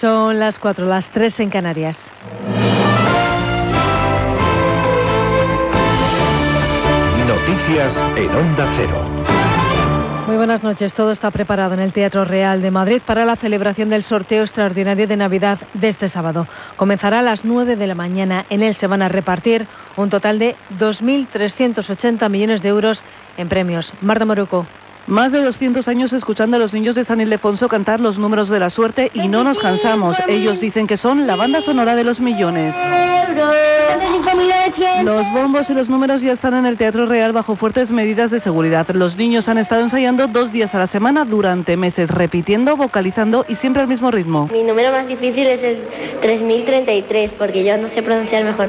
Son las 4, las 3 en Canarias. Noticias en Onda Cero. Muy buenas noches. Todo está preparado en el Teatro Real de Madrid para la celebración del sorteo extraordinario de Navidad de este sábado. Comenzará a las 9 de la mañana. En él se van a repartir un total de 2.380 millones de euros en premios. Marta Moruco. Más de 200 años escuchando a los niños de San Ildefonso cantar los números de la suerte y no nos cansamos. Ellos dicen que son la banda sonora de los millones. Los bombos y los números ya están en el Teatro Real bajo fuertes medidas de seguridad. Los niños han estado ensayando dos días a la semana durante meses, repitiendo, vocalizando y siempre al mismo ritmo. Mi número más difícil es el 3033 porque yo no sé pronunciar mejor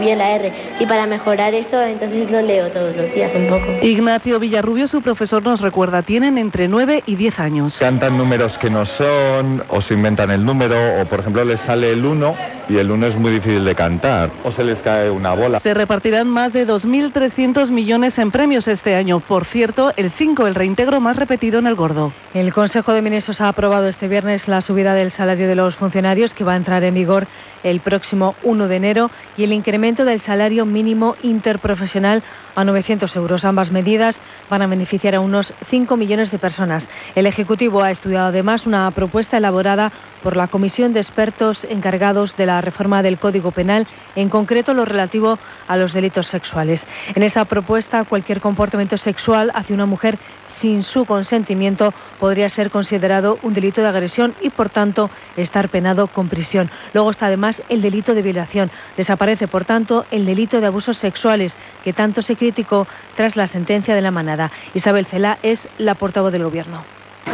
bien la R y para mejorar eso entonces lo leo todos los días un poco. Ignacio Villarrubio, su profesor, nos recuerda tienen entre 9 y 10 años. Cantan números que no son, o se inventan el número, o por ejemplo les sale el 1 y el 1 es muy difícil de cantar, o se les cae una bola. Se repartirán más de 2.300 millones en premios este año. Por cierto, el 5, el reintegro más repetido en el gordo. El Consejo de Ministros ha aprobado este viernes la subida del salario de los funcionarios que va a entrar en vigor el próximo 1 de enero y el incremento del salario mínimo interprofesional a 900 euros. Ambas medidas van a beneficiar a unos 5 millones de personas. El Ejecutivo ha estudiado además una propuesta elaborada por la Comisión de Expertos encargados de la reforma del Código Penal, en concreto lo relativo a los delitos sexuales. En esa propuesta, cualquier comportamiento sexual hacia una mujer sin su consentimiento podría ser considerado un delito de agresión y, por tanto, estar penado con prisión. Luego está además el delito de violación. Desaparece, por tanto, el delito de abusos sexuales que tanto se criticó tras la sentencia de la manada. Isabel Cela es la portavoz del Gobierno.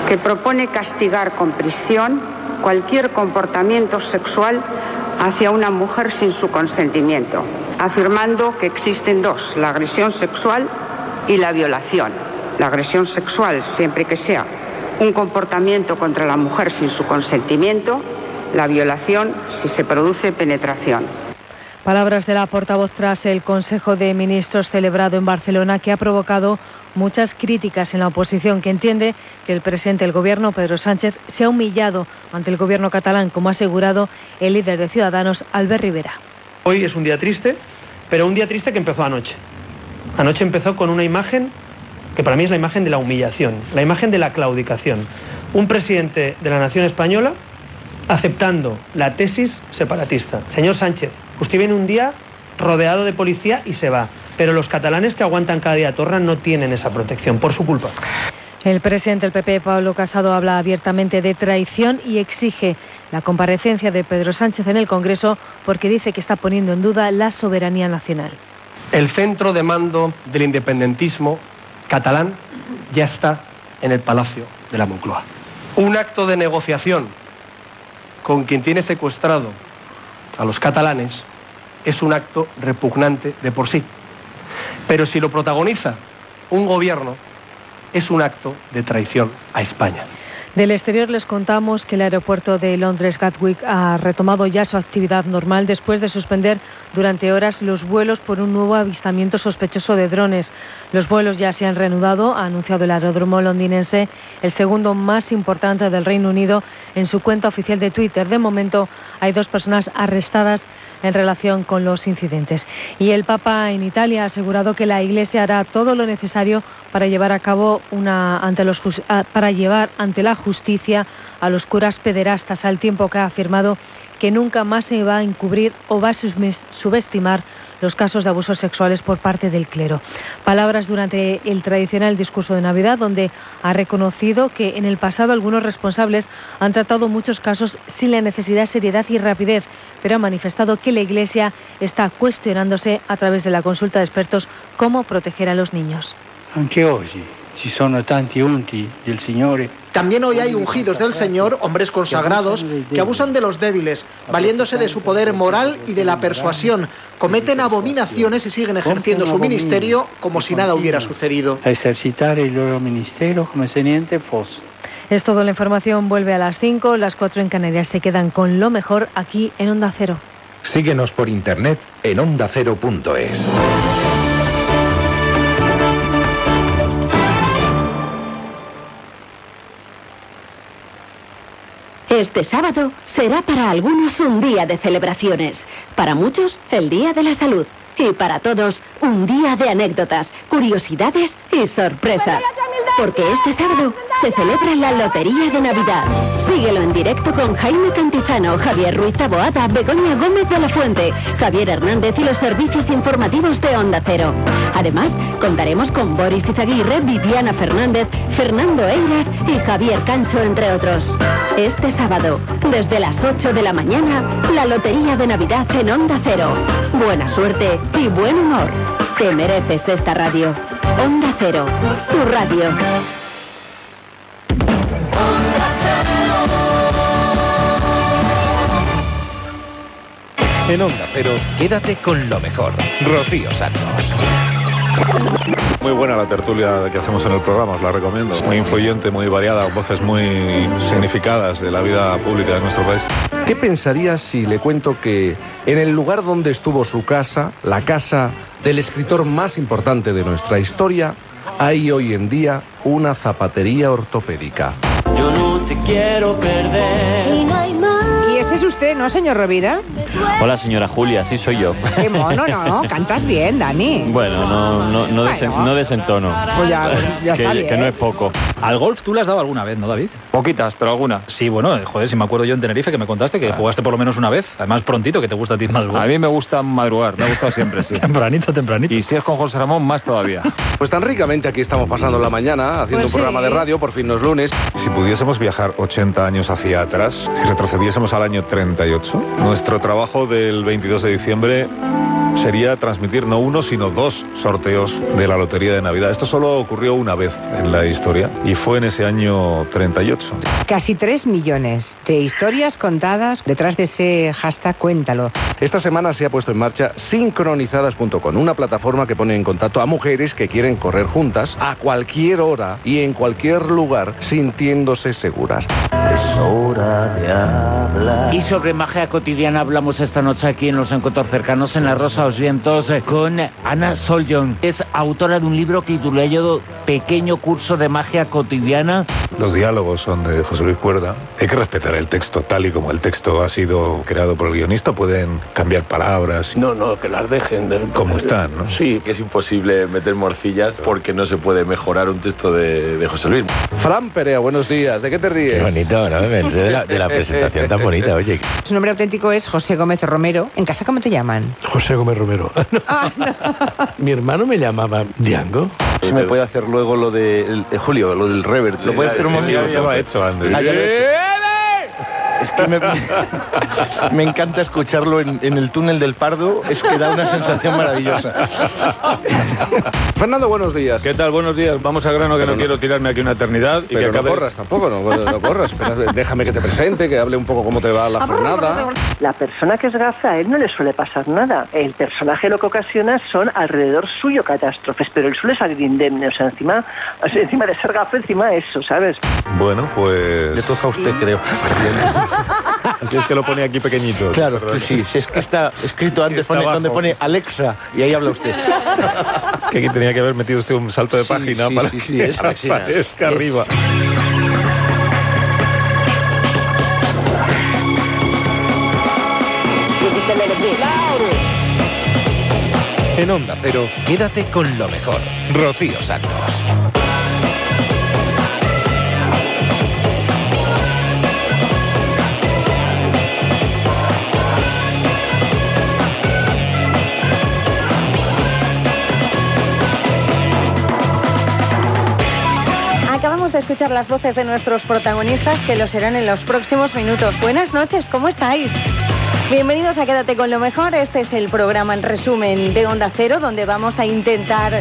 Que propone castigar con prisión cualquier comportamiento sexual hacia una mujer sin su consentimiento, afirmando que existen dos, la agresión sexual y la violación. La agresión sexual, siempre que sea un comportamiento contra la mujer sin su consentimiento, la violación si se produce penetración. Palabras de la portavoz tras el Consejo de Ministros celebrado en Barcelona que ha provocado muchas críticas en la oposición que entiende que el presidente del Gobierno, Pedro Sánchez, se ha humillado ante el Gobierno catalán, como ha asegurado el líder de Ciudadanos, Albert Rivera. Hoy es un día triste, pero un día triste que empezó anoche. Anoche empezó con una imagen que para mí es la imagen de la humillación, la imagen de la claudicación. Un presidente de la nación española aceptando la tesis separatista. Señor Sánchez, usted viene un día rodeado de policía y se va, pero los catalanes que aguantan cada día Torra no tienen esa protección, por su culpa. El presidente del PP, Pablo Casado, habla abiertamente de traición y exige la comparecencia de Pedro Sánchez en el Congreso porque dice que está poniendo en duda la soberanía nacional. El centro de mando del independentismo catalán ya está en el Palacio de la Moncloa. Un acto de negociación con quien tiene secuestrado a los catalanes es un acto repugnante de por sí. Pero si lo protagoniza un gobierno, es un acto de traición a España. Del exterior les contamos que el aeropuerto de Londres Gatwick ha retomado ya su actividad normal después de suspender durante horas los vuelos por un nuevo avistamiento sospechoso de drones. Los vuelos ya se han reanudado, ha anunciado el aeródromo londinense, el segundo más importante del Reino Unido, en su cuenta oficial de Twitter. De momento hay dos personas arrestadas en relación con los incidentes. Y el Papa en Italia ha asegurado que la Iglesia hará todo lo necesario para llevar a cabo una ante los para llevar ante la justicia a los curas pederastas al tiempo que ha afirmado que nunca más se va a encubrir o va a subestimar los casos de abusos sexuales por parte del clero. Palabras durante el tradicional discurso de Navidad, donde ha reconocido que en el pasado algunos responsables han tratado muchos casos sin la necesidad, seriedad y rapidez, pero ha manifestado que la Iglesia está cuestionándose a través de la consulta de expertos cómo proteger a los niños. Anche oggi ci sono tanti unti del Signore también hoy hay ungidos del Señor, hombres consagrados, que abusan de los débiles, valiéndose de su poder moral y de la persuasión. Cometen abominaciones y siguen ejerciendo su ministerio como si nada hubiera sucedido. ejercitar el ministerio como si niente fosse. Es todo, la información vuelve a las 5, las 4 en Canarias se quedan con lo mejor aquí en Onda Cero. Síguenos por internet en ondacero.es. Este sábado será para algunos un día de celebraciones, para muchos el Día de la Salud y para todos un día de anécdotas, curiosidades y sorpresas. Porque este sábado se celebra la Lotería de Navidad. Síguelo en directo con Jaime Cantizano, Javier Ruiz Taboada, Begoña Gómez de la Fuente, Javier Hernández y los servicios informativos de Onda Cero. Además, contaremos con Boris Izaguirre, Viviana Fernández, Fernando Eiras y Javier Cancho, entre otros. Este sábado, desde las 8 de la mañana, la Lotería de Navidad en Onda Cero. Buena suerte y buen humor. Te mereces esta radio. Onda Cero, tu radio. En Onda Cero, quédate con lo mejor. Rocío Santos. Muy buena la tertulia que hacemos en el programa, os la recomiendo. Muy influyente, muy variada, voces muy significadas de la vida pública de nuestro país. ¿Qué pensaría si le cuento que en el lugar donde estuvo su casa, la casa del escritor más importante de nuestra historia, hay hoy en día una zapatería ortopédica? Yo no te quiero perder. Y no hay es usted, ¿no, señor Rovira? Hola, señora Julia, sí soy yo. Qué mono, ¿no? Cantas bien, Dani. Bueno, no, no, no, desen- Bueno. no desentono. Pues ya- ya que, está bien. que no es poco. Al golf tú le has dado alguna vez, ¿no, David? Poquitas, pero alguna. Sí, bueno, eh, joder, si me acuerdo yo en Tenerife que me contaste que jugaste por lo menos una vez. Además, prontito, que te gusta a ti más. A mí me gusta madrugar, me ha gustado siempre, sí. tempranito, tempranito. Y si es con José Ramón, más todavía. Pues tan ricamente aquí estamos pasando la mañana haciendo Pues un programa sí. de radio, por fin no es lunes. Si pudiésemos viajar 80 años hacia atrás, si retrocediésemos al año 38, nuestro trabajo del 22 de diciembre sería transmitir no uno, sino dos sorteos de la Lotería de Navidad. Esto solo ocurrió una vez en la historia y fue en ese año 38. Casi 3 millones de historias contadas detrás de ese hashtag Cuéntalo. Esta semana se ha puesto en marcha sincronizadas.com, una plataforma que pone en contacto a mujeres que quieren correr juntas a cualquier hora y en cualquier lugar sintiéndose seguras. Es hora de hablar. Y sobre magia cotidiana hablamos esta noche aquí en Los Encuentros Cercanos en La Rosa de los Vientos eh, con Ana Soljon. Es autora de un libro titulado Pequeño Curso de Magia Cotidiana. Los diálogos son de José Luis Cuerda. Hay que respetar el texto tal y como el texto ha sido creado por el guionista. Pueden cambiar palabras. No, no, que las dejen de... Como están, ¿no? Sí, que es imposible meter morcillas porque no se puede mejorar un texto de, de José Luis. Fran Perea, buenos días. ¿De qué te ríes? Qué bonito, ¿no? De la, de la presentación tan bonita, oye. Su nombre auténtico es José Gómez Romero. ¿En casa cómo te llaman? José Gómez Romero. Mi hermano me llamaba Diango. Si me puede hacer luego lo de el- eh, Julio, lo del revert. Sí, lo puede ya- hacer un sí, momento. ya- ya lo ha hecho antes. Ah, ya lo he hecho. Es que me, me encanta escucharlo en, en el túnel del Pardo, es que da una sensación maravillosa. Fernando, buenos días. ¿Qué tal? Buenos días. Vamos al grano que Pero no, no- quiero tirarme aquí una eternidad. y Pero que no acabe... corras tampoco, no, no corras. Espera, déjame que te presente, que hable un poco cómo te va la jornada. La persona que es gafa a él no le suele pasar nada. El personaje lo que ocasiona son alrededor suyo catástrofes, pero él suele salir indemne. O sea, encima, encima de ser gafa, encima eso, ¿sabes? Bueno, pues... Le toca a usted, creo. Así es que lo pone aquí pequeñito. Claro, Perdón. sí, sí, si es que está escrito antes Está pone- abajo. donde pone Alexa y ahí habla usted. Es que aquí tenía que haber metido usted un salto de Sí, página sí, para sí, sí, es que fascinante. aparezca Es- arriba. En Onda Cero, quédate con lo mejor. Rocío Santos. De escuchar las voces de nuestros protagonistas que lo serán en los próximos minutos. Buenas noches, ¿cómo estáis? Bienvenidos a Quédate con lo mejor. Este es el programa en resumen de Onda Cero donde vamos a intentar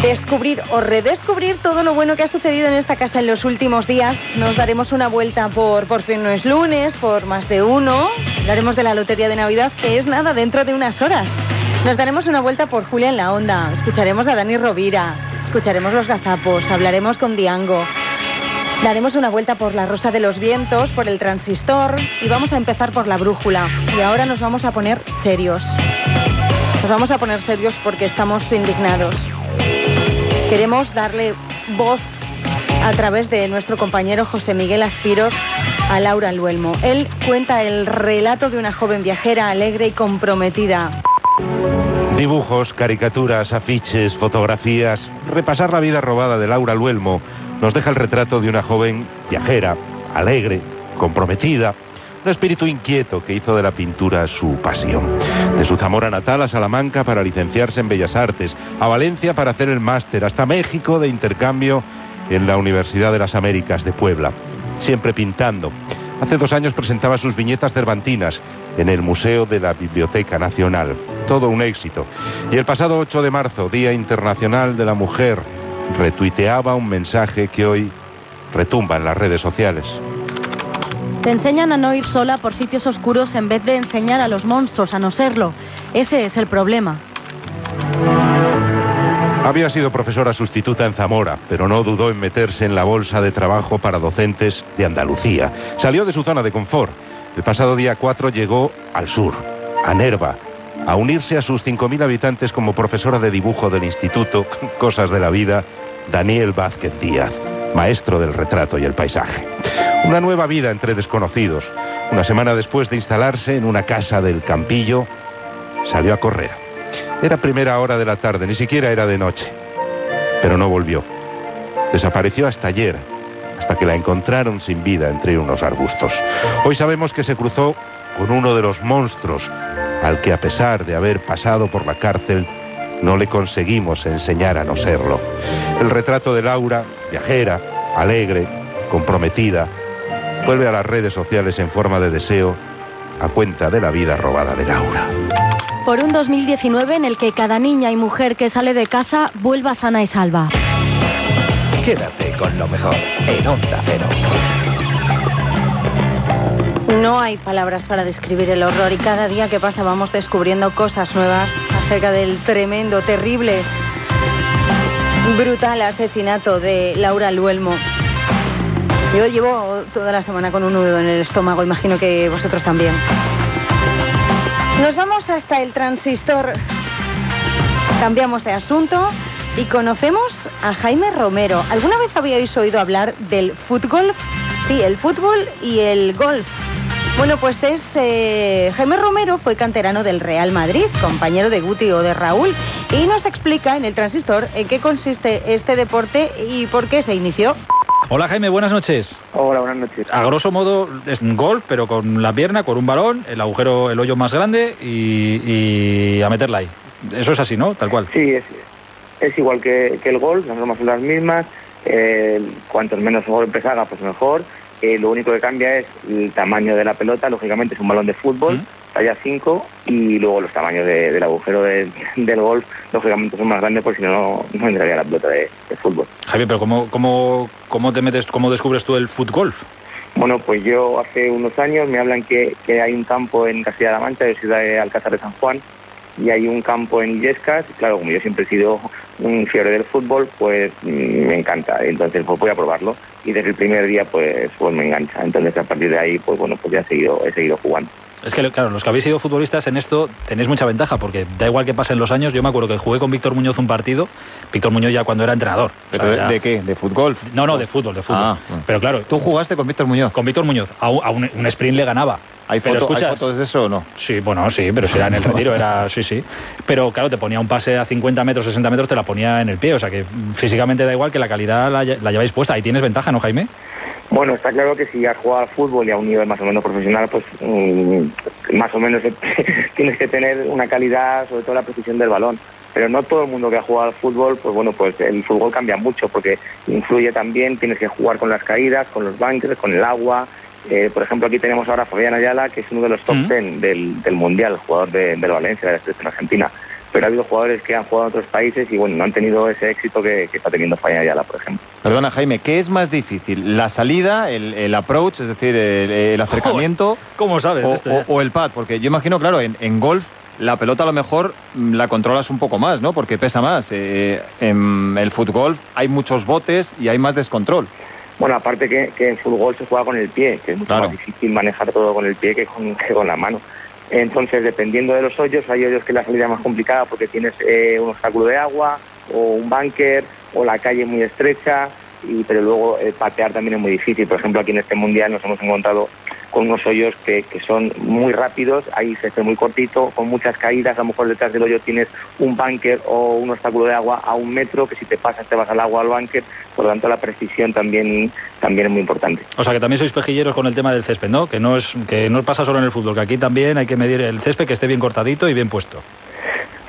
descubrir o redescubrir todo lo bueno que ha sucedido en esta casa en los últimos días. Nos daremos una vuelta por Por fin no es lunes, por más de uno. Hablaremos de la Lotería de Navidad, que es nada dentro de unas horas. Nos daremos una vuelta por Julia en la Onda. Escucharemos a Dani Rovira. Escucharemos los gazapos. Hablaremos con Diango. Daremos una vuelta por la Rosa de los Vientos, por el transistor y vamos a empezar por la brújula. Y ahora nos vamos a poner serios. Nos vamos a poner serios porque estamos indignados. Queremos darle voz a través de nuestro compañero José Miguel Azpiroz a Laura Luelmo. Él cuenta el relato de una joven viajera alegre y comprometida. Dibujos, caricaturas, afiches, fotografías. Repasar la vida robada de Laura Luelmo nos deja el retrato de una joven viajera, alegre, comprometida, un espíritu inquieto que hizo de la pintura su pasión. De su Zamora natal a Salamanca para licenciarse en Bellas Artes, a Valencia para hacer el máster, hasta México de intercambio en la Universidad de las Américas de Puebla. Siempre pintando. Hace dos años presentaba sus viñetas cervantinas en el Museo de la Biblioteca Nacional. Todo un éxito. Y el pasado 8 de marzo, Día Internacional de la Mujer, retuiteaba un mensaje que hoy retumba en las redes sociales. Te enseñan a no ir sola por sitios oscuros en vez de enseñar a los monstruos a no serlo. Ese es el problema. Había sido profesora sustituta en Zamora, pero no dudó en meterse en la bolsa de trabajo para docentes de Andalucía. Salió de su zona de confort. El pasado día 4 llegó al sur, a Nerva, a unirse a sus 5.000 habitantes como profesora de dibujo del Instituto Cosas de la Vida, Daniel Vázquez Díaz, maestro del retrato y el paisaje. Una nueva vida entre desconocidos. Una semana después de instalarse en una casa del Campillo, salió a correr. Era primera hora de la tarde, ni siquiera era de noche. Pero no volvió. Desapareció hasta ayer, hasta que la encontraron sin vida entre unos arbustos. Hoy sabemos que se cruzó con uno de los monstruos al que a pesar de haber pasado por la cárcel, no le conseguimos enseñar a no serlo. El retrato de Laura, viajera, alegre, comprometida, vuelve a las redes sociales en forma de deseo a cuenta de la vida robada de Laura por un 2019 en el que cada niña y mujer que sale de casa vuelva sana y salva. Quédate con lo mejor en Onda Cero. No hay palabras para describir el horror y cada día que pasa vamos descubriendo cosas nuevas acerca del tremendo, terrible, brutal asesinato de Laura Luelmo. Yo llevo toda la semana con un nudo en el estómago, imagino que vosotros también. Nos vamos hasta el transistor. Cambiamos de asunto y conocemos a Jaime Romero. ¿Alguna vez habíais oído hablar del fútbol? Sí, el fútbol y el golf. Bueno, pues es eh, Jaime Romero fue canterano del Real Madrid, compañero de Guti o de Raúl, y nos explica en el transistor en qué consiste este deporte y por qué se inició. Hola Jaime, buenas noches. Hola, buenas noches. A grosso modo es golf, pero con la pierna, con un balón, el agujero, el hoyo más grande y, a meterla ahí. Eso es así, ¿no? Tal cual. Sí, es, es igual que, el golf, las normas son las mismas. Eh, cuantos menos golpes haga, pues mejor. Eh, lo único que cambia es el tamaño de la pelota, lógicamente es un balón de fútbol. ¿Mm? talla 5 y luego los tamaños del agujero del golf lógicamente son más grandes porque si no no entraría la pelota de, fútbol. Javier, pero ¿cómo, cómo, cómo te metes, cómo descubres tú el fútbol? Bueno, pues yo hace unos años me hablan que, que hay un campo en Castilla-La Mancha, de Ciudad de Alcázar de San Juan, y hay un campo en Illescas, claro, como yo siempre he sido un fiebre del fútbol, pues mm, me encanta, entonces pues voy a probarlo. Y desde el primer día pues, pues me engancha, entonces a partir de ahí pues bueno, pues ya he seguido, he seguido jugando. Es que, claro, los que habéis sido futbolistas en esto tenéis mucha ventaja, porque da igual que pasen los años. Yo me acuerdo que jugué con Víctor Muñoz un partido, Víctor Muñoz ya cuando era entrenador. ¿Pero de, qué? ¿De fútbol? No, no, de fútbol, de fútbol. Ah, Pero claro. ¿Tú jugaste con Víctor Muñoz? Con Víctor Muñoz. A, un, sprint le ganaba. ¿Hay, fotos de eso o no? Sí, bueno, sí, pero si era en el retiro, era, sí, sí. Pero claro, te ponía un pase a 50 metros, 60 metros, te la ponía en el pie. O sea que físicamente da igual que la calidad la, la lleváis puesta. Ahí tienes ventaja, ¿no, Jaime? Bueno, está claro que si has jugado al fútbol y a un nivel más o menos profesional, pues mm, más o menos tienes que tener una calidad, sobre todo la precisión del balón. Pero no todo el mundo que ha jugado al fútbol, pues bueno, pues el fútbol cambia mucho porque influye también, tienes que jugar con las caídas, con los bunkers, con el agua. Eh, por ejemplo, aquí tenemos ahora a Fabián Ayala, que es uno de los top 10 del, del Mundial, jugador de, del Valencia, de la selección argentina pero ha habido jugadores que han jugado en otros países y bueno, no han tenido ese éxito que, está teniendo Falla Ayala, por ejemplo. Perdona, Jaime, ¿qué es más difícil? ¿La salida, el, approach, es decir, el, acercamiento? ¿Cómo sabes? O, esto, o, el pad, porque yo imagino, claro, en, golf la pelota a lo mejor mm, la controlas un poco más, ¿no? Porque pesa más. Eh, en el fútbol hay muchos botes y hay más descontrol. Bueno, aparte que, en fútbol se juega con el pie, que es mucho más difícil manejar todo con el pie que con, que con la mano. Entonces, dependiendo de los hoyos, hay hoyos que la salida es más complicada porque tienes eh, un obstáculo de agua o un bunker o la calle muy estrecha. y, pero luego eh, patear también es muy difícil. Por ejemplo, aquí en este mundial nos hemos encontrado con unos hoyos que, que son muy rápidos, ahí se hace muy cortito, con muchas caídas, a lo mejor detrás del hoyo tienes un bunker o un obstáculo de agua a un metro, que si te pasas te vas al agua al bunker, por lo tanto la precisión también, también es muy importante. O sea que también sois pejilleros con el tema del césped, ¿no? Que no, es, que no pasa solo en el fútbol, que aquí también hay que medir el césped que esté bien cortadito y bien puesto.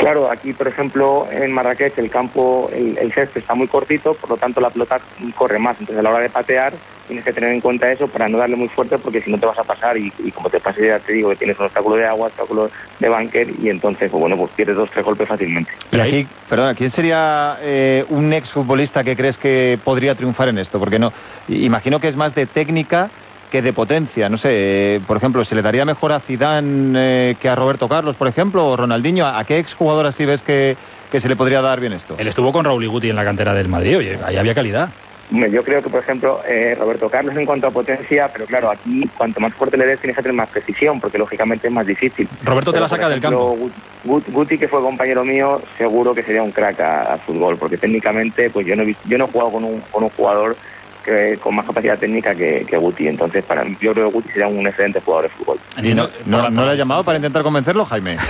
Claro, aquí por ejemplo en Marrakech el campo, el, el césped está muy cortito, por lo tanto la pelota corre más. Entonces a la hora de patear tienes que tener en cuenta eso para no darle muy fuerte porque si no te vas a pasar y, como te pases ya te digo que tienes un obstáculo de agua, obstáculo de bunker y entonces pues bueno pues pierdes dos tres golpes fácilmente. Y aquí, perdona, ¿quién sería eh, un exfutbolista que crees que podría triunfar en esto? Porque no, imagino que es más de técnica que de potencia. No sé, por ejemplo, ¿se le daría mejor a Zidane eh, que a Roberto Carlos, por ejemplo, o Ronaldinho? ¿A qué exjugador así ves que, que se le podría dar bien esto? Él estuvo con Raúl y Guti en la cantera del Madrid, oye, ahí había calidad. Yo creo que, por ejemplo, eh, Roberto Carlos en cuanto a potencia, pero claro, aquí cuanto más fuerte le des tienes que tener más precisión, porque lógicamente es más difícil. Roberto te la saca del ejemplo, Gut- Gut- Guti, que fue compañero mío, seguro que sería un crack a- al fútbol, porque técnicamente, pues yo no he, yo no he jugado con un, con un jugador que, con más capacidad técnica que, que Guti, entonces para mí, yo creo que Guti sería un excelente jugador de fútbol. ¿Y no, no, no le ha llamado para intentar convencerlo, Jaime?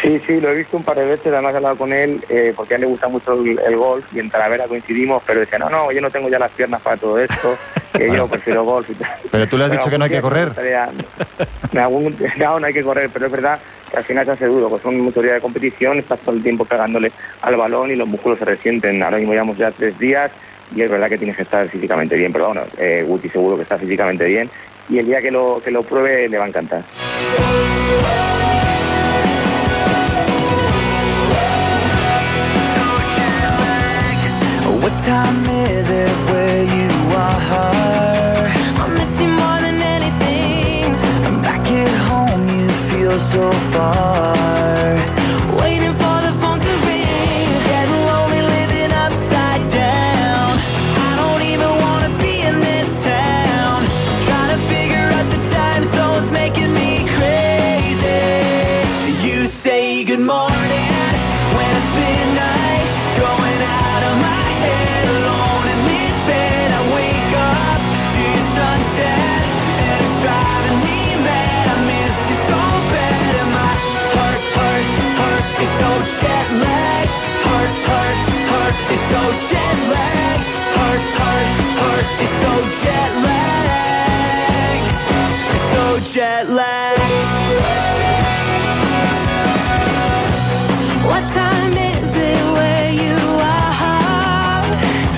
Sí, sí, lo he visto un par de veces, además he hablado con él, eh, porque a él le gusta mucho el, el golf y en Talavera coincidimos, pero decía, no, no, yo no tengo ya las piernas para todo esto, que yo prefiero golf y tal. Pero tú le has Pero dicho que no hay que correr. gustaría- me algún- no, no hay que correr, pero es verdad que al final se hace duro, pues son muchos días de competición, estás todo el tiempo pegándole al balón y los músculos se resienten. Ahora mismo llevamos ya tres días y es verdad que tienes que estar físicamente bien, pero bueno, eh, seguro que está físicamente bien y el día que lo, que lo pruebe le va a encantar. What time so jet so jet. It's so jet lagged. What time is it where you are?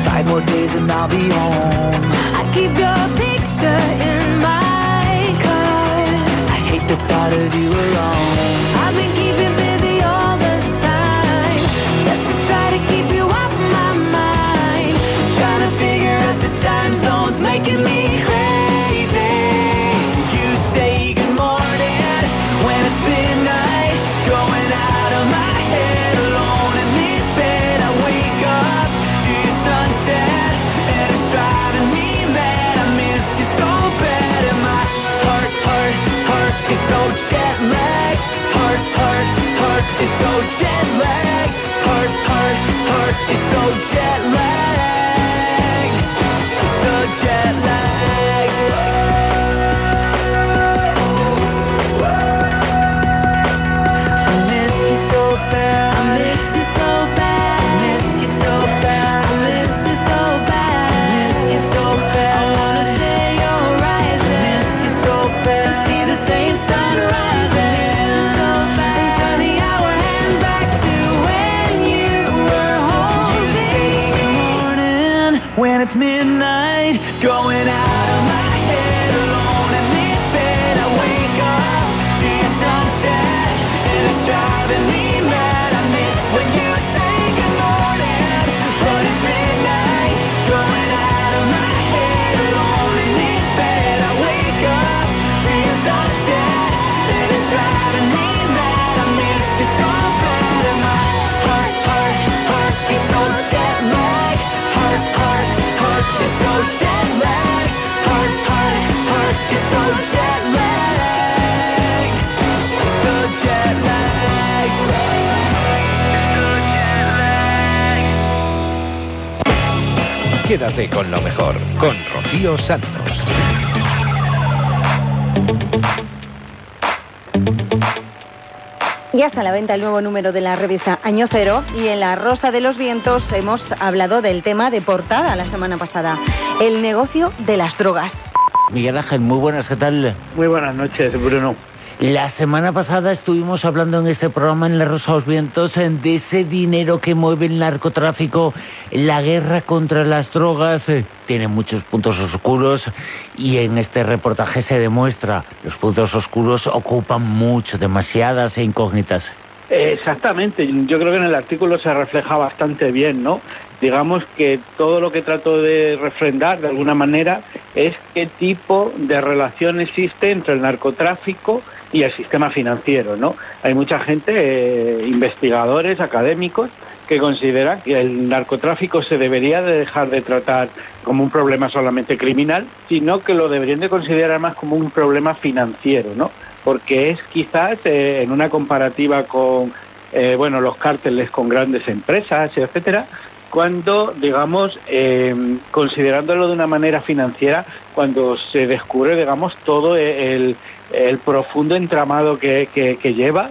Five more days and I'll be home. I keep your picture in my car. I hate the thought of you alone. I've been making me crazy. You say good morning when it's midnight, going out of my head alone in this bed. I wake up to your sunset and it's driving me mad. I miss you so bad and my heart, heart, heart is so jet lagged. Heart, heart, heart is so jet lagged. Heart, heart, heart is so jet lagged that light. Quédate con lo mejor, con Rocío Santos. Ya está a la venta el nuevo número de la revista Año Cero y en La Rosa de los Vientos hemos hablado del tema de portada la semana pasada, el negocio de las drogas. Miguel Ángel, muy buenas, ¿qué tal? Muy buenas noches, Bruno. La semana pasada estuvimos hablando en este programa en La Rosa de los Vientos de ese dinero que mueve el narcotráfico, la guerra contra las drogas. eh, Tiene muchos puntos oscuros y en este reportaje se demuestra los puntos oscuros ocupan mucho, demasiadas incógnitas. Exactamente, yo creo que en el artículo se refleja bastante bien, ¿no? Digamos que todo lo que trato de refrendar de alguna manera es qué tipo de relación existe entre el narcotráfico y el sistema financiero, ¿no? Hay mucha gente, eh, investigadores, académicos, que consideran que el narcotráfico se debería de dejar de tratar como un problema solamente criminal, sino que lo deberían de considerar más como un problema financiero, ¿no? Porque es quizás eh, en una comparativa con eh, bueno los cárteles con grandes empresas, etcétera, cuando digamos eh, considerándolo de una manera financiera, cuando se descubre digamos todo el, el profundo entramado que, que- que lleva.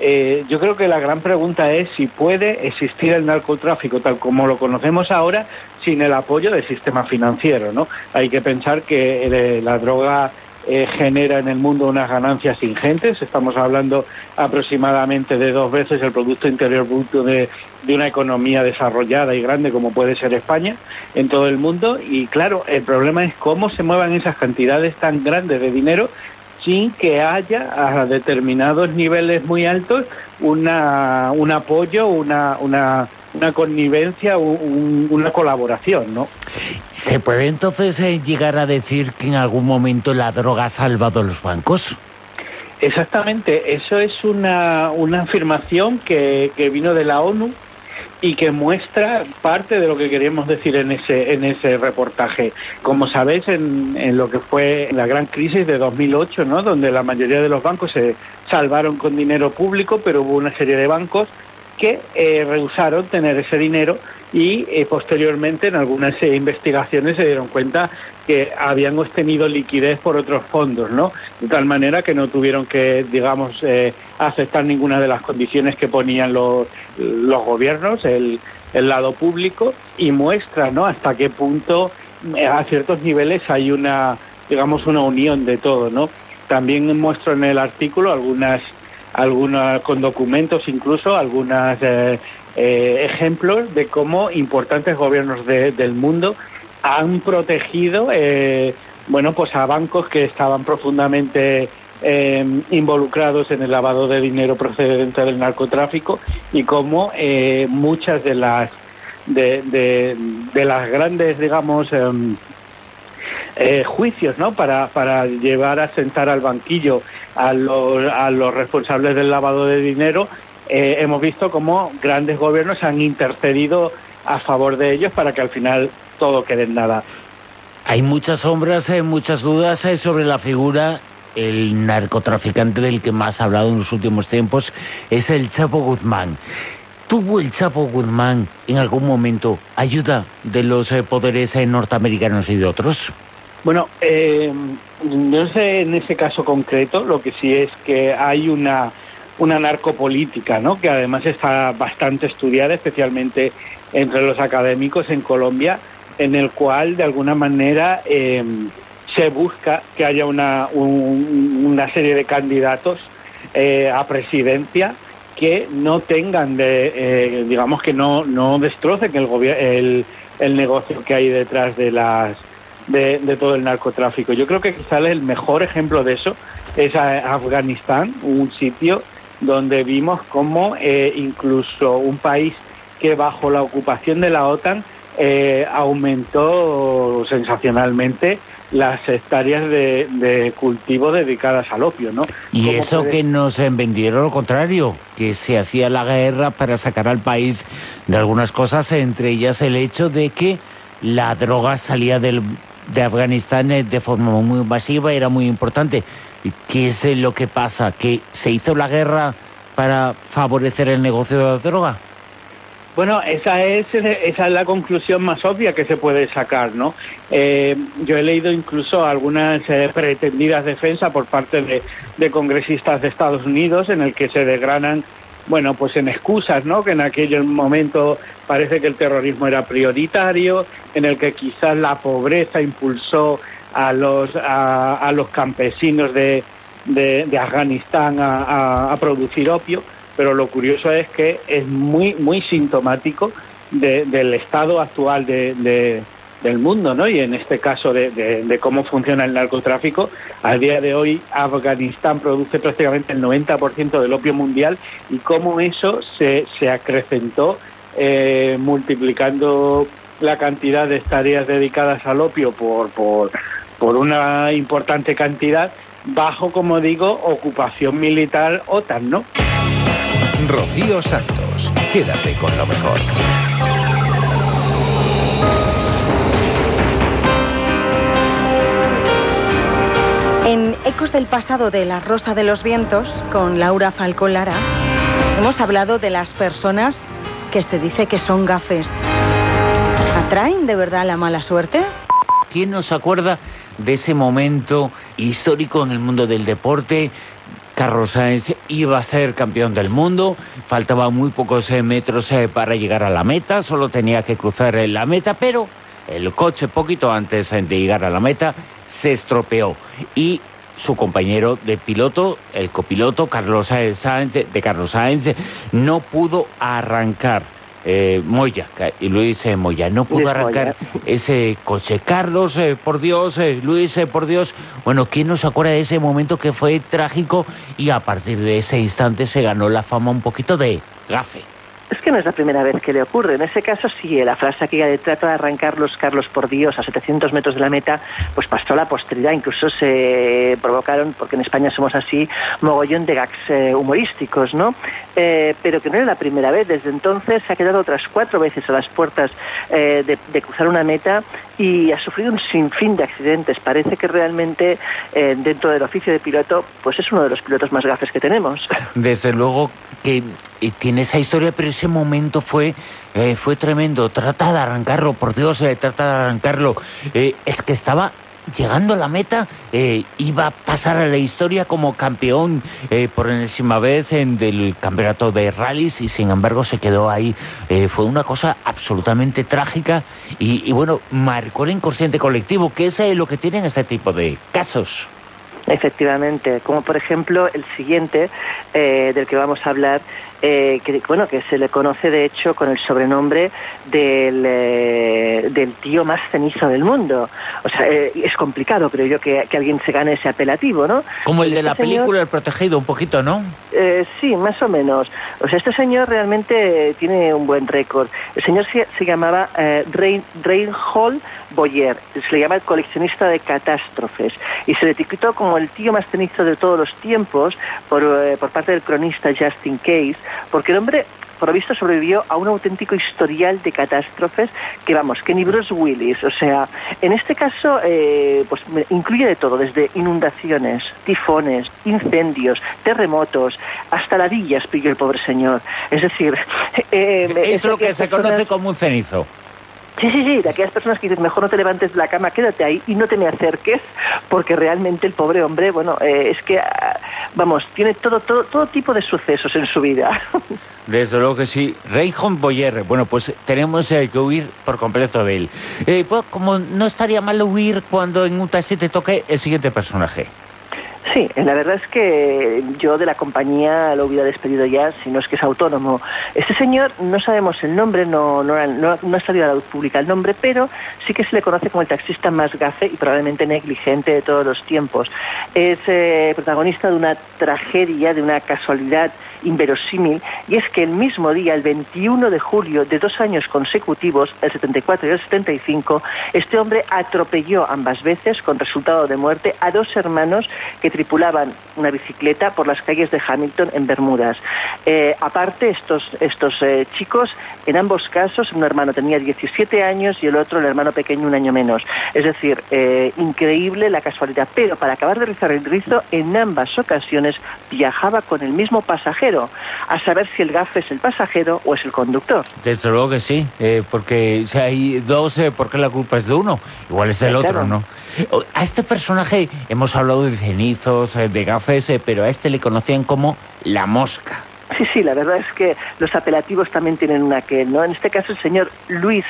Eh, yo creo que la gran pregunta es si puede existir el narcotráfico tal como lo conocemos ahora sin el apoyo del sistema financiero, ¿no? Hay que pensar que eh, la droga eh, genera en el mundo unas ganancias ingentes. Estamos hablando aproximadamente de dos veces el Producto Interior Bruto de, de una economía desarrollada y grande como puede ser España en todo el mundo. Y claro, el problema es cómo se muevan esas cantidades tan grandes de dinero sin que haya a determinados niveles muy altos una, un apoyo, una, una, una connivencia, un- un- una colaboración, ¿no? ¿Se puede entonces eh, llegar a decir que en algún momento la droga ha salvado los bancos? Exactamente, eso es una, una afirmación que, que vino de la ONU y que muestra parte de lo que queríamos decir en ese, en ese reportaje. Como sabéis, en, en lo que fue la gran crisis de 2008, ¿no? donde la mayoría de los bancos se salvaron con dinero público, pero hubo una serie de bancos que eh, rehusaron tener ese dinero y eh, posteriormente en algunas eh, investigaciones se dieron cuenta que habían obtenido liquidez por otros fondos, ¿no? De tal manera que no tuvieron que, digamos, aceptar ninguna de las condiciones que ponían los, los gobiernos, el, el lado público, y muestra, ¿no? Hasta qué punto a ciertos niveles hay una, digamos, una unión de todo, ¿no? También muestro en el artículo algunas algunas con documentos incluso algunos ejemplos de cómo importantes gobiernos de- del mundo han protegido eh, bueno pues a bancos que estaban profundamente eh, involucrados en el lavado de dinero procedente del narcotráfico y cómo eh, muchas de las de, de- de las grandes digamos em, eh, juicios ¿no? para, para llevar a sentar al banquillo a los, a los responsables del lavado de dinero, eh, hemos visto cómo grandes gobiernos han intercedido a favor de ellos para que al final todo quede en nada. Hay muchas sombras, eh, muchas dudas sobre la figura. El narcotraficante del que más ha hablado en los últimos tiempos es el Chapo Guzmán. ¿Tuvo el Chapo Guzmán en algún momento ayuda de los poderes norteamericanos y de otros? Bueno, eh, no sé en ese caso concreto, lo que sí es que hay una, una narcopolítica, ¿no? que además está bastante estudiada, especialmente entre los académicos en Colombia, en el cual de alguna manera eh, se busca que haya una, un- una serie de candidatos eh, a presidencia que no tengan de, eh, digamos que no, no destrocen el, el, el negocio que hay detrás de las de, de todo el narcotráfico. Yo creo que quizás el mejor ejemplo de eso es Afganistán, un sitio donde vimos cómo eh, incluso un país que bajo la ocupación de la OTAN eh, aumentó sensacionalmente las hectáreas de, de cultivo dedicadas al opio, ¿no? Y ¿Cómo eso puede- que nos vendieron lo contrario, que se hacía la guerra para sacar al país de algunas cosas, entre ellas el hecho de que la droga salía del, de Afganistán eh, de forma muy masiva, era muy importante. ¿Y ¿Qué es eh, lo que pasa? ¿Que se hizo la guerra para favorecer el negocio de la droga? Bueno, esa es, esa es la conclusión más obvia que se puede sacar, ¿no? Eh, yo he leído incluso algunas eh, pretendidas defensas por parte de, de, congresistas de Estados Unidos en el que se desgranan, bueno, pues en excusas, ¿no? Que en aquel momento parece que el terrorismo era prioritario, en el que quizás la pobreza impulsó a los, a, a los campesinos de, de, Afganistán a, a, producir opio pero lo curioso es que es muy, muy sintomático de, del estado actual de, del mundo, ¿no? Y en este caso de, cómo funciona el narcotráfico, al día de hoy Afganistán produce prácticamente el 90% del opio mundial y cómo eso se, se acrecentó eh, multiplicando la cantidad de tareas dedicadas al opio por, por, por una importante cantidad bajo, como digo, ocupación militar OTAN, ¿no? Rocío Santos. Quédate con lo mejor. Ecos del pasado de La Rosa de los Vientos, con Laura Falcón Lara, hemos hablado de las personas que se dice que son gafes. ¿Atraen de verdad la mala suerte? ¿Quién nos acuerda de ese momento histórico en el mundo del deporte Carlos Sainz iba a ser campeón del mundo, faltaban muy pocos eh, metros eh, para llegar a la meta, solo tenía que cruzar eh, la meta, pero el coche poquito antes de llegar a la meta se estropeó y su compañero de piloto, el copiloto Carlos Sainz, de Carlos Sainz, no pudo arrancar eh, Moya, y Luis eh, Moya. No pudo Luis arrancar Moya. ese coche. Carlos, eh, por Dios, Luis, por Dios. Bueno, ¿quién nos acuerda de ese momento que fue trágico y a partir de ese instante se ganó la fama un poquito de gafe? Es que no es la primera vez que le ocurre. En ese caso, sí, la frase que trata de arrancar los Carlos por Dios a 700 metros de la meta, pues pasó a la posteridad. Incluso se provocaron, porque en España somos así, mogollón de gags eh, humorísticos, ¿no? Eh, pero que no era la primera vez. Desde entonces se ha quedado otras cuatro veces a las puertas eh, de, de, cruzar una meta y ha sufrido un sinfín de accidentes. Parece que realmente eh, dentro del oficio de piloto, pues es uno de los pilotos más gafes que tenemos. Desde luego que eh, tiene esa historia, pero ese momento fue eh, fue tremendo. Trata de arrancarlo, por Dios, eh, trata de arrancarlo. Eh, es que estaba llegando a la meta, eh, iba a pasar a la historia como campeón por enésima vez en del campeonato de rallies y sin embargo se quedó ahí. Fue una cosa absolutamente trágica y, y, bueno, marcó el inconsciente colectivo, que es lo que tienen este tipo de casos. Efectivamente, como por ejemplo el siguiente del que vamos a hablar, eh, que bueno que se le conoce de hecho con el sobrenombre del, eh, del tío más cenizo del mundo. O sea, eh, es complicado, creo yo, que, que, alguien se gane ese apelativo, ¿no? Como el de la este película El Protegido, un poquito, ¿no? Eh, sí, más o menos. O sea, este señor realmente tiene un buen récord. El señor se, se llamaba eh, Reinhold Boyer, se le llama el coleccionista de catástrofes y se le etiquetó como el tío más cenizo de todos los tiempos por, eh, por parte del cronista Justin Case, porque el hombre por lo visto sobrevivió a un auténtico historial de catástrofes que vamos, que ni Bruce Willis, o sea, en este caso eh, pues incluye de todo, desde inundaciones, tifones, incendios, terremotos, hasta ladillas pilló el pobre señor. Es decir, eh, es lo que se conoce como un cenizo. Sí, sí, sí, de aquellas personas que dicen, mejor no te levantes de la cama, quédate ahí y no te me acerques, porque realmente el pobre hombre, bueno, eh, es que, vamos, tiene todo, todo, todo tipo de sucesos en su vida. Desde luego que sí. Reinhold Boyer, bueno, pues tenemos eh, que huir por completo de él. Eh, pues, como no estaría mal huir cuando en un taxi te toque el siguiente personaje. Sí, la verdad es que yo de la compañía lo hubiera despedido ya, si no es que es autónomo. Este señor, no sabemos el nombre, no, no, no, no ha salido a la luz pública el nombre, pero sí que se le conoce como el taxista más gafe y probablemente negligente de todos los tiempos. Es eh, protagonista de una tragedia, de una casualidad inverosímil, y es que el mismo día, el 21 de julio de dos años consecutivos, el 74 y el 75, este hombre atropelló ambas veces, con resultado de muerte, a dos hermanos que tripulaban una bicicleta por las calles de Hamilton en Bermudas. Eh, aparte, estos, estos eh, chicos, en ambos casos, un hermano tenía 17 años y el otro, el hermano pequeño, un año menos. Es decir, eh, increíble la casualidad. Pero para acabar de rizar el rizo, en ambas ocasiones viajaba con el mismo pasajero. a saber si el gafe es el pasajero o es el conductor. Desde luego que sí, eh, porque si hay dos, eh, ¿por qué la culpa es de uno? Igual es del Sí, otro, claro. ¿no? O- A este personaje hemos hablado de cenizos, eh, de gafes, eh, pero a este le conocían como la mosca. Sí, sí, la verdad es que los apelativos también tienen una que, ¿no? En este caso el señor Luis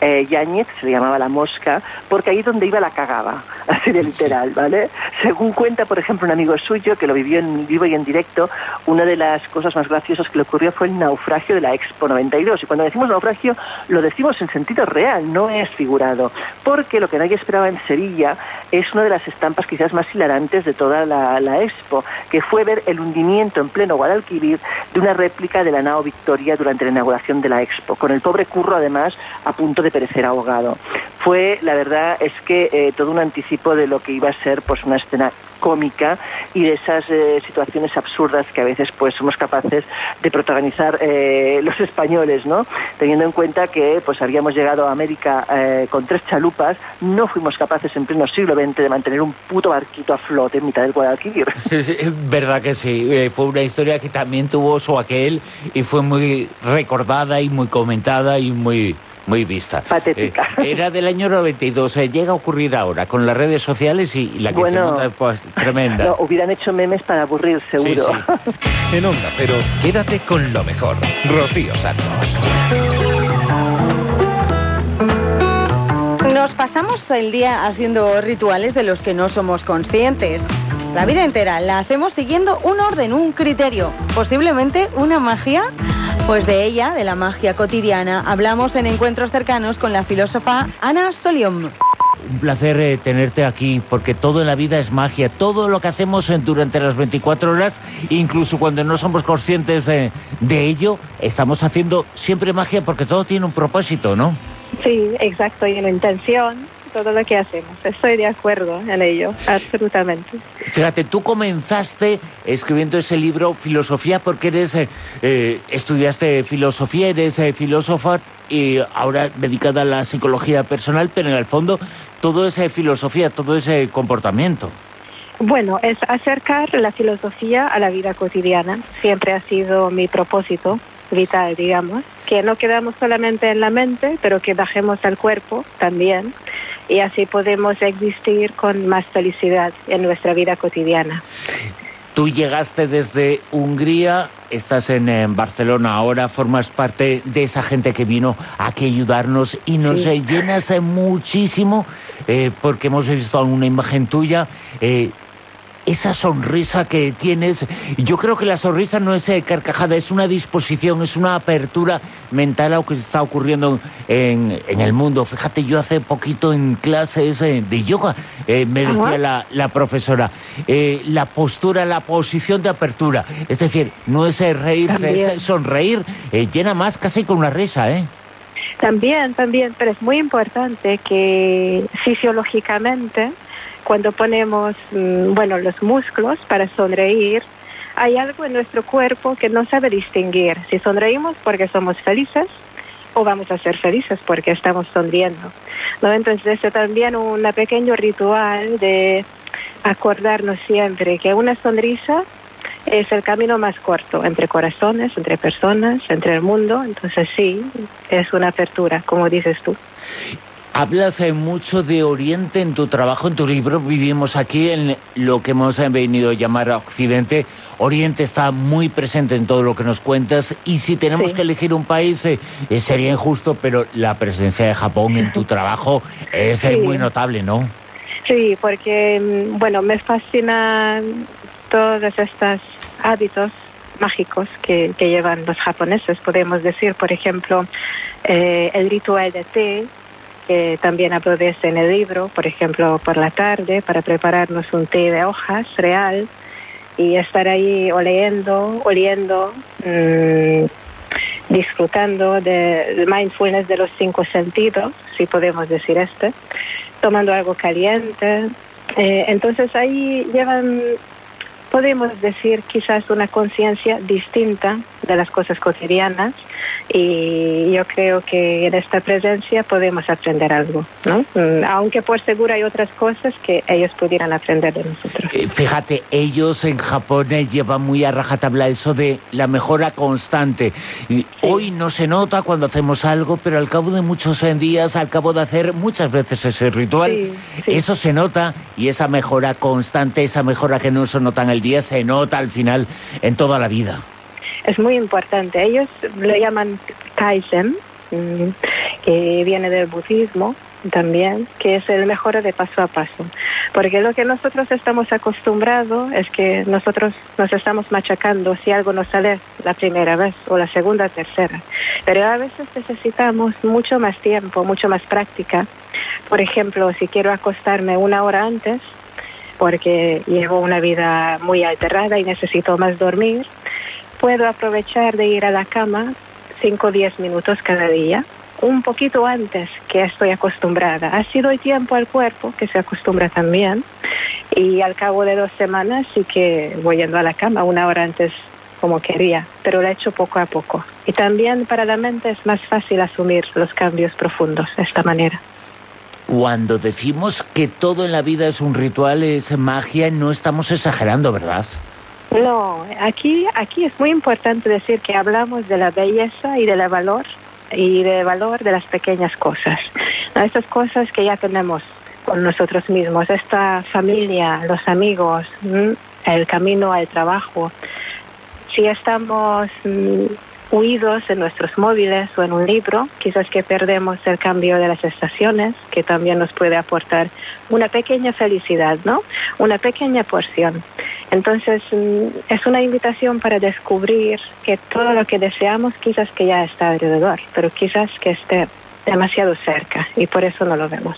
eh, Yáñez, se le llamaba la mosca, porque ahí donde iba la cagaba, así de literal, ¿vale? Según cuenta, por ejemplo, un amigo suyo que lo vivió en vivo y en directo, una de las cosas más graciosas que le ocurrió fue el naufragio de la Expo 92. Y cuando decimos naufragio, lo decimos en sentido real, no es figurado, porque lo que nadie esperaba en Sevilla es una de las estampas quizás más hilarantes de toda la, la Expo, que fue ver el hundimiento en pleno Guadalquivir de una réplica de la nao Victoria durante la inauguración de la Expo, con el pobre curro además a punto de perecer ahogado. Fue, la verdad, es que eh, todo un anticipo de lo que iba a ser pues una escena cómica y de esas eh, situaciones absurdas que a veces pues somos capaces de protagonizar eh, los españoles, ¿no? Teniendo en cuenta que pues habíamos llegado a América eh, con tres chalupas, no fuimos capaces en pleno siglo XX de mantener un puto barquito a flote en mitad del Guadalquivir. Sí, Verdad que sí, eh, fue una historia que también tuvo su aquel y fue muy recordada y muy comentada y muy muy vista. Patética. Eh, era del año 92, eh, llega a ocurrir ahora con las redes sociales y, y la que Bueno, se monta, pues, tremenda. No, hubieran hecho memes para aburrir, seguro. En Onda Cero, quédate con lo mejor. Rocío Santos. Nos pasamos el día haciendo rituales de los que no somos conscientes. La vida entera la hacemos siguiendo un orden, un criterio, posiblemente una magia. Pues de ella, de la magia cotidiana, hablamos en encuentros cercanos con la filósofa Ana Soliom. Un placer eh, tenerte aquí, porque todo en la vida es magia. Todo lo que hacemos eh, durante las 24 horas, incluso cuando no somos conscientes eh, de ello, estamos haciendo siempre magia porque todo tiene un propósito, ¿no? Sí, exacto, y en la intención, todo lo que hacemos. Estoy de acuerdo en ello, absolutamente. Fíjate, tú comenzaste escribiendo ese libro Filosofía porque eres eh, eh, estudiaste filosofía, eres eh, filósofa y ahora dedicada a la psicología personal, pero en el fondo todo es eh, filosofía, todo es eh, comportamiento. Bueno, es acercar la filosofía a la vida cotidiana. Siempre ha sido mi propósito vital, digamos, que no quedamos solamente en la mente, pero que bajemos al cuerpo también y así podemos existir con más felicidad en nuestra vida cotidiana. Tú llegaste desde Hungría, estás en, Barcelona ahora, formas parte de esa gente que vino aquí a ayudarnos y nos Sí. llenas eh, muchísimo eh, porque hemos visto una imagen tuya. eh, esa sonrisa que tienes, yo creo que la sonrisa no es eh, carcajada, es una disposición, es una apertura mental a lo que está ocurriendo en, en el mundo. Fíjate, yo hace poquito en clases eh, de yoga eh, me decía la, la profesora, la postura, la posición de apertura. Es decir, no es reírse, También. es sonreír, llena más casi con una risa, ¿eh? También, también, pero es muy importante que fisiológicamente, cuando ponemos, mm, bueno, los músculos para sonreír, hay algo en nuestro cuerpo que no sabe distinguir si sonreímos porque somos felices o vamos a ser felices porque estamos sonriendo. Entonces, es también un pequeño ritual de acordarnos siempre que una sonrisa es el camino más corto entre corazones, entre personas, entre el mundo. Entonces sí, es una apertura, como dices tú. Hablas eh, mucho de Oriente en tu trabajo, en tu libro. Vivimos aquí en lo que hemos venido a llamar Occidente. Oriente está muy presente en todo lo que nos cuentas. Y si tenemos Sí. que elegir un país, eh, eh, sería injusto, pero la presencia de Japón en tu trabajo es eh, Sí. muy notable, ¿no? Sí, porque, mm, bueno, me fascinan todos estos hábitos mágicos que, que llevan los japoneses. Podemos decir, por ejemplo, eh, el ritual de té, que también ese en el libro, por ejemplo, por la tarde, para prepararnos un té de hojas real y estar ahí oliendo, oliendo, mm, disfrutando de- del mindfulness de los cinco sentidos, si podemos decir este, tomando algo caliente. Eh, entonces ahí llevan, podemos decir, quizás una conciencia distinta de las cosas cotidianas y yo creo que en esta presencia podemos aprender algo, ¿no? Mm, Aunque por seguro hay otras cosas que ellos pudieran aprender de nosotros. Eh, Fíjate, ellos en Japón eh, llevan muy a rajatabla eso de la mejora constante. Y Hoy no se nota cuando hacemos algo, pero al cabo de muchos eh, días, al cabo de hacer muchas veces ese ritual, Sí, sí. eso se nota y esa mejora constante, esa mejora que no se nota en el día, se nota al final en toda la vida. Es muy importante. Ellos lo llaman Kaizen, mm, que viene del budismo también, que es el mejora de paso a paso. Porque lo que nosotros estamos acostumbrados es que nosotros nos estamos machacando si algo no sale la primera vez o la segunda, tercera. Pero a veces necesitamos mucho más tiempo, mucho más práctica. Por ejemplo, si quiero acostarme una hora antes, porque llevo una vida muy alterada y necesito más dormir, puedo aprovechar de ir a la cama 5 o 10 minutos cada día, un poquito antes que estoy acostumbrada. Así doy tiempo al cuerpo, que se acostumbra también, y al cabo de dos semanas sí que voy yendo a la cama una hora antes como quería, pero lo he hecho poco a poco. Y también para la mente es más fácil asumir los cambios profundos de esta manera. Cuando decimos que todo en la vida es un ritual, es magia, no estamos exagerando, ¿verdad? No, aquí, aquí es muy importante decir que hablamos de la belleza y del valor y del valor de las pequeñas cosas. Estas cosas que ya tenemos con nosotros mismos, esta familia, los amigos, el camino al trabajo. Si estamos huidos en nuestros móviles o en un libro, quizás que perdemos el cambio de las estaciones, que también nos puede aportar una pequeña felicidad, ¿no? Una pequeña porción. Entonces, mm, es una invitación para descubrir que todo lo que deseamos quizás que ya está alrededor, pero quizás que esté demasiado cerca y por eso no lo vemos.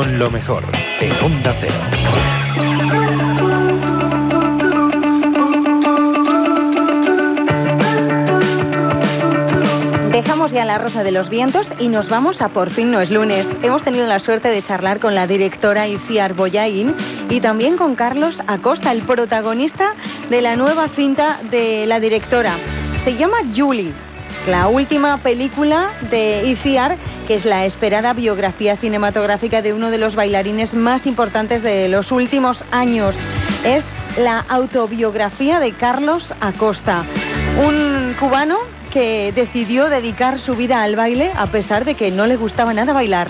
Con lo mejor en Onda Cero. Dejamos ya la Rosa de los Vientos y nos vamos a Por fin no es lunes. Hemos tenido la suerte de charlar con la directora Iciar Boyain y también con Carlos Acosta, el protagonista de la nueva cinta de la directora. Se llama Julie. Es la última película de Iciar, que es la esperada biografía cinematográfica de uno de los bailarines más importantes de los últimos años. Es la autobiografía de Carlos Acosta, un cubano que decidió dedicar su vida al baile a pesar de que no le gustaba nada bailar.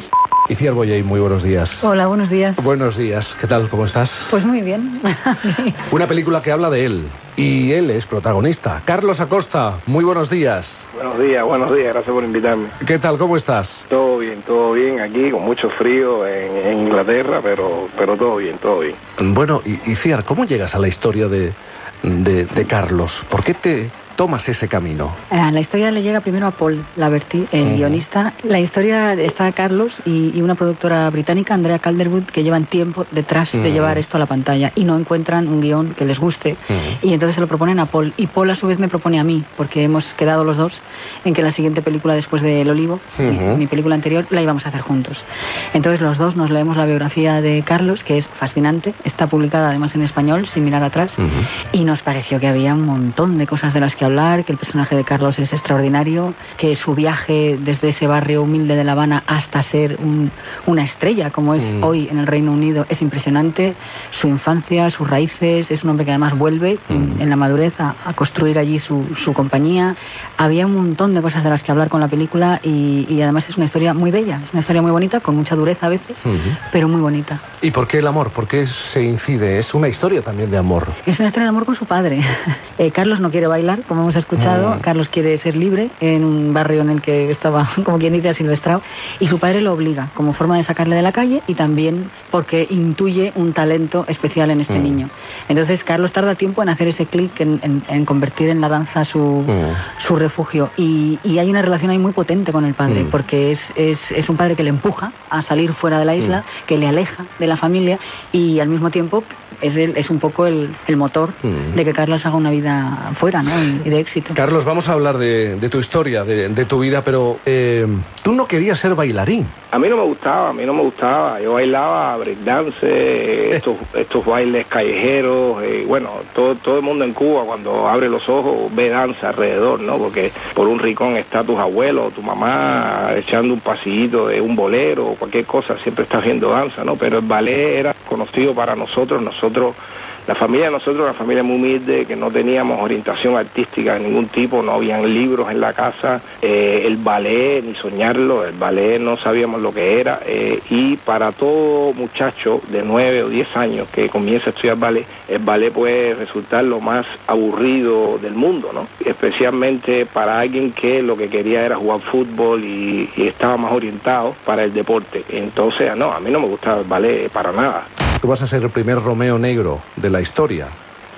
Iciar Boyay, muy buenos días. Hola, buenos días. Buenos días, ¿qué tal? ¿Cómo estás? Pues muy bien. Una película que habla de él y él es protagonista. Carlos Acosta, muy buenos días. Buenos días, buenos días, gracias por invitarme. ¿Qué tal? ¿Cómo estás? Todo bien, todo bien aquí, con mucho frío en, en Inglaterra, pero, pero todo bien, todo bien. Bueno, y, Iciar, ¿cómo llegas a la historia de, de, de Carlos? ¿Por qué te tomas ese camino? Eh, la historia le llega primero a Paul Laverty, el guionista. La historia está Carlos y, y una productora británica, Andrea Calderwood, que llevan tiempo detrás de llevar esto a la pantalla y no encuentran un guion que les guste. Y entonces se lo proponen a Paul. Y Paul a su vez me propone a mí, porque hemos quedado los dos en que la siguiente película después de El Olivo, mi- mi, película anterior, la íbamos a hacer juntos. Entonces los dos nos leemos la biografía de Carlos, que es fascinante. Está publicada además en español, sin mirar atrás. Y nos pareció que había un montón de cosas de las que hablar, que el personaje de Carlos es extraordinario, que su viaje desde ese barrio humilde de La Habana hasta ser un- una estrella como es Mm. hoy en el Reino Unido es impresionante. Su infancia, sus raíces, es un hombre que además vuelve en, en la madurez a, a construir allí su, su compañía. Había un montón de cosas de las que hablar con la película y, y además es una historia muy bella, es una historia muy bonita, con mucha dureza a veces, pero muy bonita. ¿Y por qué el amor? ¿Por qué se incide? Es una historia también de amor. Es una historia de amor con su padre. Eh, Carlos no quiere bailar, como hemos escuchado. Mm. Carlos quiere ser libre en un barrio en el que estaba, como quien dice, asilvestrado. Y su padre lo obliga, como forma de sacarle de la calle y también porque intuye un talento especial en este Mm. niño. Entonces, Carlos tarda tiempo en hacer ese clic, en, en- en convertir en la danza su, su refugio. Y, y hay una relación ahí muy potente con el padre, Mm. porque es, es, es un padre que le empuja a salir fuera de la isla, Mm. que le aleja de la familia y al mismo tiempo es, el- es un poco el, el motor Mm. de que Carlos haga una vida fuera ¿no? y, y de éxito. Carlos, vamos a hablar de, de tu historia, de, de tu vida, pero eh, tú no querías ser bailarín. A mí no me gustaba, a mí no me gustaba. Yo bailaba breakdance, eh, estos, estos bailes callejeros, eh, bueno, todo, todo el mundo en Cuba cuando abre los ojos ve danza alrededor, ¿no? Porque por un rincón está tus abuelos, tu mamá echando un pasillito de un bolero o cualquier cosa, siempre estás viendo danza, ¿no? Pero el ballet era conocido para nosotros, nosotros la familia de nosotros, una familia muy humilde, que no teníamos orientación artística de ningún tipo, no habían libros en la casa, eh, el ballet, ni soñarlo, el ballet no sabíamos lo que era, eh, y para todo muchacho de 9 o 10 años que comienza a estudiar ballet, el ballet puede resultar lo más aburrido del mundo, ¿no? Especialmente para alguien que lo que quería era jugar fútbol y, y estaba más orientado para el deporte. Entonces, no, a mí no me gustaba el ballet para nada. Tú vas a ser el primer Romeo negro de la historia.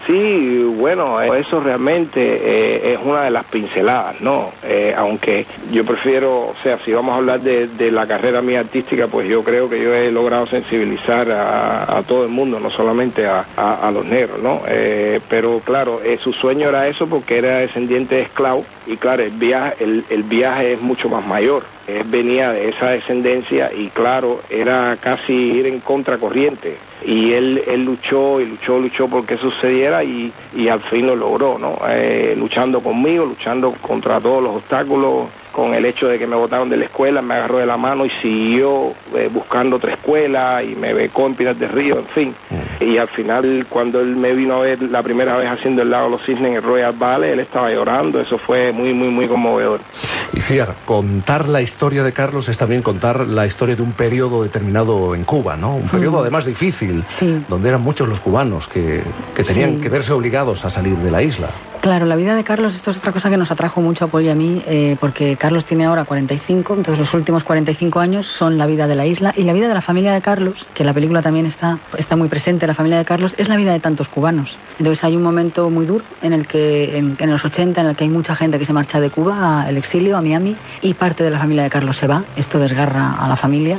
Sí, bueno, eso realmente eh, es una de las pinceladas, ¿no? Eh, aunque yo prefiero, o sea, si vamos a hablar de, de la carrera mía artística, pues yo creo que yo he logrado sensibilizar a, a todo el mundo, no solamente a, a- a los negros, ¿no? Eh, pero claro, eh, su sueño era eso porque era descendiente de esclavo y claro, el viaje, el, el viaje es mucho más mayor. Él venía de esa descendencia y claro, era casi ir en contracorriente. Y él, él luchó y luchó, luchó porque sucediera y, y al fin lo logró, ¿no? Eh, luchando conmigo, luchando contra todos los obstáculos, con el hecho de que me botaron de la escuela, me agarró de la mano y siguió eh, buscando otra escuela y me becó en Pinas del Río, en fin. Y al final, cuando él me vino a ver la primera vez haciendo el lago de los cisnes en el Royal Ballet, él estaba llorando, eso fue muy, muy, muy conmovedor. Y Ciar, contar la historia de Carlos es también contar la historia de un periodo determinado en Cuba, ¿no? Un periodo Mm. además difícil, donde eran muchos los cubanos que, que tenían Sí. que verse obligados a salir de la isla. Claro, la vida de Carlos, esto es otra cosa que nos atrajo mucho a Paul y a mí, eh, porque Carlos tiene ahora 45, entonces los últimos 45 años son la vida de la isla y la vida de la familia de Carlos, que en la película también está, está muy presente, la familia de Carlos, es la vida de tantos cubanos. Entonces hay un momento muy duro en el que, en, en los 80, en el que hay mucha gente que se marcha de Cuba al exilio, a Miami, y parte de la familia de Carlos se va, esto desgarra a la familia.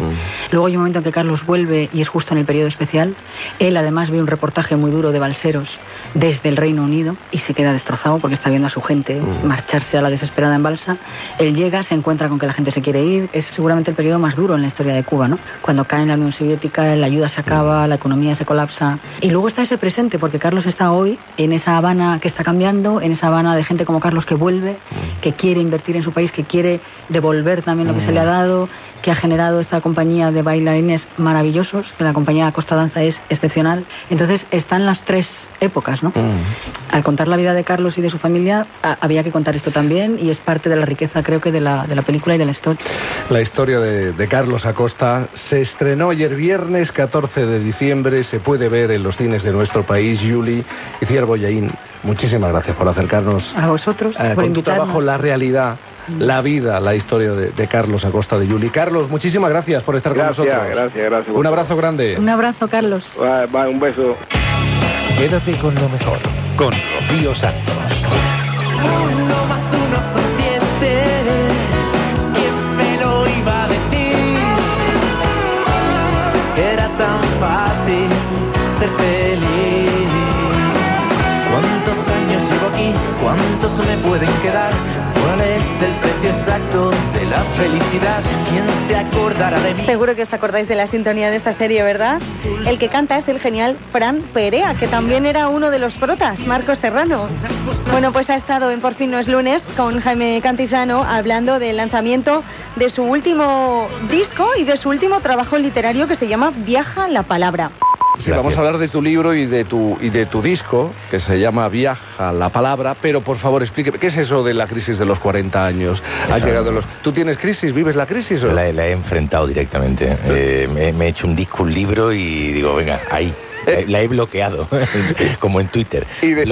Luego hay un momento en que Carlos vuelve y es justo en el periodo especial. Él además ve un reportaje muy duro de balseros desde el Reino Unido y se queda destrozado porque está viendo a su gente marcharse a la desesperada en balsa. Él llega, se encuentra con que la gente se quiere ir. Es seguramente el periodo más duro en la historia de Cuba, ¿no? Cuando cae en la Unión Soviética, la ayuda se acaba, la economía se colapsa. Y luego está ese presente, porque Carlos está hoy en esa Habana que está cambiando, en esa Habana de gente como Carlos que vuelve, que quiere invertir en su país, que quiere devolver también lo que se le ha dado, que ha generado esta compañía de bailarines maravillosos, que la compañía Costa Danza es excepcional. Entonces están las tres épocas, ¿no? Al contar la vida de Carlos y de su familia, había que contar esto también y es parte de la riqueza, creo que, de la, de la película y de la historia. La historia de, de Carlos Acosta se estrenó ayer viernes 14 de diciembre, se puede ver en los cines de nuestro país. Yuli y Ciervo Yaín, muchísimas gracias por acercarnos A vosotros, eh, por con tu trabajo la realidad, la vida, la historia de, de Carlos Acosta de Yuli. Carlos, muchísimas gracias por estar Gracias, con nosotros. gracias, gracias. Un abrazo grande. Un abrazo, Carlos. Va, va, un beso. Quédate con lo mejor, con Rocío Santos. Uno más uno son siete. ¿Quién me lo iba a decir? Era tan fácil ser feliz. ¿Cuántos años llevo aquí? ¿Cuántos me pueden quedar? ¿Cuál es el precio exacto de la felicidad? ¿Quién se acordará de mí? Seguro que os acordáis de la sintonía de esta serie, ¿verdad? El que canta es el genial Fran Perea, que también era uno de los protas, Marcos Serrano. Bueno, pues ha estado en Por fin no es lunes con Jaime Cantizano hablando del lanzamiento de su último disco y de su último trabajo literario que se llama Viaja la Palabra. Sí, vamos a hablar de tu libro y de tu, y de tu disco, que se llama Viaja la Palabra, pero por favor explíqueme, ¿qué es eso de la crisis de los 40 años? Has Eso- llegado a los... ¿Tú tienes crisis? ¿Vives la crisis? o? La, la he enfrentado directamente. Eh, me, me he hecho un disco, un libro y digo, venga, ahí. La, he bloqueado, como en Twitter. Y, de-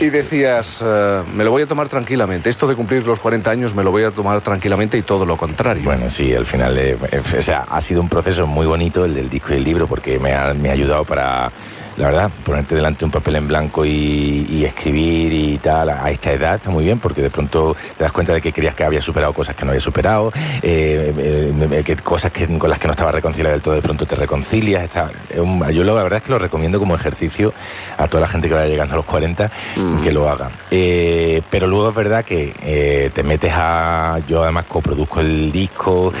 y decías, eh, me lo voy a tomar tranquilamente. Esto de cumplir los 40 años me lo voy a tomar tranquilamente y todo lo contrario. Bueno, sí, al final, eh, eh, o sea, ha sido un proceso muy bonito el del disco y el libro porque me ha, me ha ayudado para, la verdad, ponerte delante un papel en blanco y, y escribir y tal a esta edad está muy bien porque de pronto te das cuenta de que creías que había superado cosas que no había superado, eh, eh, que cosas que, con las que no estaba reconciliado del todo de pronto te reconcilias. Está, yo lo- la verdad es que lo recomiendo como ejercicio a toda la gente que vaya llegando a los 40 que lo haga. Eh, pero luego es verdad que eh, te metes a... Yo además coproduzco el disco,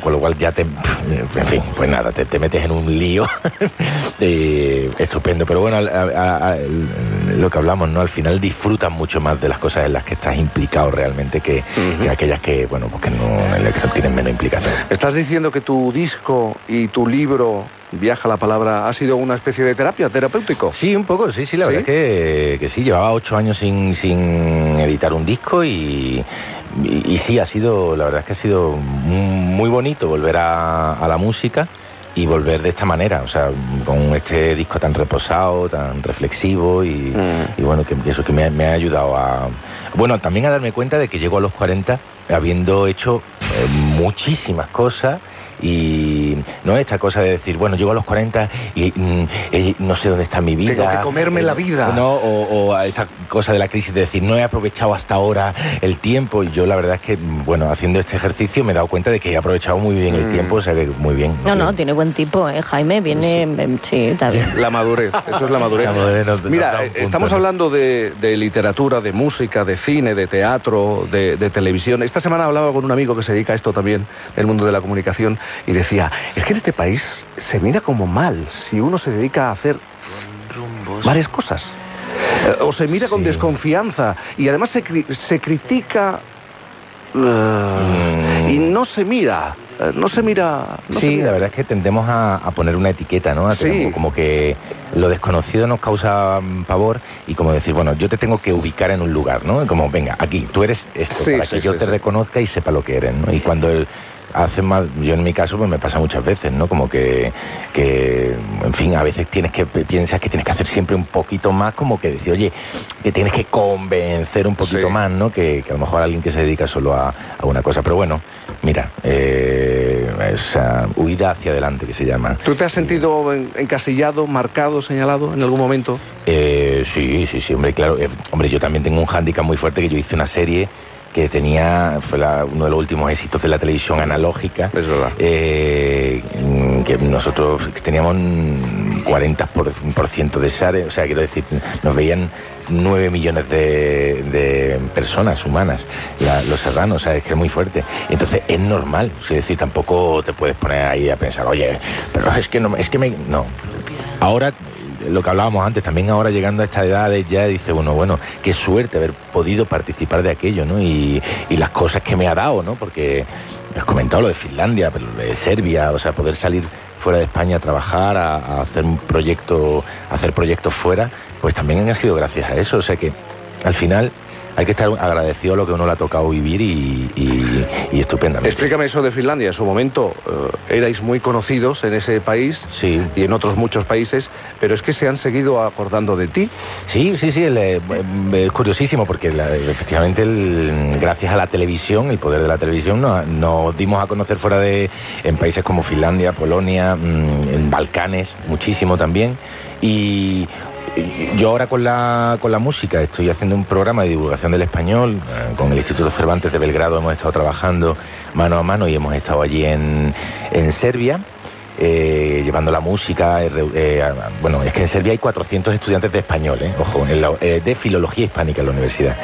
con lo cual ya te... En fin, pues nada, te, te metes en un lío eh, estupendo. Pero bueno, a- a- lo que hablamos, ¿no? Al final disfrutas mucho más de las cosas en las que estás implicado realmente que, que aquellas que, bueno, pues que no, en las que tienen menos implicación. ¿Estás diciendo que tu disco y tu libro, Viaja la Palabra, ha sido una especie de terapia, terapéutico? Sí, un poco, sí, sí, la verdad es que, que sí, llevaba ocho años sin, sin editar un disco y, y, y sí, ha sido, la verdad es que ha sido muy bonito volver a, a la música y volver de esta manera, o sea, con este disco tan reposado, tan reflexivo y, y bueno, que, eso que me, ha- me ha ayudado a... Bueno, también a darme cuenta de que llego a los 40 habiendo hecho eh, muchísimas cosas y no esta cosa de decir, bueno, llego a los 40 y mm, eh, no sé dónde está mi vida. Tengo que comerme Eh, la vida. No, o, o a esta cosa de la crisis de decir, no he aprovechado hasta ahora el tiempo. Y yo la verdad es que, mm, bueno, haciendo este ejercicio me he dado cuenta de que he aprovechado muy bien el Mm. tiempo, o sea que muy bien. No, no, tiene buen tipo, ¿eh? Jaime viene... em, Sí, está bien. La madurez, eso es la madurez. La madurez Mira, eh, punto, estamos ¿no? hablando de, de literatura, de música, de cine, de teatro, de, de televisión. Esta semana hablaba con un amigo que se dedica a esto también, del mundo de la comunicación, y decía, es que en este país se mira como mal si uno se dedica a hacer varias cosas. Eh, o se mira con desconfianza y además se, cri- se critica eh, y no se mira, eh, no se mira... no se sí, mira. la verdad es que tendemos a, a poner una etiqueta, ¿no? A Sí. tener como que lo desconocido nos causa mm, pavor y como decir, bueno, yo te tengo que ubicar en un lugar, ¿no? Como, venga, aquí, tú eres esto, Sí, para sí, que yo te reconozca y sepa lo que eres, ¿no? Y cuando el- hacen más, yo en mi caso pues me pasa muchas veces, ¿no? Como que, que, en fin, a veces tienes que, piensas que tienes que hacer siempre un poquito más, como que decir, oye, que tienes que convencer un poquito más, ¿no? Que, que a lo mejor alguien que se dedica solo a, a una cosa. Pero bueno, mira, eh, esa huida hacia adelante que se llama. ¿Tú te has sentido en- encasillado, marcado, señalado en algún momento? Eh, sí, sí, sí, hombre, claro. eh, hombre, yo también tengo un hándicap muy fuerte que yo hice una serie que tenía, fue la- uno de los últimos éxitos de la televisión analógica. Es verdad. eh, que nosotros teníamos un 40% por, por ciento de share, o sea, quiero decir, nos veían 9 millones de, de personas humanas, la- los serranos, o sea, es que es muy fuerte. Entonces es normal, es decir, tampoco te puedes poner ahí a pensar, oye, pero es que no, es que me... No. Ahora lo que hablábamos antes, también ahora llegando a esta edad ya dice uno, bueno, qué suerte haber podido participar de aquello, ¿no? Y, y las cosas que me ha dado, ¿no? Porque has comentado lo de Finlandia, pero lo de Serbia, o sea, poder salir fuera de España a trabajar, a, a hacer un proyecto, a hacer proyectos fuera, pues también ha sido gracias a eso, o sea que al final hay que estar agradecido a lo que uno le ha tocado vivir y, y- y estupendamente. Explícame eso de Finlandia. En su momento eh, erais muy conocidos en ese país y en otros muchos países, pero es que se han seguido acordando de ti. Sí, sí, sí, el, eh, es curiosísimo porque la- efectivamente el- gracias a la televisión, el poder de la televisión, nos, nos dimos a conocer fuera de, en países como Finlandia, Polonia, mm, en Balcanes, muchísimo también. Y yo ahora con la, con la música estoy haciendo un programa de divulgación del español eh, con el Instituto Cervantes de Belgrado, hemos estado trabajando mano a mano y hemos estado allí en, en Serbia eh, llevando la música. eh, bueno, es que en Serbia hay 400 estudiantes de español, ojo, de filología hispánica en la universidad.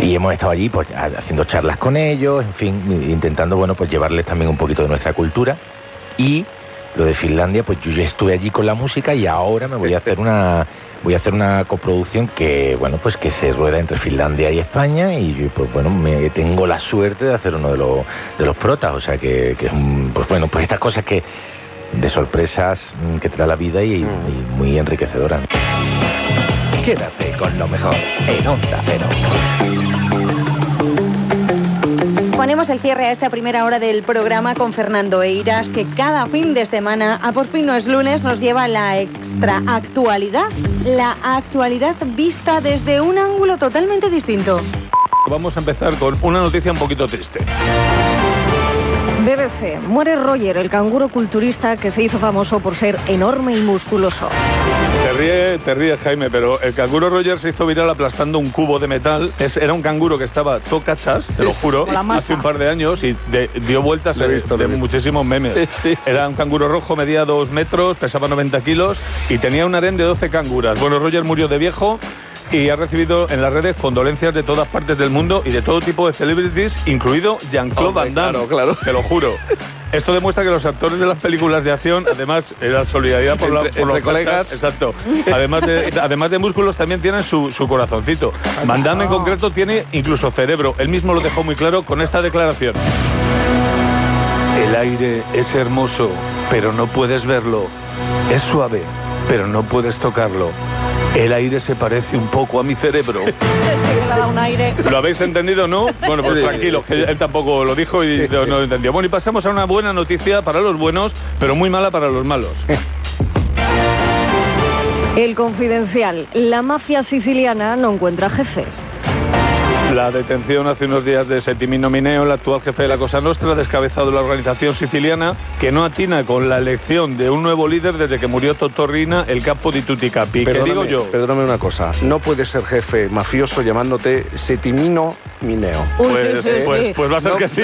Y hemos estado allí pues, ha- haciendo charlas con ellos, en fin, intentando bueno, pues, llevarles también un poquito de nuestra cultura. Y lo de Finlandia, pues yo ya estuve allí con la música y ahora me voy a hacer una voy a hacer una coproducción que bueno pues que se rueda entre Finlandia y España y yo, pues bueno me tengo la suerte de hacer uno de los de los protas, o sea que, que es un- pues bueno pues estas cosas que de sorpresas mm, que te da la vida y, y muy enriquecedoras. Quédate con lo mejor en Onda Cero. Ponemos el cierre a esta primera hora del programa con Fernando Eiras, que cada fin de semana, a por fin no es lunes, nos lleva la extra actualidad. La actualidad vista desde un ángulo totalmente distinto. Vamos a empezar con una noticia un poquito triste. BBC. Muere Roger, el canguro culturista que se hizo famoso por ser enorme y musculoso. Te ríe, te ríes, Jaime, pero el canguro Roger se hizo viral aplastando un cubo de metal. Es- era un canguro que estaba tocachas, te lo juro, hace un par de años y de- dio vueltas Lo he de- visto, de muchísimos memes. Era un canguro rojo, medía dos metros, pesaba 90 kilos y tenía un harén de 12 canguras. Bueno, Roger murió de viejo y ha recibido en las redes condolencias de todas partes del mundo y de todo tipo de celebrities, incluido Jean-Claude Van Damme. claro, claro. Te lo juro. Esto demuestra que los actores de las películas de acción, además, solidaridad por, la- Entre- por los entre colegas. Exacto. Además de, además de músculos, también tienen su, su corazoncito. Van Damme en concreto tiene incluso cerebro. Él mismo lo dejó muy claro con esta declaración. El aire es hermoso, pero no puedes verlo. Es suave, pero no puedes tocarlo. El aire se parece un poco a mi cerebro. Sí, le ha dado un aire. ¿Lo habéis entendido, no? Bueno, pues tranquilo, que él tampoco lo dijo y no lo entendió. Bueno, y pasamos a una buena noticia para los buenos, pero muy mala para los malos. El confidencial. La mafia siciliana no encuentra jefe. La detención hace unos días de Settimino Mineo, el actual jefe de la Cosa Nostra, descabezado la organización siciliana, que no atina con la elección de un nuevo líder desde que murió Totorrina, el capo di tutti capi. ¿Qué digo yo? Perdóname una cosa. No puedes ser jefe mafioso llamándote Setimino Mineo. Pues, pues, pues va a ser No, que sí.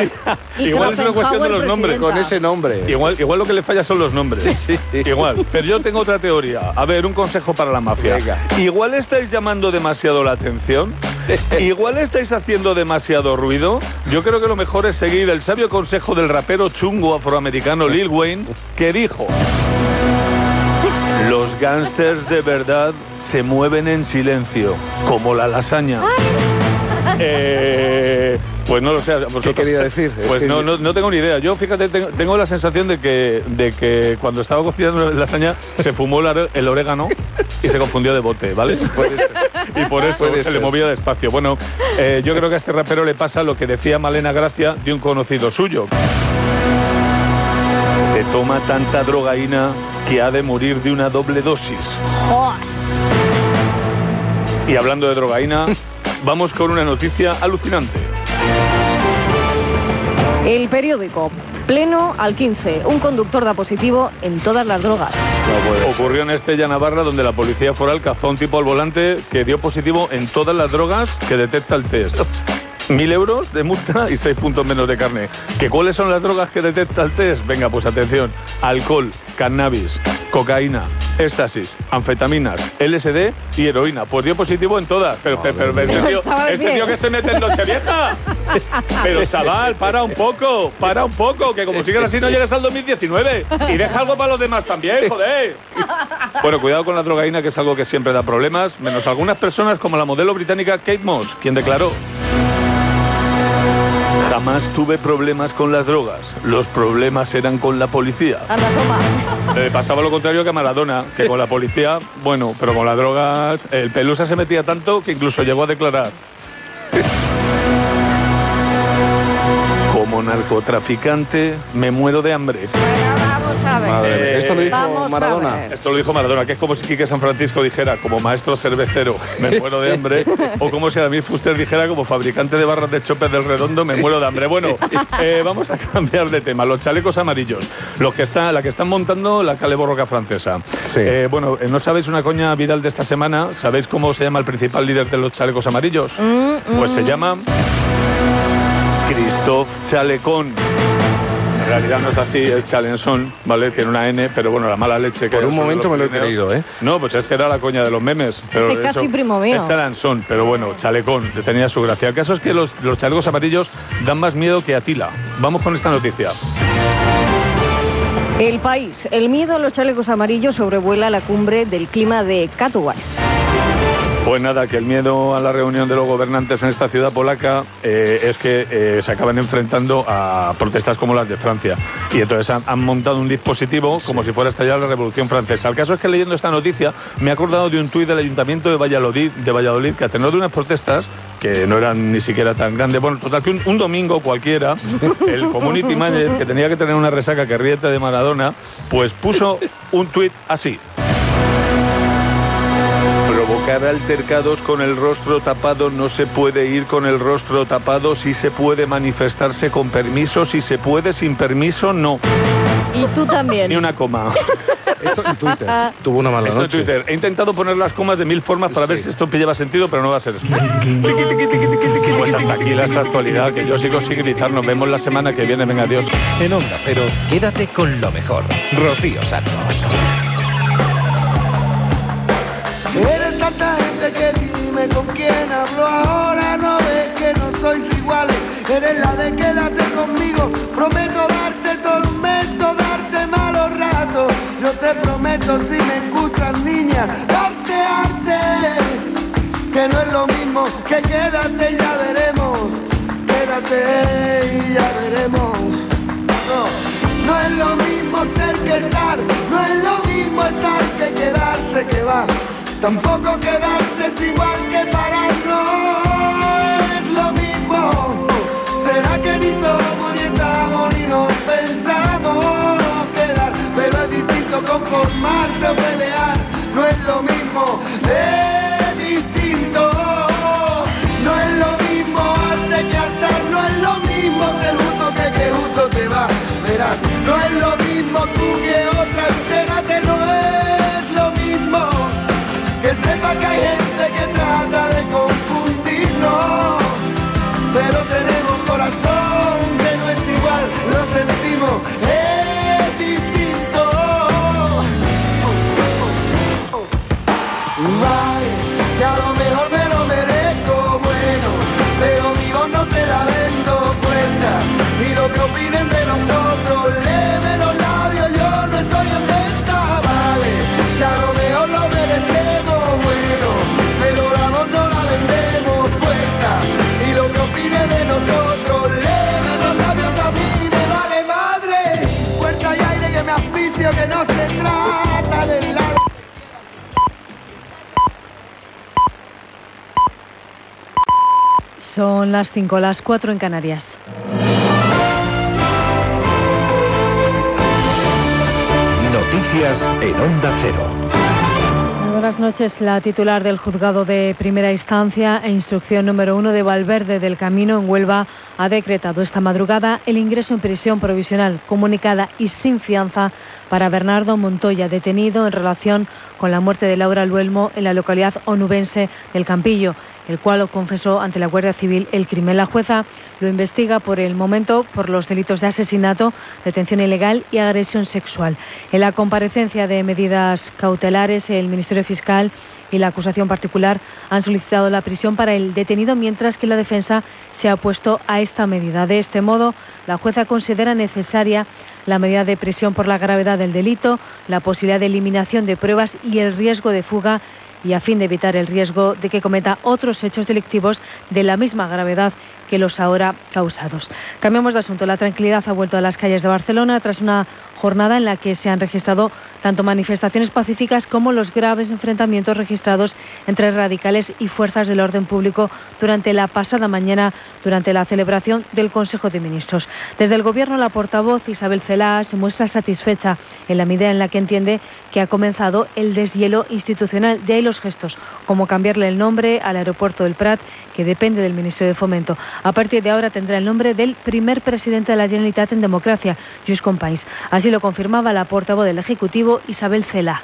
Y Igual es una cuestión de los nombres. presidenta. Con ese nombre. Igual, igual lo que le falla son los nombres. Igual. Pero yo tengo otra teoría. A ver, un consejo para la mafia. Igual estáis llamando demasiado la atención. Igual estáis haciendo demasiado ruido. Yo creo que lo mejor es seguir el sabio consejo del rapero chungo afroamericano Lil Wayne, que dijo: Los gángsters de verdad se mueven en silencio, como la lasaña. Eh, pues no lo sé. ¿Qué quería decir? Es Pues no, no, no tengo ni idea. Yo, fíjate, tengo, tengo la sensación de que, de que cuando estaba cocinando la lasaña se fumó el, orégano y se confundió de bote, ¿vale? Y por eso se le movía despacio. Bueno, eh, yo creo que a este rapero le pasa lo que decía Malena Gracia de un conocido suyo. toma tanta drogaína que ha de morir de una doble dosis. Y hablando de drogaína, vamos con una noticia alucinante. El periódico. Pleno al 15. Un conductor da positivo en todas las drogas. Ocurrió en Estella Navarra, donde la policía foral cazó a un tipo al volante que dio positivo en todas las drogas que detecta el test. Mil euros de multa y seis puntos menos de carne. ¿Que ¿Cuáles son las drogas que detecta el test? Venga, pues atención. Alcohol, cannabis, cocaína, éxtasis, anfetaminas, LSD y heroína. Pues dio positivo en todas. Pero, pero, pero este, tío, este tío que se mete en Nochevieja. Pero chaval, para un poco, para un poco, que como sigas así no llegas al 2019. Y deja algo para los demás también, joder. Bueno, cuidado con la drogaína, que es algo que siempre da problemas, menos algunas personas como la modelo británica Kate Moss, quien declaró. Jamás tuve problemas con las drogas. Los problemas eran con la policía. Anda, toma. Le pasaba lo contrario que a Maradona, que con la policía, bueno, pero con las drogas, el Pelusa se metía tanto que incluso llegó a declarar. Como narcotraficante, me muero de hambre. Vamos a ver. Madre mía. Esto lo dijo Maradona. Esto lo dijo Maradona, que es como si Quique San Francisco dijera, como maestro cervecero, me muero de hambre, o como si David Fuster dijera, como fabricante de barras de chopes del redondo, me muero de hambre. Bueno, eh, vamos a cambiar de tema. Los chalecos amarillos, los que está, la que están montando la Cale Borroca francesa. Eh, bueno, eh, ¿no sabéis una coña viral de esta semana? ¿Sabéis cómo se llama el principal líder de los chalecos amarillos? Mm, Pues se mm. llama Christophe Chalecón. En realidad no es así, es Chalenson, ¿vale? Tiene una N, pero bueno, la mala leche que Por un momento me lo he creído, ¿eh? No, pues es que era la coña de los memes. Pero Es casi eso- primo mío. Es Chalenson, pero bueno, Chalecón, que tenía su gracia. El caso es que los, los chalecos amarillos dan más miedo que Atila. Vamos con esta noticia. El país. El miedo a los chalecos amarillos sobrevuela la cumbre del clima de Katowice. Pues nada, que el miedo a la reunión de los gobernantes en esta ciudad polaca eh, es que eh, se acaban enfrentando a protestas como las de Francia. Y entonces han, han montado un dispositivo como si fuera a estallar la Revolución Francesa. El caso es que leyendo esta noticia me he acordado de un tuit del Ayuntamiento de Valladolid, de Valladolid que a tenor de unas protestas que no eran ni siquiera tan grandes. Bueno, total que un, un domingo cualquiera, el community manager que tenía que tener una resaca que riete de Maradona, pues puso un tuit así. Provocar altercados con el rostro tapado no se puede ir con el rostro tapado, si se puede manifestarse con permiso, si se puede sin permiso, no. Y tú también. Ni una coma. Esto en Twitter. Tuvo una mala Esto en noche. Twitter. He intentado poner las comas de mil formas para ver si esto lleva sentido, pero no va a ser eso. Pues hasta aquí la actualidad, que yo sigo sin gritar. Nos vemos la semana que viene. Venga, adiós. En Onda Cero, quédate con lo mejor. Rocío Santos. Tanta gente que dime con quién hablo. Ahora, no ves que no sois iguales, eres la de quédate conmigo, prometo darte tormento, darte malos ratos, yo te prometo si me escuchas niña, darte arte, que no es lo mismo que quédate y ya veremos, quédate y ya veremos. No, no es lo mismo ser que estar, no es lo mismo estar que quedarse que va. Tampoco quedarse es igual que parar, no es lo mismo. ¿Será que ni somos ni estamos ni nos pensamos quedar? Pero es distinto conformarse o pelear, no es lo mismo, es distinto. No es lo mismo arte que altar, no es lo mismo ser justo que que justo te va. Verás, no es lo mismo sepa hay gente que trata de confundirnos, pero tenemos corazón que no es igual, lo sentimos, es distinto. Vale, que Son las 5, las 4 en Canarias. Noticias en Onda Cero. Buenas noches. La titular del juzgado de primera instancia e instrucción número uno de Valverde del Camino en Huelva ha decretado esta madrugada el ingreso en prisión provisional comunicada y sin fianza para Bernardo Montoya, detenido en relación con la muerte de Laura Luelmo en la localidad onubense del Campillo el cual confesó ante la Guardia Civil el crimen. La jueza lo investiga por el momento por los delitos de asesinato, detención ilegal y agresión sexual. En la comparecencia de medidas cautelares, el Ministerio Fiscal y la acusación particular han solicitado la prisión para el detenido, mientras que la defensa se ha opuesto a esta medida. De este modo, la jueza considera necesaria la medida de prisión por la gravedad del delito, la posibilidad de eliminación de pruebas y el riesgo de fuga y a fin de evitar el riesgo de que cometa otros hechos delictivos de la misma gravedad que los ahora causados. Cambiamos de asunto. La tranquilidad ha vuelto a las calles de Barcelona tras una jornada en la que se han registrado tanto manifestaciones pacíficas como los graves enfrentamientos registrados entre radicales y fuerzas del orden público durante la pasada mañana, durante la celebración del Consejo de Ministros. Desde el Gobierno, la portavoz Isabel Celá se muestra satisfecha en la medida en la que entiende que ha comenzado el deshielo institucional. De ahí los gestos, como cambiarle el nombre al aeropuerto del Prat, que depende del Ministerio de Fomento. A partir de ahora tendrá el nombre del primer presidente de la Generalitat en democracia, Lluís Companys. Así lo confirmaba la portavoz del Ejecutivo, Isabel Cela.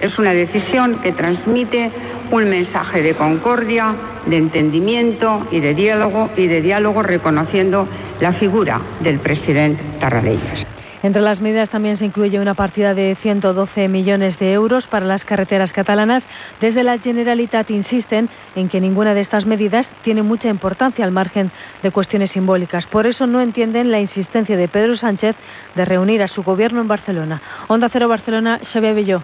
Es una decisión que transmite un mensaje de concordia, de entendimiento y de diálogo y de diálogo reconociendo la figura del presidente Tarradellas. Entre las medidas también se incluye una partida de 112 millones de euros para las carreteras catalanas. Desde la Generalitat insisten en que ninguna de estas medidas tiene mucha importancia al margen de cuestiones simbólicas. Por eso no entienden la insistencia de Pedro Sánchez de reunir a su gobierno en Barcelona. Onda Cero Barcelona, Xavier Belló.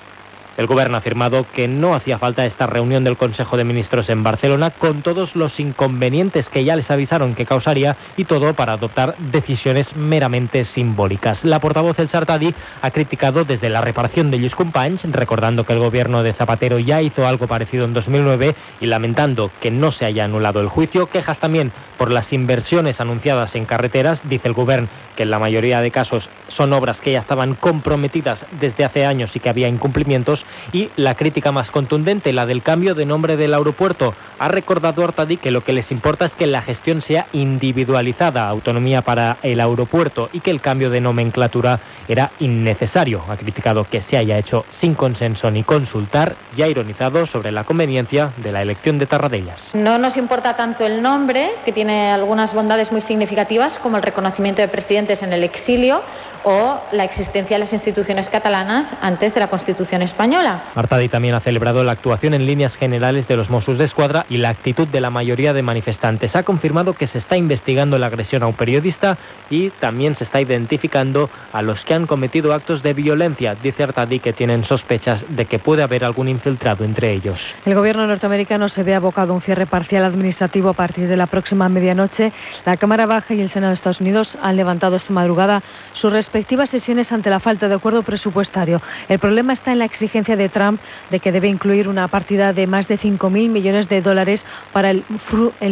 El Gobierno ha afirmado que no hacía falta esta reunión del Consejo de Ministros en Barcelona con todos los inconvenientes que ya les avisaron que causaría y todo para adoptar decisiones meramente simbólicas. La portavoz del Sartadi ha criticado desde la reparación de Lluís recordando que el gobierno de Zapatero ya hizo algo parecido en 2009 y lamentando que no se haya anulado el juicio, quejas también por las inversiones anunciadas en carreteras, dice el Gobierno que en la mayoría de casos son obras que ya estaban comprometidas desde hace años y que había incumplimientos y la crítica más contundente, la del cambio de nombre del aeropuerto. Ha recordado Artadi que lo que les importa es que la gestión sea individualizada, autonomía para el aeropuerto y que el cambio de nomenclatura era innecesario. Ha criticado que se haya hecho sin consenso ni consultar y ha ironizado sobre la conveniencia de la elección de Tarradellas. No nos importa tanto el nombre, que tiene algunas bondades muy significativas, como el reconocimiento de presidentes en el exilio o la existencia de las instituciones catalanas antes de la Constitución española. Artadi también ha celebrado la actuación en líneas generales de los Mossos de Escuadra y la actitud de la mayoría de manifestantes. Ha confirmado que se está investigando la agresión a un periodista y también se está identificando a los que han cometido actos de violencia. Dice Artadi que tienen sospechas de que puede haber algún infiltrado entre ellos. El gobierno norteamericano se ve abocado a un cierre parcial administrativo a partir de la próxima medianoche. La Cámara Baja y el Senado de Estados Unidos han levantado esta madrugada sus respectivas sesiones ante la falta de acuerdo presupuestario. El problema está en la exigencia de Trump de que debe incluir una partida de más de 5.000 millones de dólares para el,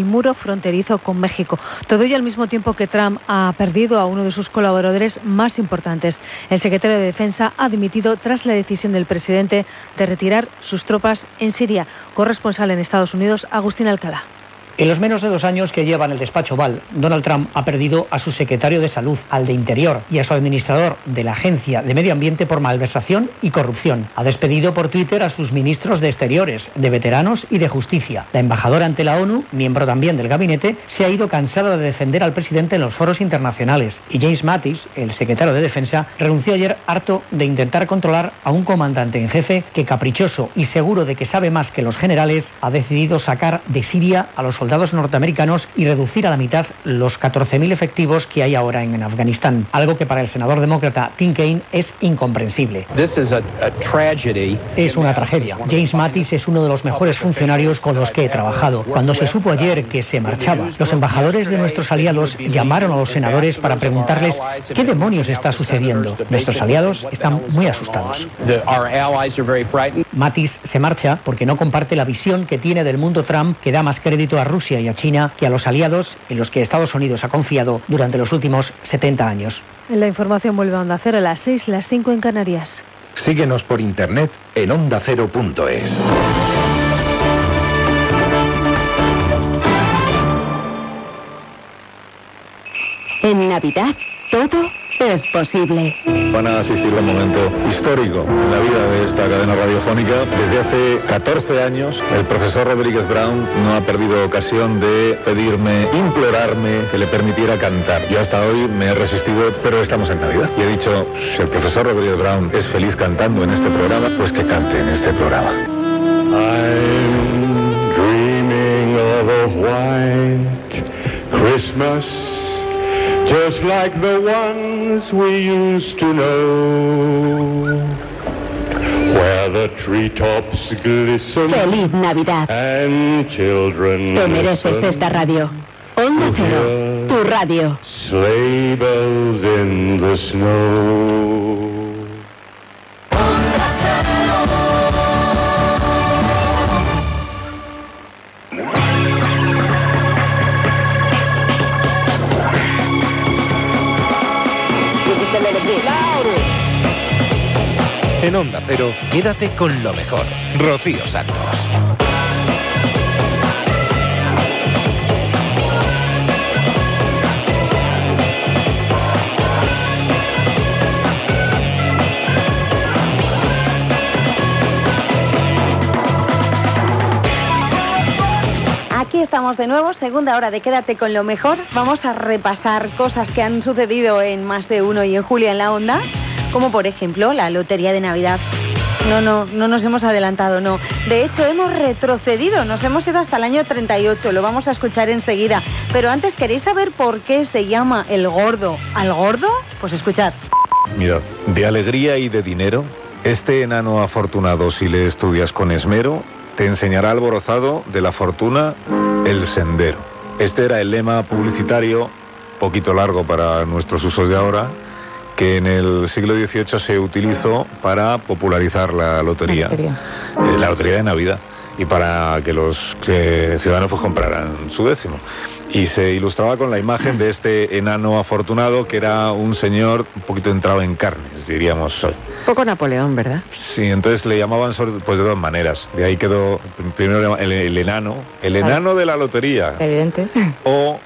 muro fronterizo con México. Todo ello al mismo tiempo que Trump ha perdido a uno de sus colaboradores más importantes. El secretario de Defensa ha dimitido tras la decisión del presidente de retirar sus tropas en Siria. Corresponsal en Estados Unidos, Agustín Alcalá. En los menos de dos años que lleva en el despacho Val, Donald Trump ha perdido a su secretario de Salud, al de Interior y a su administrador de la Agencia de Medio Ambiente por malversación y corrupción. Ha despedido por Twitter a sus ministros de Exteriores, de Veteranos y de Justicia. La embajadora ante la ONU, miembro también del gabinete, se ha ido cansada de defender al presidente en los foros internacionales. Y James Mattis, el secretario de Defensa, renunció ayer harto de intentar controlar a un comandante en jefe que, caprichoso y seguro de que sabe más que los generales, ha decidido sacar de Siria a los soldados soldados norteamericanos y reducir a la mitad los 14.000 efectivos que hay ahora en Afganistán, algo que para el senador demócrata Tim Kaine es incomprensible. Es una tragedia. James Mattis es uno de los mejores funcionarios con los que he trabajado. Cuando se supo ayer que se marchaba, los embajadores de nuestros aliados llamaron a los senadores para preguntarles qué demonios está sucediendo. Nuestros aliados están muy asustados. Mattis se marcha porque no comparte la visión que tiene del mundo Trump que da más crédito a Rusia Rusia y a China que a los aliados en los que Estados Unidos ha confiado durante los últimos 70 años. La información vuelve a Onda Cero a las 6, las 5 en Canarias. Síguenos por internet en ondacero.es. En Navidad todo es posible. Van a asistir a un momento histórico en la vida de esta cadena radiofónica. Desde hace 14 años, el profesor Rodríguez Brown no ha perdido ocasión de pedirme, implorarme que le permitiera cantar. Yo hasta hoy me he resistido, pero estamos en Navidad. Y he dicho, si el profesor Rodríguez Brown es feliz cantando en este programa, pues que cante en este programa. I'm dreaming of a white Christmas, just like the ones we used to know, where the treetops glisten Feliz Navidad. and children Te mereces esta radio. Onda Cero, tu radio. Sleigh bells in the snow. En Onda Cero, quédate con lo mejor. Rocío Santos. Aquí estamos de nuevo, segunda hora de Quédate con lo mejor. Vamos a repasar cosas que han sucedido en más de uno y en Julia en la onda, como por ejemplo la Lotería de Navidad. No, no, no nos hemos adelantado, no. De hecho, hemos retrocedido, nos hemos ido hasta el año 38, lo vamos a escuchar enseguida. Pero antes, ¿queréis saber por qué se llama el gordo al gordo? Pues escuchad. Mira, de alegría y de dinero, este enano afortunado, si le estudias con esmero, te enseñará alborozado de la fortuna el sendero. Este era el lema publicitario, poquito largo para nuestros usos de ahora, que en el siglo XVIII se utilizó para popularizar la lotería, eh, la lotería de Navidad, y para que los que ciudadanos pues compraran su décimo. Y se ilustraba con la imagen de este enano afortunado que era un señor un poquito entrado en carnes, diríamos hoy. Poco Napoleón, ¿verdad? Sí, entonces le llamaban sobre- pues de dos maneras. De ahí quedó primero el, el enano, el enano de la lotería, Evidente. o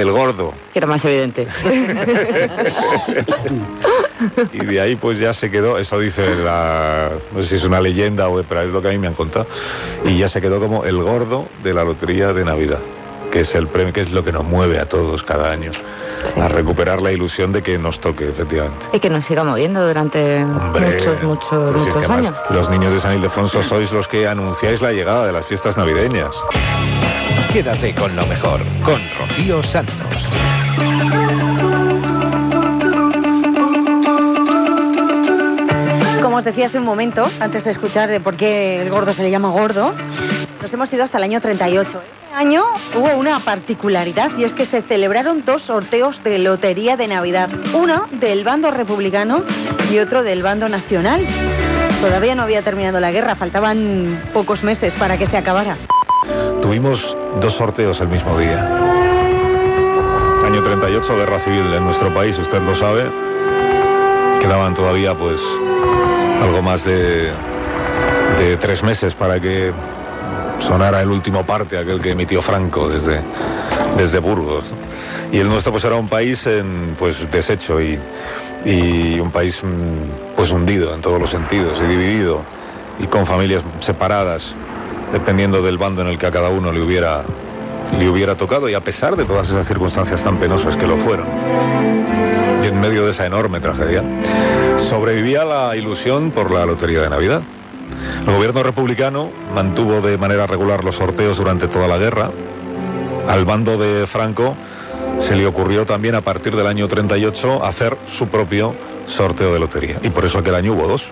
el gordo. Que era más evidente. Y de ahí pues ya se quedó, eso dice la, no sé si es una leyenda o pero es lo que a mí me han contado, y ya se quedó como el gordo de la lotería de Navidad, que es el premio, que es lo que nos mueve a todos cada año, a recuperar la ilusión de que nos toque, efectivamente. y que nos siga moviendo durante Hombre, muchos, muchos, pero si es muchos que años. Los niños de San Ildefonso sois los que anunciáis la llegada de las fiestas navideñas. Quédate con lo mejor. Con Rocío Santos. Como os decía hace un momento, antes de escuchar de por qué el gordo se le llama gordo, nos hemos ido hasta el año 38. Este año hubo una particularidad y es que se celebraron dos sorteos de lotería de Navidad. Uno del bando republicano y otro del bando nacional. Todavía no había terminado la guerra, faltaban pocos meses para que se acabara. Tuvimos dos sorteos el mismo día. Año 38, guerra civil en nuestro país, usted lo sabe. Quedaban todavía pues algo más de, de tres meses para que sonara el último parte, aquel que emitió Franco desde, desde Burgos. Y el nuestro pues era un país en pues deshecho y, y un país mm, pues hundido en todos los sentidos y dividido y con familias separadas dependiendo del bando en el que a cada uno le hubiera le hubiera tocado y a pesar de todas esas circunstancias tan penosas que lo fueron y en medio de esa enorme tragedia sobrevivía la ilusión por la lotería de Navidad. El gobierno republicano mantuvo de manera regular los sorteos durante toda la guerra. Al bando de Franco se le ocurrió también a partir del año 38 hacer su propio sorteo de lotería. Y por eso aquel año hubo dos.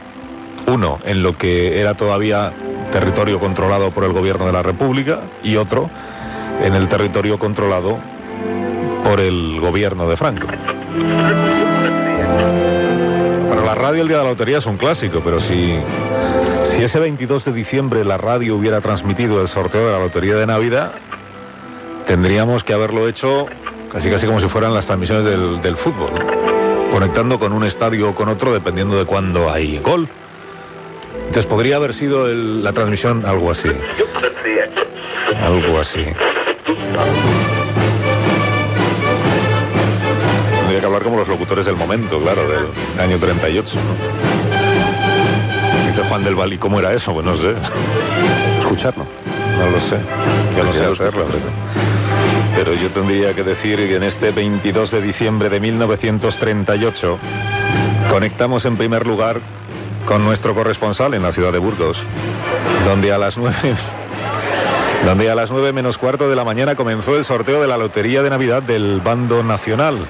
Uno en lo que era todavía territorio controlado por el gobierno de la República y otro en el territorio controlado por el gobierno de Franco. Para la radio el día de la lotería es un clásico, pero si, si ese 22 de diciembre la radio hubiera transmitido el sorteo de la lotería de Navidad, tendríamos que haberlo hecho casi casi como si fueran las transmisiones del, del fútbol. conectando con un estadio o con otro dependiendo de cuándo hay gol. Entonces podría haber sido el- la transmisión algo así. Algo así. Tendría que hablar como los locutores del momento, claro, del año 38. ¿no? Dice Juan del Val, ¿y cómo era eso? Pues no sé. Escucharlo. No lo sé. Ya no sé hacerlo. Pero, pero yo tendría que decir que en este 22 de diciembre de 1938 conectamos en primer lugar con nuestro corresponsal en la ciudad de Burgos, donde a las nueve donde a las 9 menos cuarto de la mañana comenzó el sorteo de la Lotería de Navidad del Bando Nacional.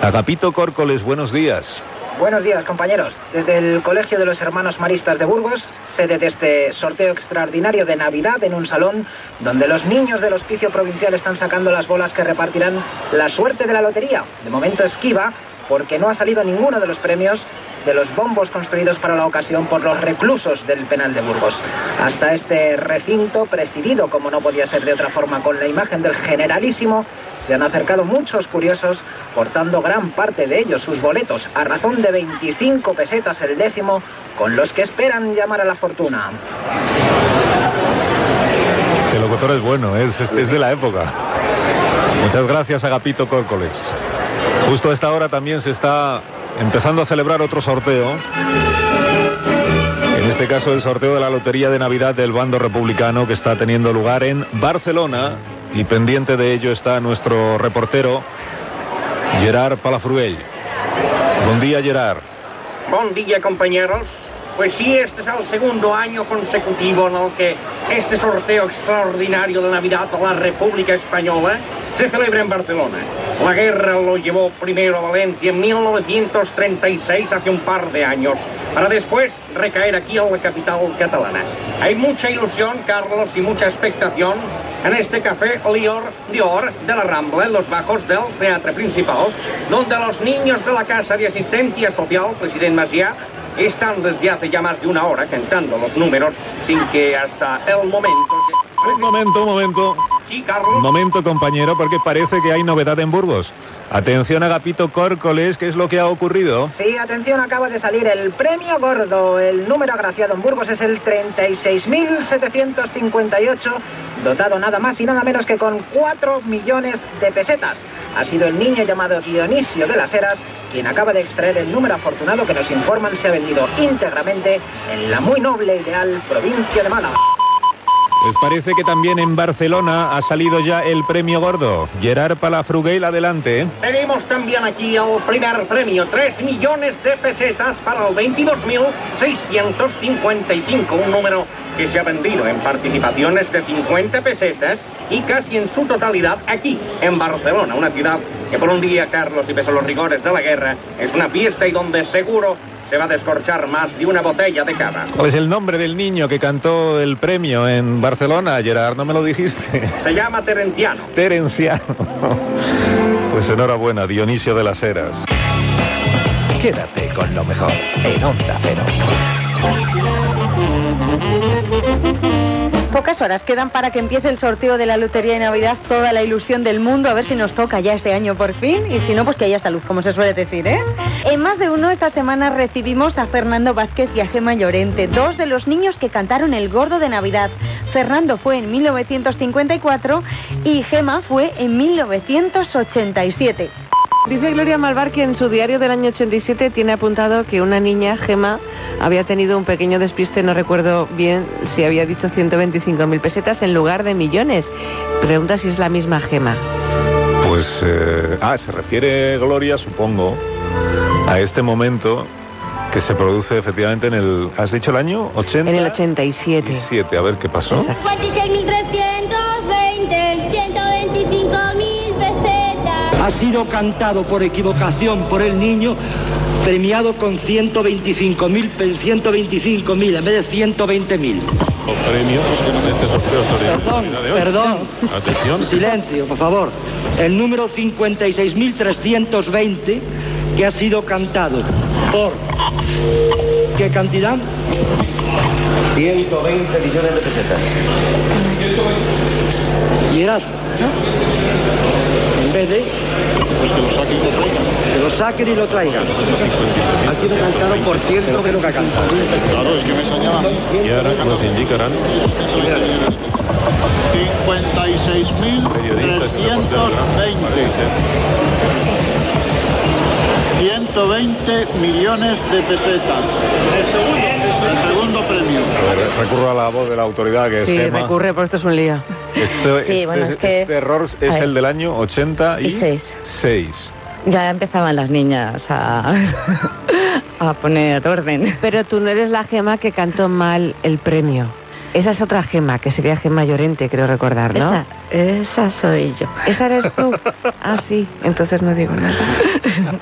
Agapito Córcoles, buenos días. Buenos días, compañeros. Desde el Colegio de los Hermanos Maristas de Burgos, sede de este sorteo extraordinario de Navidad en un salón donde los niños del hospicio provincial están sacando las bolas que repartirán la suerte de la lotería. De momento esquiva porque no ha salido ninguno de los premios de los bombos construidos para la ocasión por los reclusos del penal de Burgos. Hasta este recinto, presidido como no podía ser de otra forma con la imagen del generalísimo, se han acercado muchos curiosos portando gran parte de ellos sus boletos a razón de 25 pesetas el décimo con los que esperan llamar a la fortuna. El locutor es bueno, es, de la época. Muchas gracias, Agapito Córcoles. Justo a esta hora también se está empezando a celebrar otro sorteo. En este caso, el sorteo de la Lotería de Navidad del bando republicano que está teniendo lugar en Barcelona. Y pendiente de ello está nuestro reportero, Gerard Palafruell. Buen día, Gerard. Buen día, compañeros. Pues sí, este es el segundo año consecutivo en el que este sorteo extraordinario de Navidad de la República Española se celebra en Barcelona. La guerra lo llevó primero a Valencia en 1936, hace un par de años, para después recaer aquí en la capital catalana. Hay mucha ilusión, Carlos, y mucha expectación en este café Lior Dior de la Rambla, en los bajos del teatro principal, donde los niños de la Casa de Asistencia Social, Presidente Macià, están desde hace ya más de una hora cantando los números sin que hasta el momento... Un momento, un momento. Sí, Carlos. Un momento, compañero, porque parece que hay novedad en Burgos. Atención, Agapito Córcoles, ¿qué es lo que ha ocurrido? Sí, atención, acaba de salir el premio gordo. El número agraciado en Burgos es el 36.758, dotado nada más y nada menos que con 4 millones de pesetas. Ha sido el niño llamado Dionisio de las Heras quien acaba de extraer el número afortunado que nos informan se ha vendido íntegramente en la muy noble y leal provincia de Málaga. Pues parece que también en Barcelona ha salido ya el premio gordo. Gerard Palafruguel, adelante. Tenemos también aquí el primer premio, 3 millones de pesetas para el 22.655, un número que se ha vendido en participaciones de 50 pesetas y casi en su totalidad aquí, en Barcelona, una ciudad que por un día, Carlos, y pese los rigores de la guerra, es una fiesta y donde seguro se va a descorchar más de una botella de cava. ¿Cuál es el nombre del niño que cantó el premio en Barcelona, Gerard? ¿No me lo dijiste? Se llama Terenciano. Terenciano. Pues enhorabuena, Dionisio de las Heras. Quédate con lo mejor en Onda Cero. Pocas horas quedan para que empiece el sorteo de la Lotería de Navidad, toda la ilusión del mundo, a ver si nos toca ya este año por fin, y si no, pues que haya salud, como se suele decir, ¿eh? En más de uno esta semana recibimos a Fernando Vázquez y a Gema Llorente, dos de los niños que cantaron El Gordo de Navidad. Fernando fue en 1954 y Gema fue en 1987. Dice Gloria Malvar que en su diario del año 87 tiene apuntado que una niña, Gema, había tenido un pequeño despiste, no recuerdo bien si había dicho 125.000 pesetas en lugar de millones. Pregunta si es la misma Gema. Pues, eh, ah, se refiere Gloria, supongo, a este momento que se produce efectivamente en el, ¿has dicho el año? 80. En el 87. 7, a ver qué pasó. 56.320, Ha sido cantado por equivocación por el niño, premiado con 125.000, pe- 125.000 en vez de 120.000. Premio no sorteo Perdón, perdón. Atención. Silencio, por favor. El número 56.320 que ha sido cantado por... ¿Qué cantidad? 120 millones de pesetas. Y eras... En vez de... Pues que lo saquen y lo traigan. Que lo saquen y lo traigan. Ha sido cantado por ciento que lo que ha cantado. Claro, es que me enseñaba. Y ahora nos indicarán 56.320. 120 millones de pesetas. El segundo premio. A ver, recurro a la voz de la autoridad que Sí, es recurre, porque esto es un lío. Esto- Sí, este, bueno, es que- este error es el del año 86. Seis. Ya empezaban las niñas a, a poner orden. Pero tú no eres la gema que cantó mal el premio. Esa es otra gema, que sería Gema Llorente, creo recordar, ¿no? Esa, esa soy yo. ¿Esa eres tú? Ah, sí, entonces no digo nada.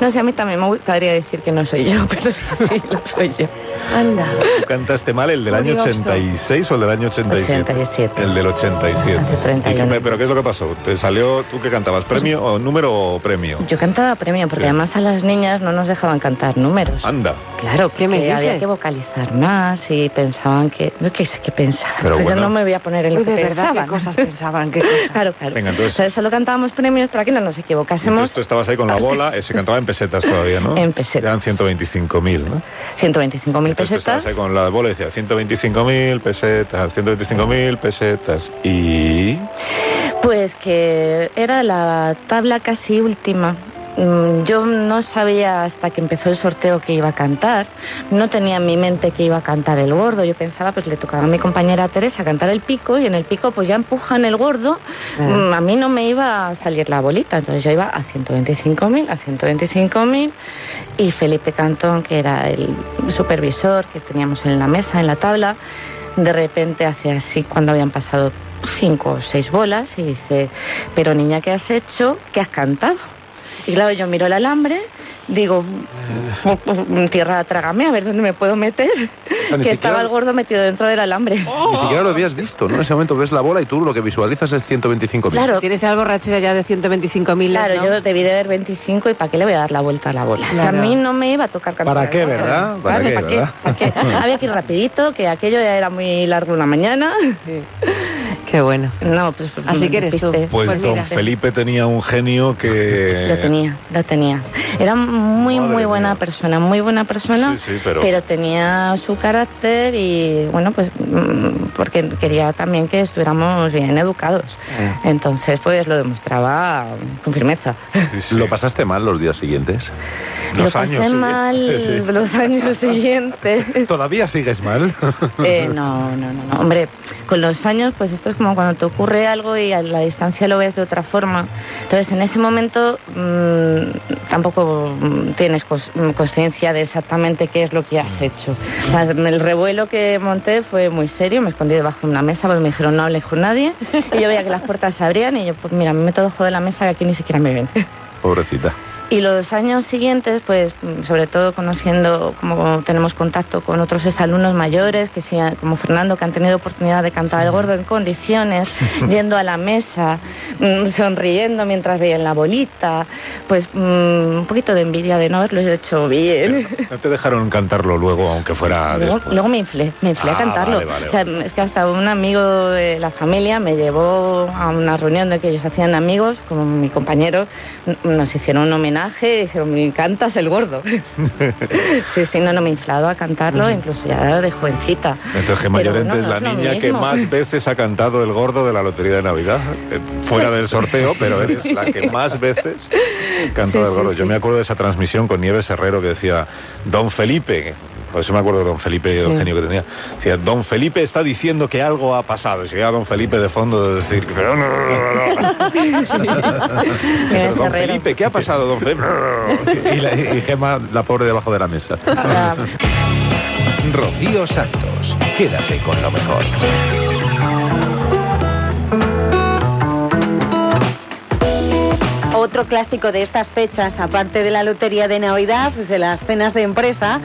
No sé, a mí también me gustaría decir que no soy yo, pero sí, sí, lo soy yo. Anda. ¿Tú cantaste mal el del año Curioso. 86 o el del año 87? 87. El del 87. Hace 31. ¿Y qué- ¿Pero qué es lo que pasó? ¿Te salió tú que cantabas? ¿Premio o número o premio? Yo cantaba premio, porque Sí. además a las niñas no nos dejaban cantar números. Anda. Claro, que me había dices? que vocalizar más y pensaban que... No qué sé qué pensaban, Pero pero, bueno. yo no me voy a poner en lo Uy, que de verdad, pensaban. ¿qué cosas pensaban? ¿Qué cosas? Claro, claro. Venga, entonces- Entonces solo cantábamos premios para que no nos equivocásemos. Entonces tú estabas ahí con la bola, se cantaba en pesetas todavía, ¿no? En pesetas. Eran 125.000, ¿no? 125.000 Entonces tú pesetas. estabas ahí con la bola y decía 125.000 pesetas, 125.000 pesetas. Y... Pues que era la tabla casi última. Mm, Yo no sabía hasta que empezó el sorteo que iba a cantar, no tenía en mi mente que iba a cantar el gordo, yo pensaba pues le tocaba a mi compañera Teresa cantar el pico y en el pico pues ya empujan el gordo, Ah. Mm, a mí no me iba a salir la bolita, entonces yo iba a 125.000, a 125.000 y Felipe Cantón, que era el supervisor que teníamos en la mesa, en la tabla, de repente hace así cuando habían pasado cinco o seis bolas y dice, pero niña, ¿qué has hecho? ¿Qué has cantado? Y claro, yo miro el alambre, digo, "Mm, tierra, trágame, a ver dónde me puedo meter. ni que siquiera- estaba el gordo metido dentro del alambre. Ni siquiera lo habías visto, ¿no? En ese momento ves la bola y tú lo que visualizas es 125.000. Claro. Tienes algo borrachera ya de 125.000, Claro, ¿no? yo debí de ver 25 y ¿para qué le voy a dar la vuelta a la bola? A mí no me iba a tocar cantar. ¿Para qué, verdad? ¿Para Claro, qué, ¿para verdad? ¿Para qué? Había que ir rapidito, que aquello ya era muy largo una mañana. Qué bueno. No, pues... Así que eres tú. Pues, Pues don mira. Felipe tenía un genio que... Lo tenía, lo tenía. Era muy, Madre muy buena mía. persona, muy buena persona, Sí, sí, pero- tenía su carácter y, bueno, pues mm, porque quería también que estuviéramos bien educados. Mm. Entonces, pues lo demostraba con firmeza. ¿Lo pasaste mal los días siguientes? lo pasé mal Sí. los años siguientes. ¿Todavía sigues mal? Eh, no, no, no, no. Hombre, con los años, pues esto es como cuando te ocurre algo y a la distancia lo ves de otra forma. Entonces, en ese momento mm, tampoco tienes cos- mm, conciencia de exactamente qué es lo que has hecho. O sea, el revuelo que monté fue muy serio, me escondí debajo de una mesa porque me dijeron no hables con nadie y yo veía que las puertas se abrían y yo, pues mira, me meto debajo de la mesa que aquí ni siquiera me ven. Pobrecita. Y los años siguientes, pues mm, sobre todo conociendo, como tenemos contacto con otros exalumnos mayores, que sí, como Fernando, que han tenido oportunidad de cantar el gordo en condiciones, yendo a la mesa, mm, sonriendo mientras veían la bolita, pues mm, un poquito de envidia de no haberlo hecho bien. No te dejaron cantarlo luego, aunque fuera Luego, después. luego me inflé, me inflé Ah, a cantarlo. vale, vale, o sea, es que hasta un amigo de la familia me llevó a una reunión de que ellos hacían amigos, como mi compañero, nos hicieron un homenaje y dijeron, me cantas el gordo. sí, sí, no, no me he inflado a cantarlo, incluso ya de jovencita. Entonces Gemma Pero Llorente no, es la no niña que más veces ha cantado el gordo de la Lotería de Navidad. Eh, Fuera del sorteo, pero eres la que más veces ha cantado Sí, el gordo. sí, Yo sí. me acuerdo de esa transmisión con Nieves Herrero que decía, Don Felipe, por eso me acuerdo de Don Felipe y el Sí. genio que tenía. Decía, Don Felipe está diciendo que algo ha pasado. Y se queda Don Felipe de fondo de decir, pero no, Don Herrero. Felipe, ¿qué ha pasado, Don Felipe? y, la, y Gema, la pobre debajo de la mesa. Rocío Santos. Quédate con lo mejor. Otro clásico de estas fechas, aparte de la lotería de Navidad, de las cenas de empresa,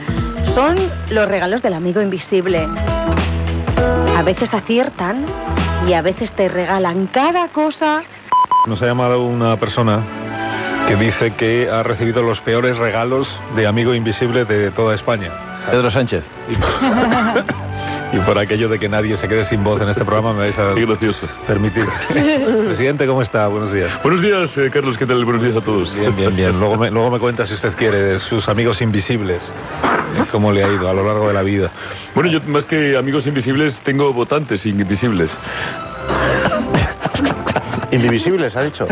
son los regalos del amigo invisible. A veces aciertan y a veces te regalan cada cosa. Nos ha llamado una persona que dice que ha recibido los peores regalos de amigo invisible de toda España. Pedro Sánchez. Y por aquello de que nadie se quede sin voz en este programa, me vais a permitir. Presidente, ¿cómo está? Buenos días. Buenos días, eh, Carlos, ¿qué tal? Buenos días a todos. Bien, bien, bien. Luego me, luego me cuenta, si usted quiere, de sus amigos invisibles. eh, ¿Cómo le ha ido a lo largo de la vida? Bueno, yo más que amigos invisibles, tengo votantes invisibles. Indivisibles, ha dicho.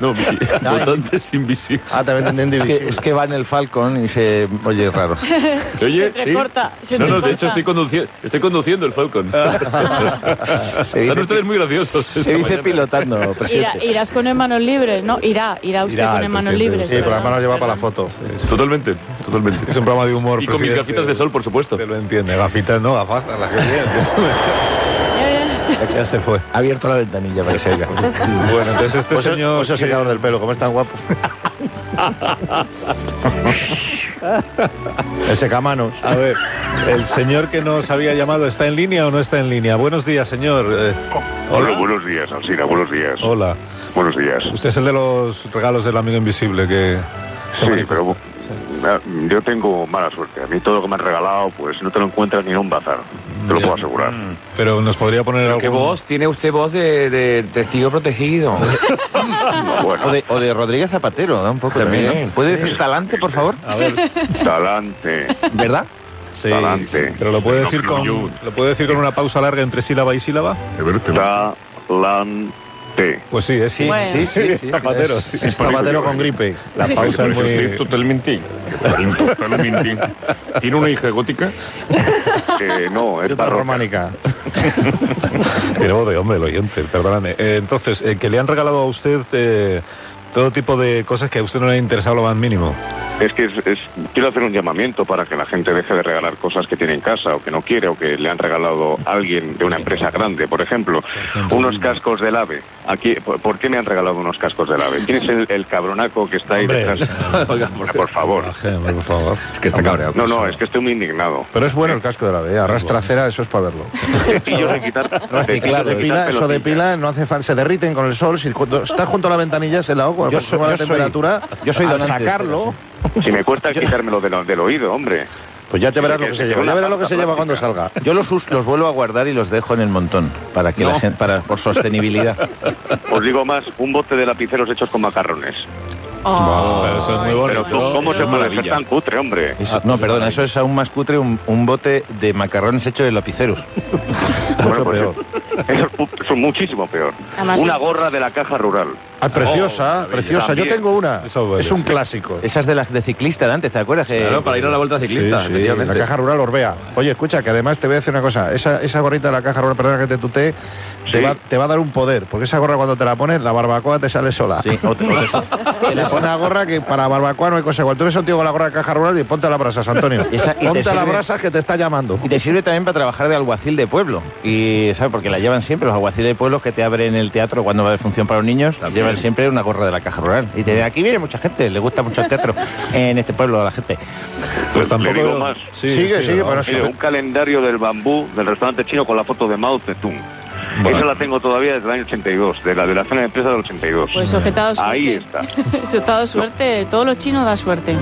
No, mi- votantes invisibles. Ah, te venden de Es que, indivisibles. es que va en el Falcon y se oye raro. ¿Se oye? Se No, no, de hecho estoy, conduci- estoy conduciendo el Falcon. Están ustedes muy graciosos. Se dice pilotando, Irá- presidente. irás con las manos libres, ¿no? Irá, irá usted con las manos libres. Sí, pero las manos lleva para la foto. Totalmente, totalmente. Es un programa de humor. Y con mis gafitas de sol, por supuesto. Usted lo entiende. Gafitas no, gafas. Las que. Ya se fue. Ha abierto la ventanilla para que se oiga. Bueno, entonces este Pues, señor... pues el que- secador del pelo, como es tan guapo. el secamanos. A ver, el señor que nos había llamado, ¿está en línea o no está en línea? Buenos días, señor. Eh, Hola, buenos días, Alcina, buenos días. Hola. Buenos días. Usted es el de los regalos del amigo invisible que... Sí, pero ah, yo tengo mala suerte. A mí todo lo que me han regalado, pues no te lo encuentras ni en un bazar. Te lo puedo asegurar. Pero nos podría poner algún... ¿Qué voz? Tiene usted voz de, de testigo protegido. bueno. o, de, o de Rodríguez Zapatero, da un poco también. También. ¿no? ¿Puede decir talante, por favor? A ver. Talante. ¿Verdad? Sí, Talante. sí, pero lo puede No decir con lo puede decir con una pausa larga entre sílaba y sílaba. Talante. Pues sí, es sí, Bueno. sí, sí, sí, Zapatero, Sí, sí. es Zapatero con gripe. La Sí. pausa es muy Totalmente. Totalmente. ¿Tiene una hija gótica? Eh, no, es románica. Pero de hombre, el oyente, perdóname. Eh, entonces, eh, que le han regalado a usted eh, todo tipo de cosas que a usted no le ha interesado lo más mínimo. Es que es- es- quiero hacer un llamamiento para que la gente deje de regalar cosas que tiene en casa o que no quiere o que le han regalado a alguien de una empresa grande. Por ejemplo, unos cascos del AVE. Aquí, ¿por, qué me han regalado unos cascos del AVE? ¿Quién es el, el cabronaco que está ahí Hombre, detrás? Por favor. por favor. Es que está cabreado. No, no, es que estoy muy indignado. Pero es bueno el casco de la B. Arrastra cera, eso es para verlo. Cepillos de quitar, de de pila, quitar eso de pila no hace falta, se derriten con el sol. Si cuando estás junto a la ventanilla se la hago, Yo soy- la yo soy- temperatura, yo soy de sacarlo, Si me cuesta quitármelo del, del oído, hombre. pues ya te verás lo que se lleva. Ya verás lo que se lleva cuando salga. Yo los, us- los vuelvo a guardar y los dejo en el montón para que No. la gente, para por sostenibilidad. Os digo más, un bote de lapiceros hechos con macarrones. Pero eso es muy Pero bonito. ¿cómo, cómo se puede ser tan cutre, hombre? Eso- no, perdona, eso es aún más cutre un, un bote de macarrones hecho de lapiceros. Bueno, pues eso es, pu- eso es muchísimo peor. Además, Una gorra de la caja rural. Ah, preciosa, preciosa. Yo También. tengo una. Es un clásico. Esas de las de ciclista de antes, ¿te acuerdas? Claro, para ir a la vuelta ciclista, Sí, sí, efectivamente. la caja rural Orbea. Oye, escucha, que además te voy a decir una cosa. Esa, esa gorrita de la caja rural, perdona que te tutee, te, va, te va a dar un poder. Porque esa gorra cuando te la pones, la barbacoa te sale sola. Sí, o te- o te- pone una gorra que para barbacoa no hay cosa igual. Tú ves a un tío con la gorra de caja rural y ponte a las brasas, Antonio. Esa- y ponte a las brasas que te está llamando. Y te sirve también para trabajar de alguacil de pueblo. Y, ¿sabes? Porque la llevan siempre los alguaciles de pueblo que te abren el teatro cuando va a haber función para los niños. Siempre una gorra de la caja rural. Y te aquí viene mucha gente, le gusta mucho el teatro en este pueblo a la gente. Pues Le digo más. Sigue, sigue, para. Mire, un calendario del bambú del restaurante chino con la foto de Mao Zedong. Esa la tengo todavía desde el año 82, de la, de la cena de empresa del 82. Pues que dado Ahí está. Eso te ha dado suerte. Todo lo chino da suerte.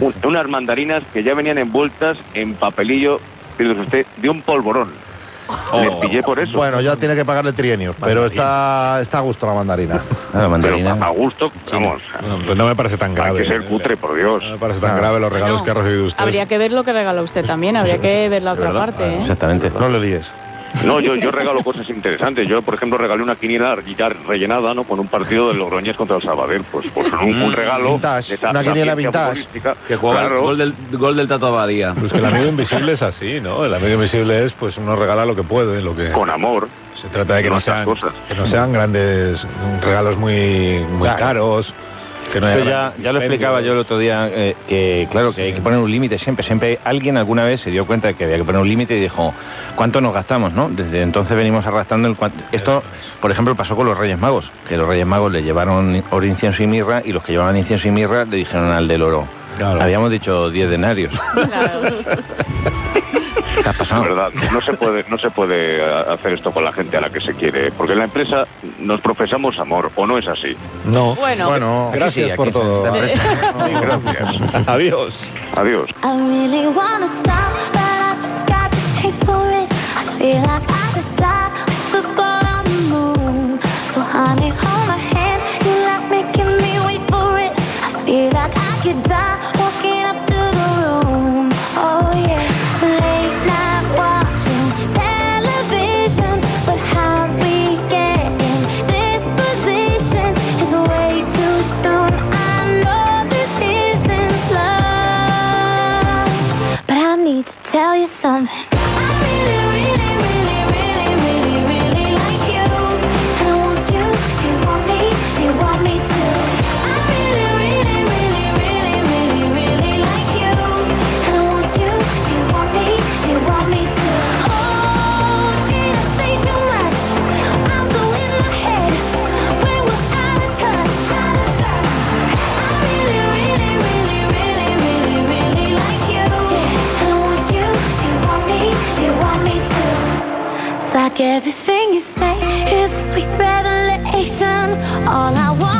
Un- unas mandarinas que ya venían envueltas en papelillo, fíjese usted, de un polvorón. Le pillé por eso. Bueno, ya tiene que pagarle trienios, pero está, está a gusto la mandarina. la Pero a gusto, vamos. Bueno, pues no me parece tan Hay grave. que ser cutre, por Dios. No me parece tan grave los regalos que ha recibido usted. Habría que ver lo que regala usted también. Habría que ver la otra parte. ¿eh? Exactamente. No le líes. No, yo, yo regalo cosas interesantes. Yo, por ejemplo, regalé una quiniela ya rellenada, ¿no? Con un partido de Logroñés contra el Salvador. Pues, pues un, un regalo. Vintage, de esa una quiniela vintage. Que jugaba Claro. gol del, gol del Tato Abadía. Pues que el amigo invisible es así, ¿no? El amigo invisible es, pues uno regala lo que puede, lo que... Con amor. Se trata de que no, sean, cosas. que no sean grandes regalos muy, muy Claro. caros. Que no Eso ya, ya lo explicaba yo el otro día, eh, que claro, que hay que poner un límite siempre. Siempre alguien alguna vez se dio cuenta de que había que poner un límite y dijo, ¿cuánto nos gastamos? no? Desde entonces venimos arrastrando el cuan- Esto, por ejemplo, pasó con los Reyes Magos, que los Reyes Magos le llevaron oro, incienso y mirra y los que llevaban incienso y mirra le dijeron al del oro. Habíamos dicho 10 denarios. ¿Qué ha pasado? Verdad, no se puede, no se puede eh, hacer esto con la gente a la que se quiere, porque en la empresa nos profesamos amor, o no es así. No. Bueno. Bueno, Gracias aquí por sí, todo. sí. Gracias. Adiós. Adiós. I really wanna stop, but I just got the taste need to tell you something. Like everything you say is a sweet revelation. All I wanna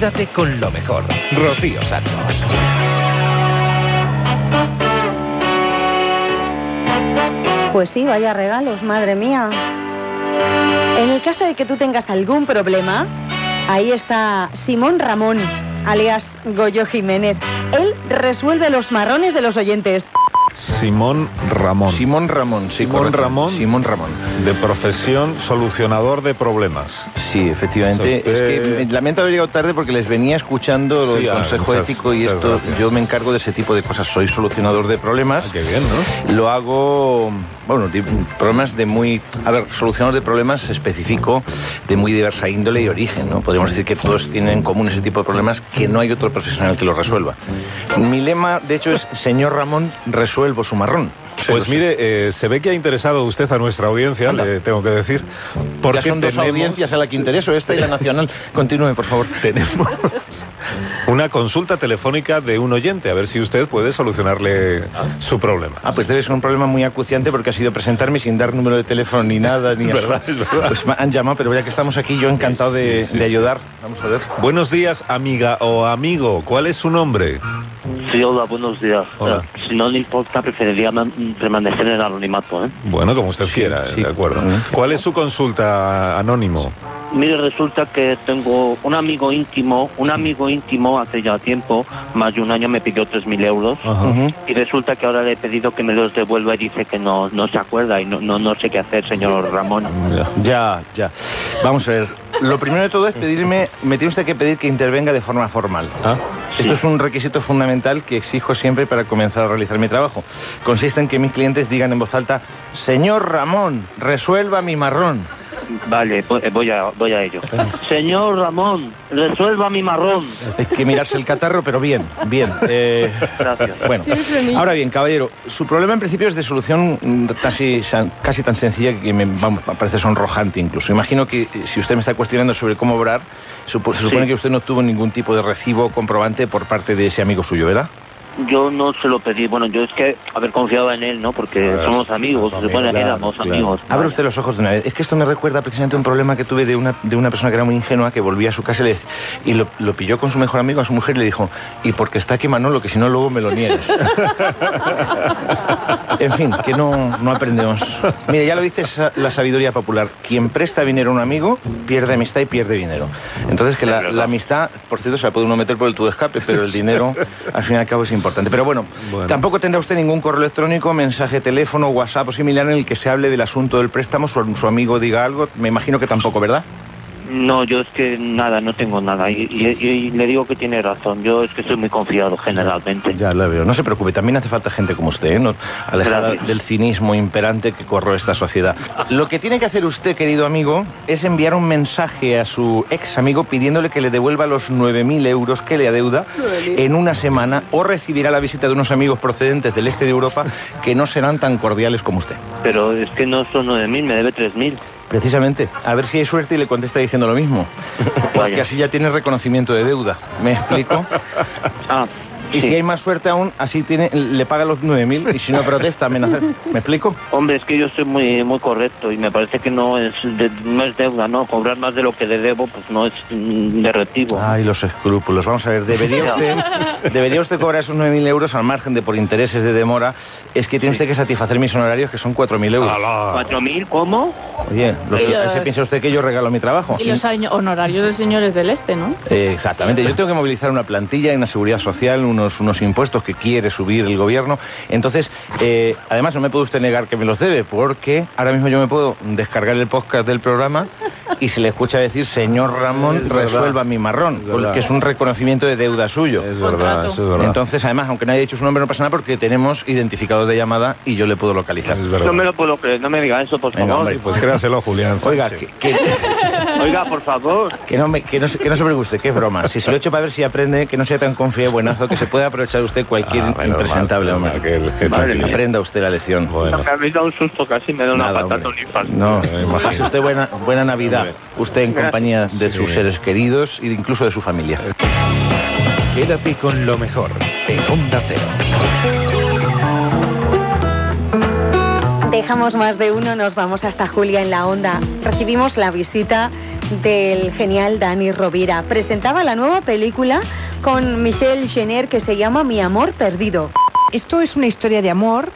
quédate con lo mejor. Rocío Santos. Pues sí, vaya regalos, madre mía. En el caso de que tú tengas algún problema, ahí está Simón Ramón, alias Goyo Jiménez. Él resuelve los marrones de los oyentes. Simón Ramón. Simón Ramón, sí, Simón correcto. Ramón. Simón Ramón. De profesión solucionador de problemas. Sí, efectivamente. Es que lamento haber llegado tarde porque les venía escuchando lo Sí, del ah, Consejo muchas- Ético y esto. gracias. Yo me encargo de ese tipo de cosas. Soy solucionador de problemas. Qué bien, ¿no? Lo hago, bueno, de- problemas de muy... A ver, solucionador de problemas específico de muy diversa índole y origen, ¿no? Podríamos decir que todos tienen en común ese tipo de problemas que no hay otro profesional que los resuelva. Mi lema, de hecho, es Señor Ramón, resuelvo su marrón. Pues mire, eh, se ve que ha interesado usted a nuestra audiencia, le tengo que decir. Porque ya son dos tenemos- audiencias a la que intereso, esta y la nacional. Continúe, por favor. Tenemos una consulta telefónica de un oyente, a ver si usted puede solucionarle su problema. Ah, pues debe ser un problema muy acuciante porque ha sido presentarme sin dar número de teléfono ni nada, ni Es verdad, es verdad. Pues me han llamado, pero ya que estamos aquí, yo encantado de, Sí, sí, de sí. ayudar. Vamos a ver. Buenos días, amiga o amigo. ¿Cuál es su nombre? Sí, hola, buenos días. Hola. Eh, si no le importa, preferiría permanecer en el anonimato. ¿eh? Bueno, como usted Sí, quiera, sí. de acuerdo. ¿Cuál es su consulta, anónimo? Mire, resulta que tengo un amigo íntimo, un amigo íntimo hace ya tiempo, más de un año me pidió 3.000 euros y resulta que ahora le he pedido que me los devuelva y dice que no, no se acuerda y no, no, no sé qué hacer, señor Ramón. Ya, ya. Vamos a ver. Lo primero de todo es pedirme, me tiene usted que pedir que intervenga de forma formal. Esto es un requisito fundamental que exijo siempre para comenzar a realizar mi trabajo. Consiste en que mis clientes digan en voz alta, Señor Ramón, resuelva mi marrón. Vale, voy voy a, voy a ello. Señor Ramón, resuelva mi marrón. Hay que mirarse el catarro, pero bien, bien. Eh, Gracias. Bueno, ahora bien, caballero, su problema en principio es de solución mm, casi, casi tan sencilla que me, vamos, parece sonrojante incluso. Imagino que eh, si usted me está cuestionando sobre cómo obrar, se supone Sí. que usted no tuvo ningún tipo de recibo comprobante por parte de ese amigo suyo, ¿verdad? Yo no se lo pedí. Bueno, yo es que haber confiado en él, ¿no? Porque somos amigos, se supone que éramos amigos. Abre usted los ojos de una vez. Es que esto me recuerda precisamente a un problema que tuve de una, de una persona que era muy ingenua, que volvía a su casa y, le- y lo, lo pilló con su mejor amigo, a su mujer, y le dijo, y porque está aquí Manolo, que si no luego me lo niegas. en fin, que no, no aprendemos. Mire, ya lo dice la sabiduría popular. Quien presta dinero a un amigo, pierde amistad y pierde dinero. Entonces, que la, la amistad, por cierto, se la puede uno meter por el tubo de escape, pero el dinero, al fin y al cabo, es importante. Pero bueno, tampoco tendrá usted ningún correo electrónico, mensaje, teléfono, WhatsApp o similar en el que se hable del asunto del préstamo, su, su amigo diga algo. Me imagino que tampoco, ¿verdad? No, yo es que nada, no tengo nada. Y, y- y le digo que tiene razón. Yo es que soy muy confiado generalmente. Ya la veo. No se preocupe, también hace falta gente como usted, ¿eh? No- alejada Gracias. del cinismo imperante que corroe esta sociedad. Lo que tiene que hacer usted, querido amigo, es enviar un mensaje a su ex amigo pidiéndole que le devuelva los 9.000 euros que le adeuda en una semana o recibirá la visita de unos amigos procedentes del este de Europa que no serán tan cordiales como usted. Pero es que no son 9.000, me debe 3.000. Precisamente, a ver si hay suerte y le contesta diciendo lo mismo. Porque así ya tiene reconocimiento de deuda. ¿Me explico? Ah, y si hay más suerte aún, así tiene, le paga los 9.000 y si no protesta, amenaza. ¿Me explico? Hombre, es que yo soy muy muy correcto y me parece que no es de- no es deuda, ¿no? Cobrar más de lo que le debo, pues no es mm, de recibo. Ay, los escrúpulos. Vamos a ver, debería usted, debería usted cobrar esos 9.000 euros al margen de por intereses de demora. Es que tiene usted que satisfacer mis honorarios, que son 4.000 euros. ¿4.000? ¿Cómo? Oye, lo Y que- los- ¿se piensa usted que yo regalo mi trabajo? Y los honorarios de señores del Este, ¿no? Eh, exactamente. Yo tengo que movilizar una plantilla, una seguridad social, unos, unos impuestos que quiere subir el gobierno. Entonces, eh, además, no me puede usted negar que me los debe, porque ahora mismo yo me puedo descargar el podcast del programa y se le escucha decir, señor Ramón, Es verdad. resuelva mi marrón, verdad. que es un reconocimiento de deuda suyo. Es verdad, es. Entonces, además, aunque no haya dicho su nombre, no pasa nada porque tenemos identificador de llamada y yo le puedo localizar. No me lo puedo creer, no me diga eso, por Venga, favor. hombre, Pues créaselo, Julián. Oiga, que, que- Oiga, por favor. que no, me- que, no, se- que no se preocupe que es broma. Si se lo he hecho para ver si aprende, que no sea tan confiado buenazo, que se puede aprovechar usted cualquier Ah, impresentable, hombre. que- que Vale, tranquilo. aprenda usted la lección. Bueno. Me habéis dado un susto casi, me da una Nada, patata hombre. un infarto. No, me imagino. pase usted buena, buena Navidad. Usted en compañía de Sí. sus seres queridos e incluso de su familia. Quédate con lo mejor en Onda Cero. Dejamos más de uno, nos vamos hasta Julia en la onda. Recibimos la visita del genial Dani Rovira. Presentaba la nueva película con Michelle Jenner que se llama Mi amor perdido. Esto es una historia de amor,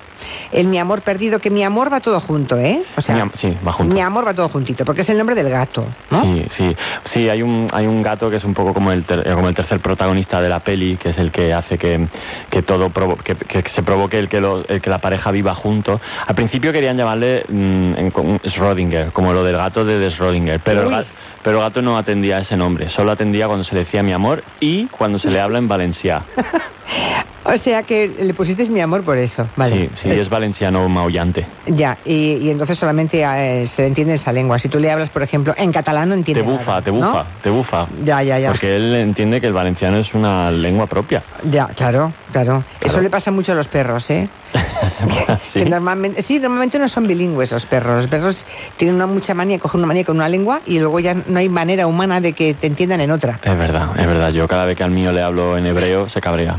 el mi amor perdido, que mi amor va todo junto, ¿eh? O sea, Mi am- sí, va junto. mi amor va todo juntito, porque es el nombre del gato, ¿no? Sí, sí, sí, hay un, hay un gato que es un poco como el, ter- como el tercer protagonista de la peli, que es el que hace que, que todo provo- que, que se provoque el que, lo- el que la pareja viva junto. Al principio querían llamarle mm, en- con- Schrödinger, como lo del gato de, de Schrödinger, pero el, Uy. Pero gato no atendía ese nombre, solo atendía cuando se le decía mi amor y cuando se le habla en valencià. O sea que le pusiste mi amor por eso, vale. Sí, sí, es valenciano maullante. Ya, y, y entonces solamente eh, se entiende esa lengua. Si tú le hablas, por ejemplo, en catalán no Te entiende bufa, nada, te ¿no? bufa, te bufa. Ya, ya, ya. Porque él entiende que el valenciano es una lengua propia. Ya, claro, claro. Eso le pasa mucho a los perros, ¿eh? Que normalmente, sí, normalmente no son bilingües los perros. Los perros tienen una mucha manía, cogen una manía con una lengua y luego ya no hay manera humana de que te entiendan en otra. Es verdad, es verdad. Yo cada vez que al mío le hablo en hebreo se cabrea.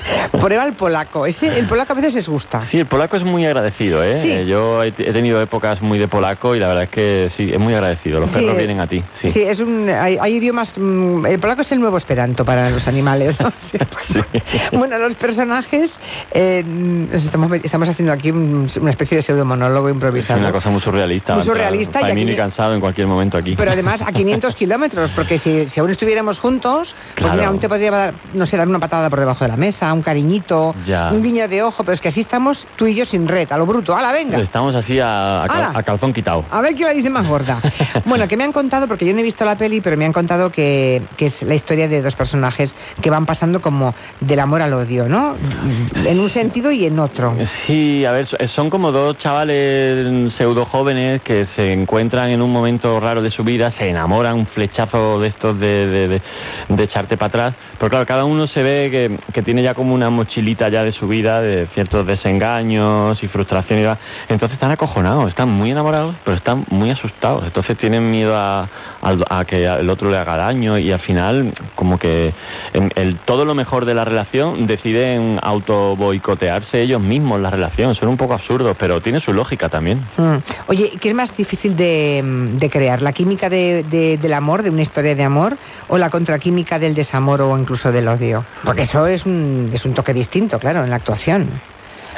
Prueba el polaco. Ese, el polaco a veces les gusta. Sí, el polaco es muy agradecido, ¿eh? Sí. Eh, Yo he, he tenido épocas muy de polaco y la verdad es que sí, es muy agradecido. Los perros vienen a ti, sí. Sí, es un, hay, hay idiomas. mm, el polaco es el nuevo esperanto para los animales. Bueno, los personajes. eh, estamos, estamos haciendo aquí un- una especie de pseudo monólogo Es improvisado. una cosa muy surrealista. Muy surrealista y Faemín aquí- y cansado en cualquier momento aquí. Pero además a 500 kilómetros, porque si, si aún estuviéramos juntos, pues mira, aún te podría dar, no sé, dar una patada por debajo de la mesa. Un cariñito, Ya. un guiño de ojo, pero es que así estamos tú y yo sin red, a lo bruto. ¡Hala, venga! Estamos así a, a a calzón quitado. A ver quién la dice más gorda. Bueno, que me han contado, porque yo no he visto la peli, pero me han contado que, que es la historia de dos personajes que van pasando como del amor al odio, ¿no? En un sentido y en otro. Sí, a ver, so- son como dos chavales pseudo jóvenes que se encuentran en un momento raro de su vida, se enamoran, un flechazo de estos de, de- de- de echarte para atrás. Pero claro, cada uno se ve que, que tiene ya como una mochilita ya de su vida, de ciertos desengaños y frustración y. Entonces están acojonados, están muy enamorados, pero están muy asustados. Entonces tienen miedo a, al- a que el otro le haga daño y al final como que en el, todo lo mejor de la relación deciden auto boicotearse ellos mismos la relación. Son un poco absurdos, pero tiene su lógica también. Mm. Oye, ¿qué es más difícil de, crear? ¿La química de- del amor, de una historia de amor, o la contraquímica del desamor o incluso del odio? Porque eso es un, es un toque distinto, claro, en la actuación.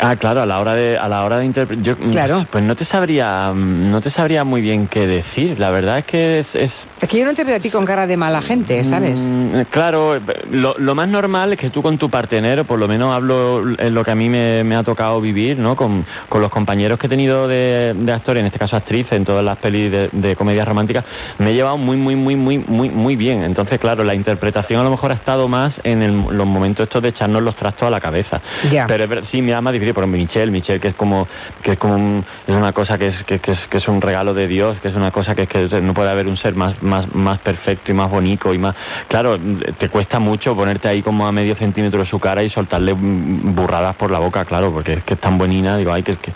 Ah, claro, a la hora de a la hora de interpretar, Claro. pues no te sabría mm, no te sabría muy bien qué decir. La verdad es que es, es Es que yo no te veo a ti con cara de mala gente, ¿sabes? Mm, claro, lo, lo más normal es que tú con tu partener, por lo menos hablo en lo que a mí me, me ha tocado vivir, ¿no? Con, con los compañeros que he tenido de, de actores, en este caso actrices, en todas las pelis de, de comedias románticas, me he llevado muy, muy, muy, muy, muy, muy bien. Entonces, claro, la interpretación a lo mejor ha estado más en el- los momentos estos de echarnos los trastos a la cabeza. Ya. Pero sí, me da difícil, por ejemplo, Michelle, Michelle, que es como, que es como un- es una cosa que es, que, que es, que es un regalo de Dios, que es una cosa que, que no puede haber un ser más, más, más perfecto y más bonito y más. Claro, te cuesta mucho ponerte ahí como a medio centímetro de su cara y soltarle mm, burradas por la boca, claro, porque es que es tan bonina, digo, ay, que, que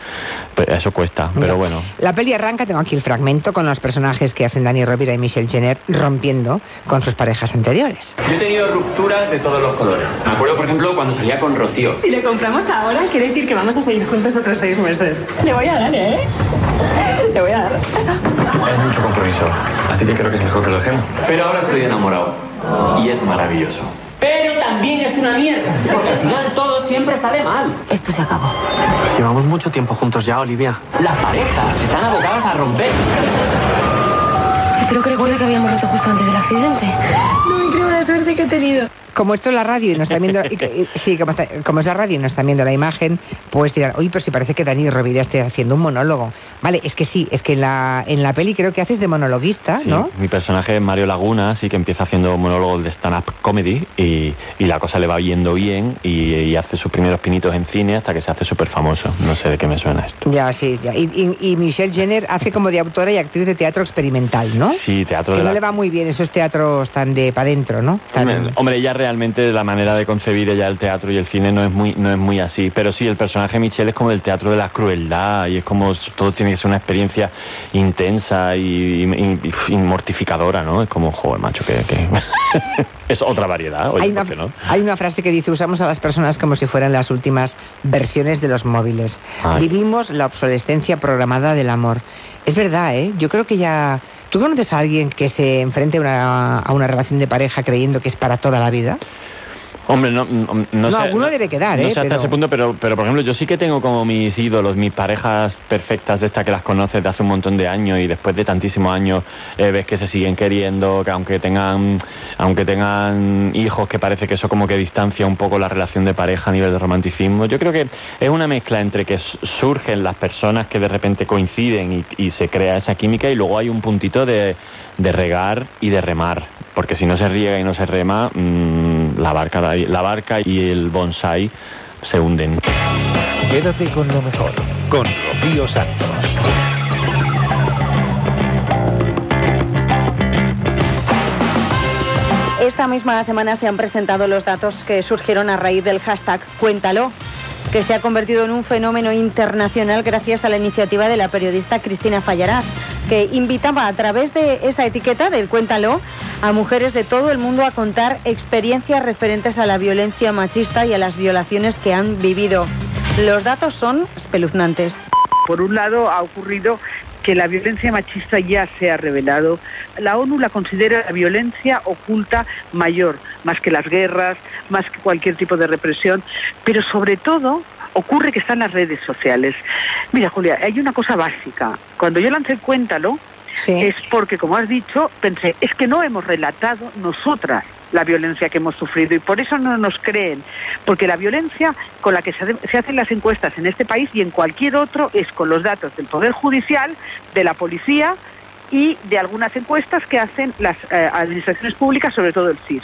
pues eso cuesta, pero bueno. La peli arranca, tengo aquí el fragmento, con los personajes que hacen Dani Rovira y Michelle Jenner rompiendo con sus parejas anteriores. Yo he tenido rupturas de todos los colores. Me acuerdo, por ejemplo, cuando salía con Rocío. Si le compramos ahora, quiere decir que vamos a seguir juntos otros seis meses. Le voy a dar, ¿eh? Le voy a dar. Es mucho compromiso, así que creo que es mejor que lo dejemos. Pero ahora estoy enamorado y es maravilloso. Pero también es una mierda, porque al final todo siempre sale mal. Esto se acabó. Llevamos mucho tiempo juntos ya, Olivia. Las parejas están abocadas a romper. Creo que recuerdo que habíamos roto justo antes del accidente. No me creo la suerte que he tenido. Como esto es la radio y nos están viendo, y- y- sí, como, está- como es la radio y nos están viendo la imagen, puedes tirar, oye, pero si parece que Dani Rovira esté haciendo un monólogo. Vale, es que sí, es que en la, en la peli creo que haces de monologuista, Sí, ¿no? Mi personaje es Mario Laguna, sí que empieza haciendo monólogos de stand-up comedy y, y la cosa le va yendo bien y, y hace sus primeros pinitos en cine hasta que se hace súper famoso. No sé de qué me suena esto. Ya, sí, ya. Y, y- y Michelle Jenner hace como de autora y actriz de teatro experimental, ¿no? Sí, teatro Que de no la... le va muy bien esos teatros tan de para adentro, ¿no? Hombre, Hombre, ella realmente la manera de concebir ella el teatro y el cine no es muy no es muy así, pero sí el personaje Michelle es como el teatro de la crueldad y es como todo tiene que ser una experiencia intensa y, y- y- y mortificadora, ¿no? Es como, joder, macho, que, que- es otra variedad, oye, hay, ¿por una, no? hay una frase que dice, usamos a las personas como si fueran las últimas versiones de los móviles. Ay. Vivimos la obsolescencia programada del amor. Es verdad, ¿eh? Yo creo que ya... ¿Tú conoces a alguien que se enfrente una, a una relación de pareja creyendo que es para toda la vida? Hombre, no, no, No, sé, alguno debe quedar, no ¿eh? sé hasta Pero- ese punto, pero, pero por ejemplo, yo sí que tengo como mis ídolos, mis parejas perfectas de estas que las conoces de hace un montón de años y después de tantísimos años eh, ves que se siguen queriendo, que aunque tengan, aunque tengan hijos, que parece que eso como que distancia un poco la relación de pareja a nivel de romanticismo. Yo creo que es una mezcla entre que surgen las personas que de repente coinciden y, y se crea esa química y luego hay un puntito de, de regar y de remar, porque si no se riega y no se rema, mm, la barca la barca y el bonsai se hunden. Quédate con lo mejor, con Rocío Santos. Esta misma semana se han presentado los datos que surgieron a raíz del hashtag Cuéntalo, que se ha convertido en un fenómeno internacional gracias a la iniciativa de la periodista Cristina Fallarás, que invitaba a través de esa etiqueta del Cuéntalo a mujeres de todo el mundo a contar experiencias referentes a la violencia machista y a las violaciones que han vivido. Los datos son espeluznantes. Por un lado, ha ocurrido que la violencia machista ya se ha revelado. La ONU la considera la violencia oculta mayor, más que las guerras, más que cualquier tipo de represión, pero sobre todo ocurre que está en las redes sociales. Mira, Julia, hay una cosa básica. Cuando yo lancé Cuéntalo, es porque, como has dicho, pensé, es que no hemos relatado nosotras la violencia que hemos sufrido y por eso no nos creen, porque la violencia con la que se, hacen las encuestas en este país y en cualquier otro es con los datos del Poder Judicial, de la policía, y de algunas encuestas que hacen las eh, administraciones públicas, sobre todo el CIS.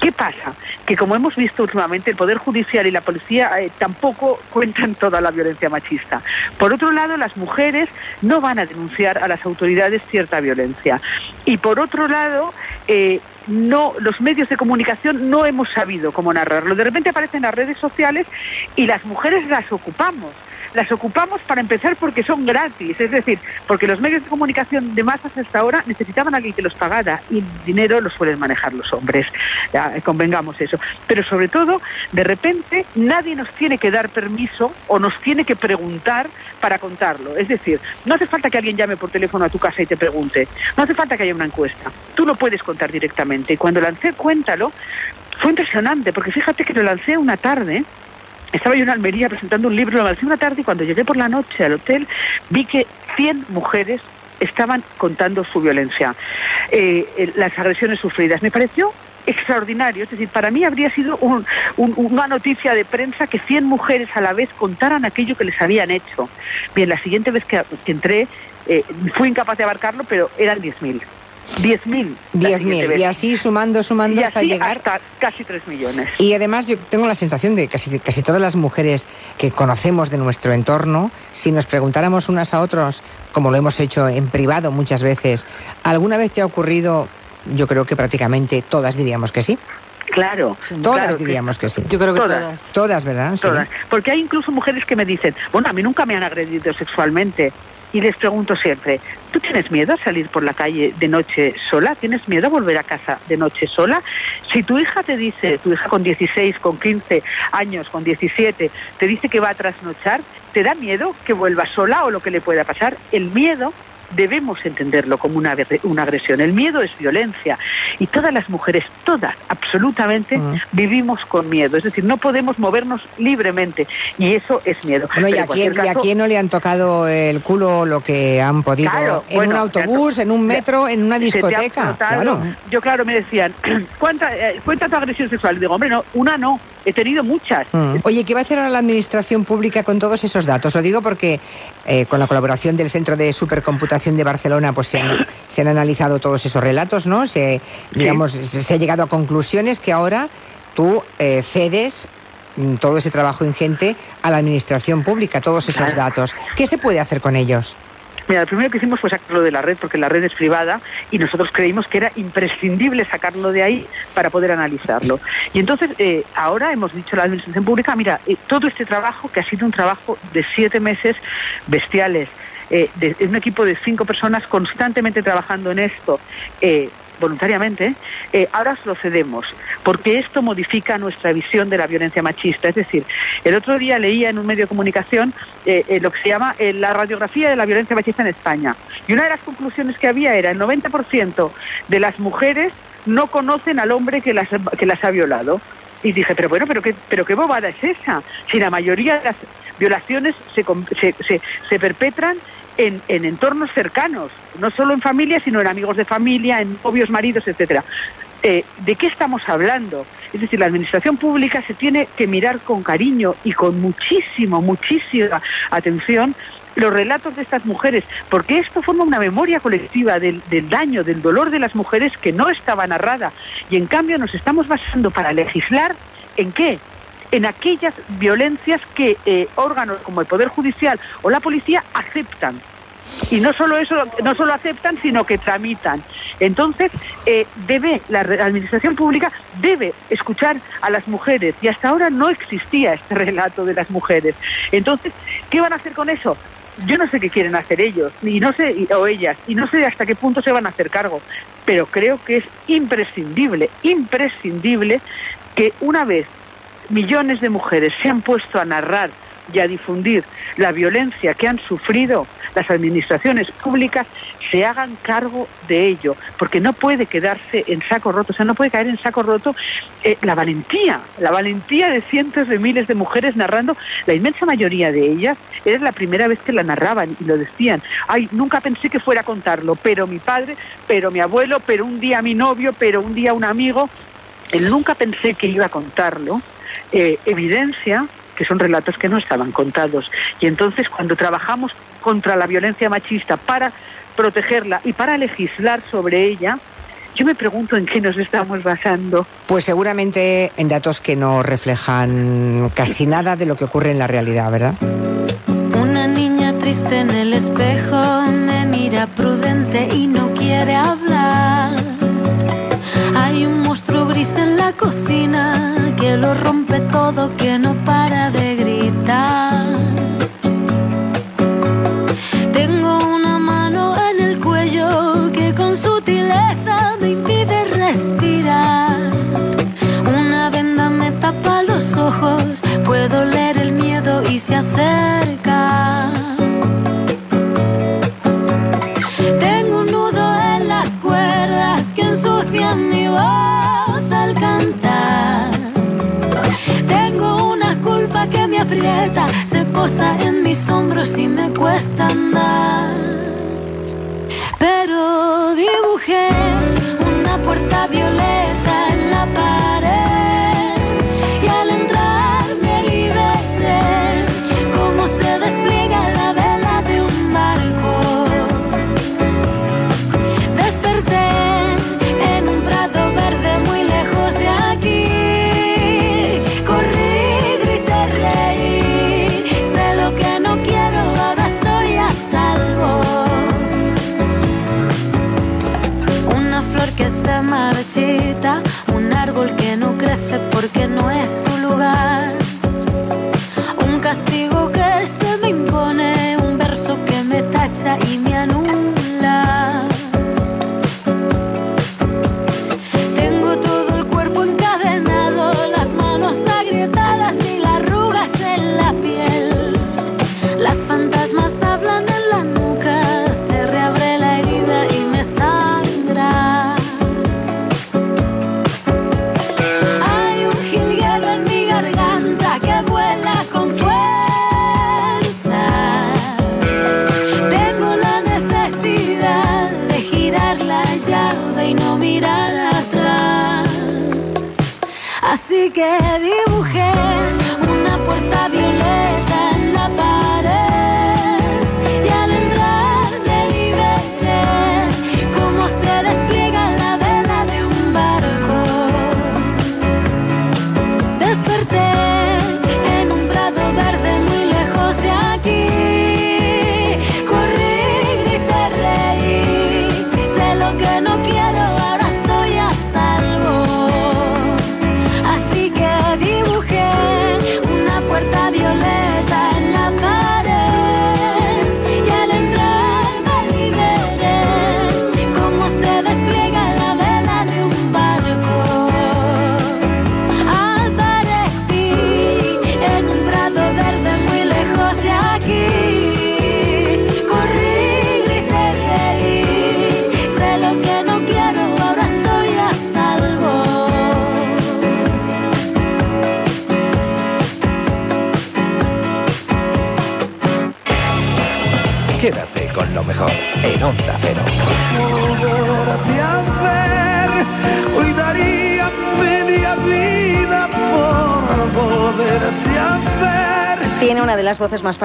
¿Qué pasa? Que como hemos visto últimamente, el Poder Judicial y la policía eh, tampoco cuentan toda la violencia machista. Por otro lado, las mujeres no van a denunciar a las autoridades cierta violencia. Y por otro lado, eh, no, los medios de comunicación no hemos sabido cómo narrarlo. De repente aparecen las redes sociales y las mujeres las ocupamos las ocupamos para empezar porque son gratis, es decir, porque los medios de comunicación de masas hasta ahora necesitaban a alguien que los pagara y el dinero lo suelen manejar los hombres, ya, convengamos eso. Pero sobre todo, de repente, nadie nos tiene que dar permiso o nos tiene que preguntar para contarlo. Es decir, no hace falta que alguien llame por teléfono a tu casa y te pregunte, no hace falta que haya una encuesta, tú lo puedes contar directamente. Y cuando lancé Cuéntalo, fue impresionante, porque fíjate que lo lancé una tarde, estaba yo en Almería presentando un libro, lo una tarde y cuando llegué por la noche al hotel vi que 100 mujeres estaban contando su violencia, eh, eh, las agresiones sufridas. Me pareció extraordinario, es decir, para mí habría sido un- un- una noticia de prensa que 100 mujeres a la vez contaran aquello que les habían hecho. Bien, la siguiente vez que, que entré eh, fui incapaz de abarcarlo, pero eran 10.000. 10.000. la siguiente 10.000. vez. Y así sumando, sumando Y hasta así llegar. hasta casi 3 millones. Y además yo tengo la sensación de que casi, casi todas las mujeres que conocemos de nuestro entorno, si nos preguntáramos unas a otros, como lo hemos hecho en privado muchas veces, ¿alguna vez te ha ocurrido? Yo creo que prácticamente todas diríamos que sí. Claro. Todas claro diríamos que sí. Yo creo que todas. Todas, ¿verdad? Sí. Todas. Porque hay incluso mujeres que me dicen, bueno, a mí nunca me han agredido sexualmente. Y les pregunto siempre, ¿tú tienes miedo a salir por la calle de noche sola? ¿Tienes miedo a volver a casa de noche sola? Si tu hija te dice, tu hija con 16, con 15 años, con 17, te dice que va a trasnochar, ¿te da miedo que vuelva sola o lo que le pueda pasar? El miedo debemos entenderlo como una, una agresión. El miedo es violencia. Y todas las mujeres, todas, absolutamente, vivimos con miedo. Es decir, no podemos movernos libremente. Y eso es miedo. Bueno, ¿y a, quién, y a caso- quién no le han tocado el culo lo que han podido? Claro, en bueno, un autobús, to- en un metro, en una discoteca. Claro. Yo, claro, me decían, ¿cuánta, eh, cuenta tu agresión sexual? Digo, hombre, no, una no, he tenido muchas. Mm. Oye, ¿qué va a hacer ahora la Administración Pública con todos esos datos? Lo digo porque eh, con la colaboración del Centro de Supercomputación de Barcelona pues se han, se han analizado todos esos relatos, ¿no? Se, digamos, se, se ha llegado a conclusiones que ahora tú eh, cedes mm, todo ese trabajo ingente a la Administración Pública, todos esos datos. ¿Qué se puede hacer con ellos? Mira, lo primero que hicimos fue sacarlo de la red porque la red es privada y nosotros creímos que era imprescindible sacarlo de ahí para poder analizarlo. Y entonces eh, ahora hemos dicho a la Administración Pública, mira, eh, todo este trabajo, que ha sido un trabajo de siete meses bestiales, eh, de un equipo de cinco personas constantemente trabajando en esto, voluntariamente, eh, ahora lo cedemos, porque esto modifica nuestra visión de la violencia machista. Es decir, el otro día leía en un medio de comunicación eh, eh, lo que se llama eh, la radiografía de la violencia machista en España. Y una de las conclusiones que había era el 90% de las mujeres no conocen al hombre que las, que las ha violado. Y dije, pero bueno, pero qué, pero qué bobada es esa. Si la mayoría de las violaciones se, se, se- se perpetran en, en entornos cercanos, no solo en familia, sino en amigos de familia, en novios, maridos, etcétera. Eh, ¿De qué estamos hablando? Es decir, la administración pública se tiene que mirar con cariño y con muchísimo, muchísima atención los relatos de estas mujeres, porque esto forma una memoria colectiva del, del daño, del dolor de las mujeres que no estaba narrada. Y en cambio nos estamos basando para legislar en qué? En aquellas violencias que eh, órganos como el Poder Judicial o la policía aceptan. Y no solo eso, no solo aceptan, sino que tramitan. Entonces, eh, debe, la administración pública debe escuchar a las mujeres y hasta ahora no existía este relato de las mujeres. Entonces, ¿qué van a hacer con eso? Yo no sé qué quieren hacer ellos, y no sé, o ellas, y no sé hasta qué punto se van a hacer cargo, pero creo que es imprescindible, imprescindible que una vez millones de mujeres se han puesto a narrar y a difundir la violencia que han sufrido las administraciones públicas se hagan cargo de ello, porque no puede quedarse en saco roto, o sea, no puede caer en saco roto eh, la valentía, la valentía de cientos de miles de mujeres narrando, la inmensa mayoría de ellas era la primera vez que la narraban y lo decían, ay, nunca pensé que fuera a contarlo, pero mi padre, pero mi abuelo, pero un día mi novio, pero un día un amigo, él nunca pensé que iba a contarlo, eh, evidencia que son relatos que no estaban contados. Y entonces cuando trabajamos contra la violencia machista para protegerla y para legislar sobre ella, yo me pregunto en qué nos estamos basando. Pues seguramente en datos que no reflejan casi nada de lo que ocurre en la realidad, ¿verdad? Una niña triste en el espejo me mira prudente y no quiere hablar. Hay un monstruo gris en la cocina que lo rompe todo, que no para de gritar. Se posa en mis hombros y me cuesta andar.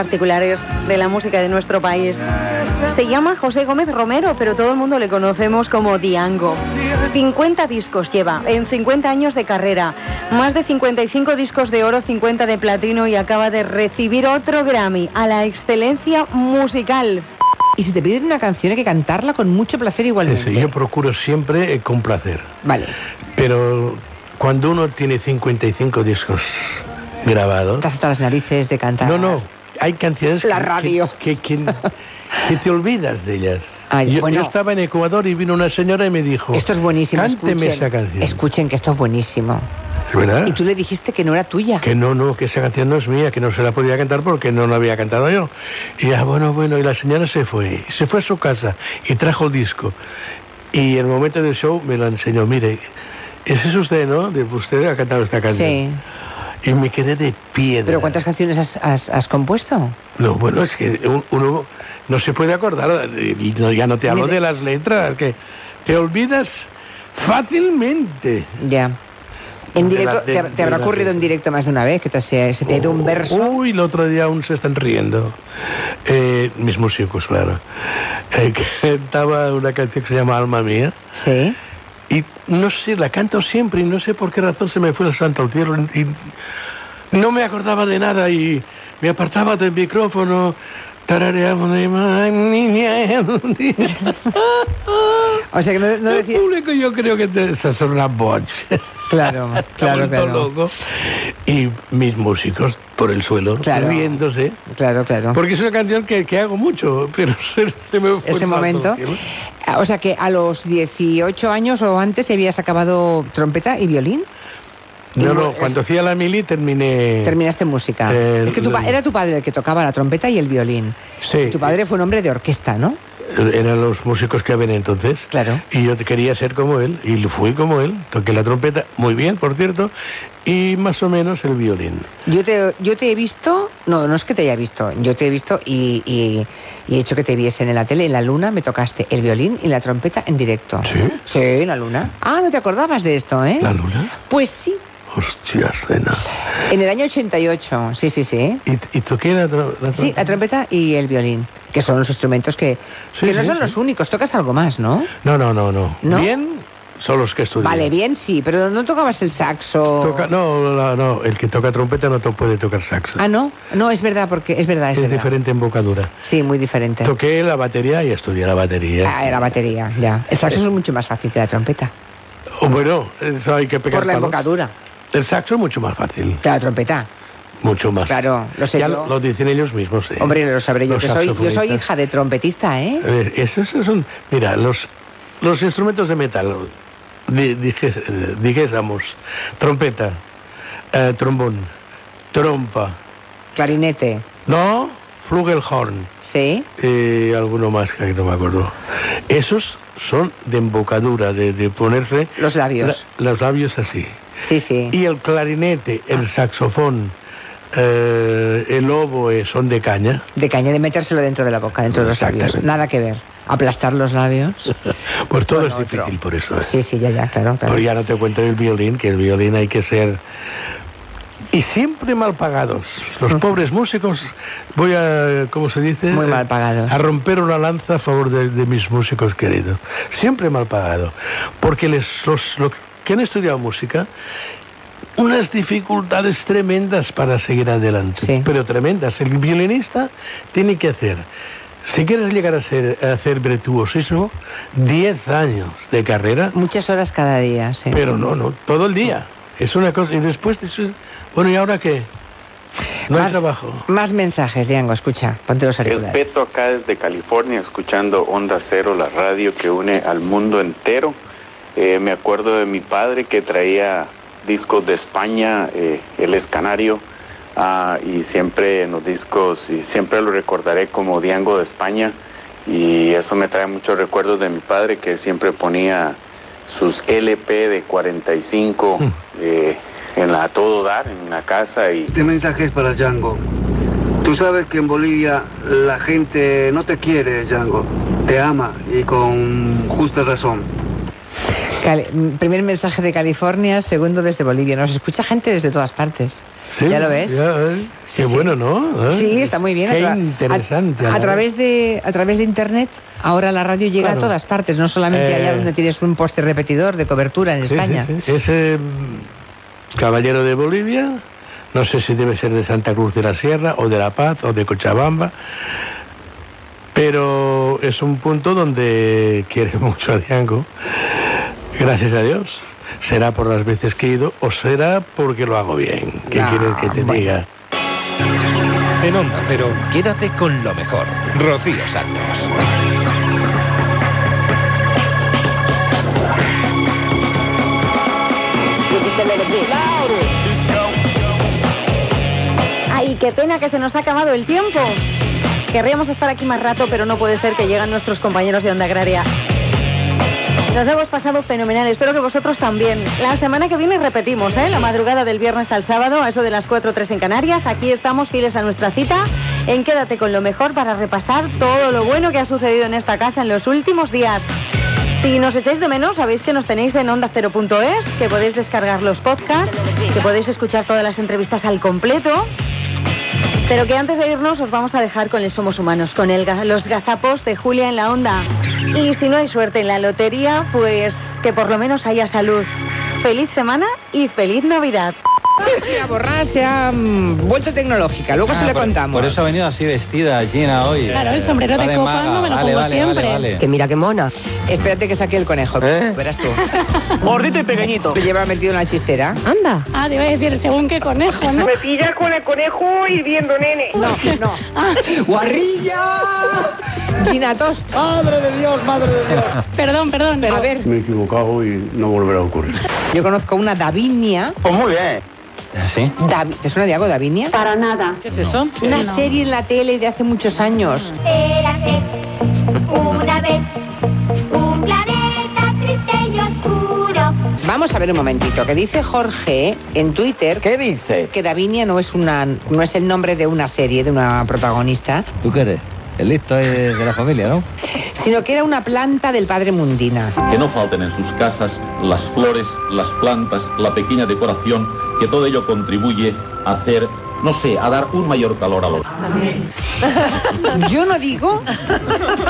Particulares de la música de nuestro país. Se llama José Gómez Romero, pero todo el mundo le conocemos como Diango. 50 discos lleva en 50 años de carrera, más de 55 discos de oro, 50 de platino y acaba de recibir otro Grammy a la excelencia musical. Y si te piden una canción hay que cantarla con mucho placer igualmente. Sí, sí, yo procuro siempre eh, complacer. Vale. Pero cuando uno tiene 55 discos grabados... Estás hasta las narices de cantar. No, no. Hay canciones La que- radio. Que, que, que- que te olvidas de ellas. Ay, yo, bueno. yo estaba en Ecuador y vino una señora y me dijo... Esto es buenísimo. Cánteme escuchen, esa canción. Escuchen que esto es buenísimo. Y tú le dijiste que no era tuya. Que no, no, que esa canción no es mía, que no se la podía cantar porque no la había cantado yo. Y ya, bueno, bueno, y la señora se fue, se fue a su casa y trajo el disco. Y el momento del show me lo enseñó, mire, ese es usted, ¿no? De- Usted ha cantado esta canción. Sí. Y me quedé de piedra. ¿Pero cuántas canciones has, has- has compuesto? No, bueno, es que un- uno no se puede acordar, ya no te hablo de- las letras, que te olvidas fácilmente. Ya. En De directo, de- te, habrá ocurrido en directo más de una vez que te, se, se te ha ido un verso. Uy, el otro día aún se están riendo. Eh, mis músicos, claro. Eh, cantaba una canción que se llama Alma Mía. Sí. Y no sé, la canto siempre y no sé por qué razón se me fue el santo al cielo y no me acordaba de nada y me apartaba del micrófono. Tarareaba de "Ay, niña". O sea que no, no El decía... público yo creo que te- esas son una boch. Claro, claro, claro. loco. Y mis músicos por el suelo, Claro. riéndose. Claro, claro. Porque es una canción que, que hago mucho, pero se, se me fue el Ese momento. O sea que a los 18 años o antes habías acabado trompeta y violín. No, no, cuando hacía la mili terminé... Terminaste música. Es que tu pa- la- era tu padre el que tocaba la trompeta y el violín. Sí. Tu padre fue un hombre de orquesta, ¿no? Eran los músicos que habían entonces. Claro. Y yo quería ser como él, y fui como él. Toqué la trompeta muy bien, por cierto, y más o menos el violín. Yo te, yo te he visto, no, no es que te haya visto, yo te he visto y, y- y he hecho que te viesen en la tele, en la luna, me tocaste el violín y la trompeta en directo. ¿Sí? Sí, en la luna. Ah, no te acordabas de esto, ¿eh? ¿La luna? Pues sí, Hostia, cena. en el año 88, sí, sí, sí. ¿Y, y toqué la, la Sí, la trompeta y el violín, que son los instrumentos que, Sí, que no son sí. los únicos, tocas algo más, ¿no? No, no, no, no. ¿No? Bien son los que estudian. Vale, bien, sí, pero no tocabas el saxo. Toca- no, la- no, el que toca trompeta no to- puede tocar saxo. Ah, no, no, es verdad, porque es verdad, es, es verdad. diferente embocadura. Sí, muy diferente. Toqué la batería y estudié la batería. Ah, la batería, ya. El saxo es mucho más fácil que la trompeta. Oh, bueno, eso hay que pegar Por la palos. embocadura. El saxo es mucho más fácil. Que la trompeta. Mucho más. Claro, lo sé ya yo. lo, dicen ellos mismos. ¿eh? Hombre, lo sabré yo, Los que soy, yo soy hija de trompetista, ¿eh? Eh, esos son, mira, los, los instrumentos de metal, dijésemos, trompeta, eh, trombón, trompa, Clarinete. no, flugelhorn, Sí. y alguno más que no me acuerdo. Esos son de embocadura, de, de ponerse Los labios. la- los labios así. Sí, sí. Y el clarinete, el saxofón, eh, el oboe son de caña. De caña de metérselo dentro de la boca, dentro de los labios. Nada que ver. Aplastar los labios. Pues todo es otro. difícil por eso. ¿eh? Sí, sí, ya, ya, claro. claro. Pero ya no te cuento el violín, que el violín hay que ser... Y siempre mal pagados. Los pobres músicos, voy a, ¿cómo se dice? Muy mal pagados. A romper una lanza a favor de, de mis músicos queridos. Siempre mal pagado. Porque les, los, los que han estudiado música, unas dificultades tremendas para seguir adelante. Pero tremendas. El violinista tiene que hacer... Si quieres llegar a, ser, a hacer virtuosismo, 10 años de carrera, Muchas horas cada día, sí. pero no, no, todo el día. Es una cosa. Y después, de eso es- bueno, ¿y ahora qué? No hay Más- trabajo. Más mensajes, Diango, escucha. Ponte los Es auriculares. Beto acá desde California, escuchando Onda Cero, la radio que une al mundo entero. Eh, me acuerdo de mi padre que traía discos de España, eh, él es canario, ah, y siempre en los discos, y siempre lo recordaré como Diango de España, y eso me trae muchos recuerdos de mi padre que siempre ponía sus LP de 45 eh, en la a todo dar, en la casa, y Este mensaje es para Django. Tú sabes que en Bolivia la gente no te quiere, Django. Te ama y con justa razón. Cali- primer mensaje de California, segundo desde Bolivia. Nos escucha gente desde todas partes. Sí, ¿Ya lo ves? ya, eh. Qué bueno, ¿no? ¿Eh? Sí, está muy bien. Qué A interesante. A, través de, a través de Internet, ahora la radio llega Claro. a todas partes, no solamente Eh. allá donde tienes un poste repetidor de cobertura en España. Ese mm, caballero de Bolivia, no sé si debe ser de Santa Cruz de la Sierra, o de La Paz, o de Cochabamba, pero es un punto donde quiere mucho a Diango. Gracias a Dios. Será por las veces que he ido o será porque lo hago bien. ¿Qué Ah, quieres que te bueno. diga? En Onda Cero, quédate con lo mejor. Rocío Santos. Ay, qué pena que se nos ha acabado el tiempo. Querríamos estar aquí más rato, pero no puede ser que llegan nuestros compañeros de Onda Agraria. Nos hemos pasado fenomenal, espero que vosotros también. La semana que viene repetimos, ¿eh? La madrugada del viernes al sábado, a eso de las 4 o 3 en Canarias. Aquí estamos fieles a nuestra cita en Quédate con lo mejor para repasar todo lo bueno que ha sucedido en esta casa en los últimos días. Si nos echáis de menos, sabéis que nos tenéis en onda0.es, que podéis descargar los podcasts, que podéis escuchar todas las entrevistas al completo. Pero que antes de irnos os vamos a dejar con el Somos Humanos, con el, los gazapos de Julia en la onda. Y si no hay suerte en la lotería, pues que por lo menos haya salud. Feliz semana y feliz Navidad. Borra se ha mm, vuelto tecnológica, luego se Ah, le por- contamos. Por eso ha venido así vestida Gina hoy. Claro, el sombrero de copa maga. no me lo Vale, pongo vale, siempre. Vale, vale. Que mira qué mona. Espérate que saque el conejo. Verás tú. Gordito y pequeñito. Te lleva metido en la chistera. Anda. Ah, te iba a decir, según qué conejo, ¿no? Me pilla con el conejo hirviendo, nene. No, no. ¡Guarrilla! Gina Tost. Madre de Dios, madre de Dios. Perdón, perdón, pero... A ver, Me he equivocado y no volverá a ocurrir. yo conozco una Davinia. Pues muy bien. ¿Sí? Davi- ¿Te suena de algo Davinia? Para nada. ¿Qué es eso? Una serie en la tele de hace muchos años. Érase una vez un planeta triste y oscuro. Vamos a ver un momentito, que dice Jorge en Twitter. ¿Qué dice? Que Davinia no es una no es el nombre de una serie, de una protagonista, ¿Tú qué eres? El listo de, de la familia, ¿no? sino que era una planta del padre Mundina. Que no falten en sus casas las flores, las plantas, la pequeña decoración, que todo ello contribuye a hacer, no sé, a dar un mayor calor al hogar. Yo no digo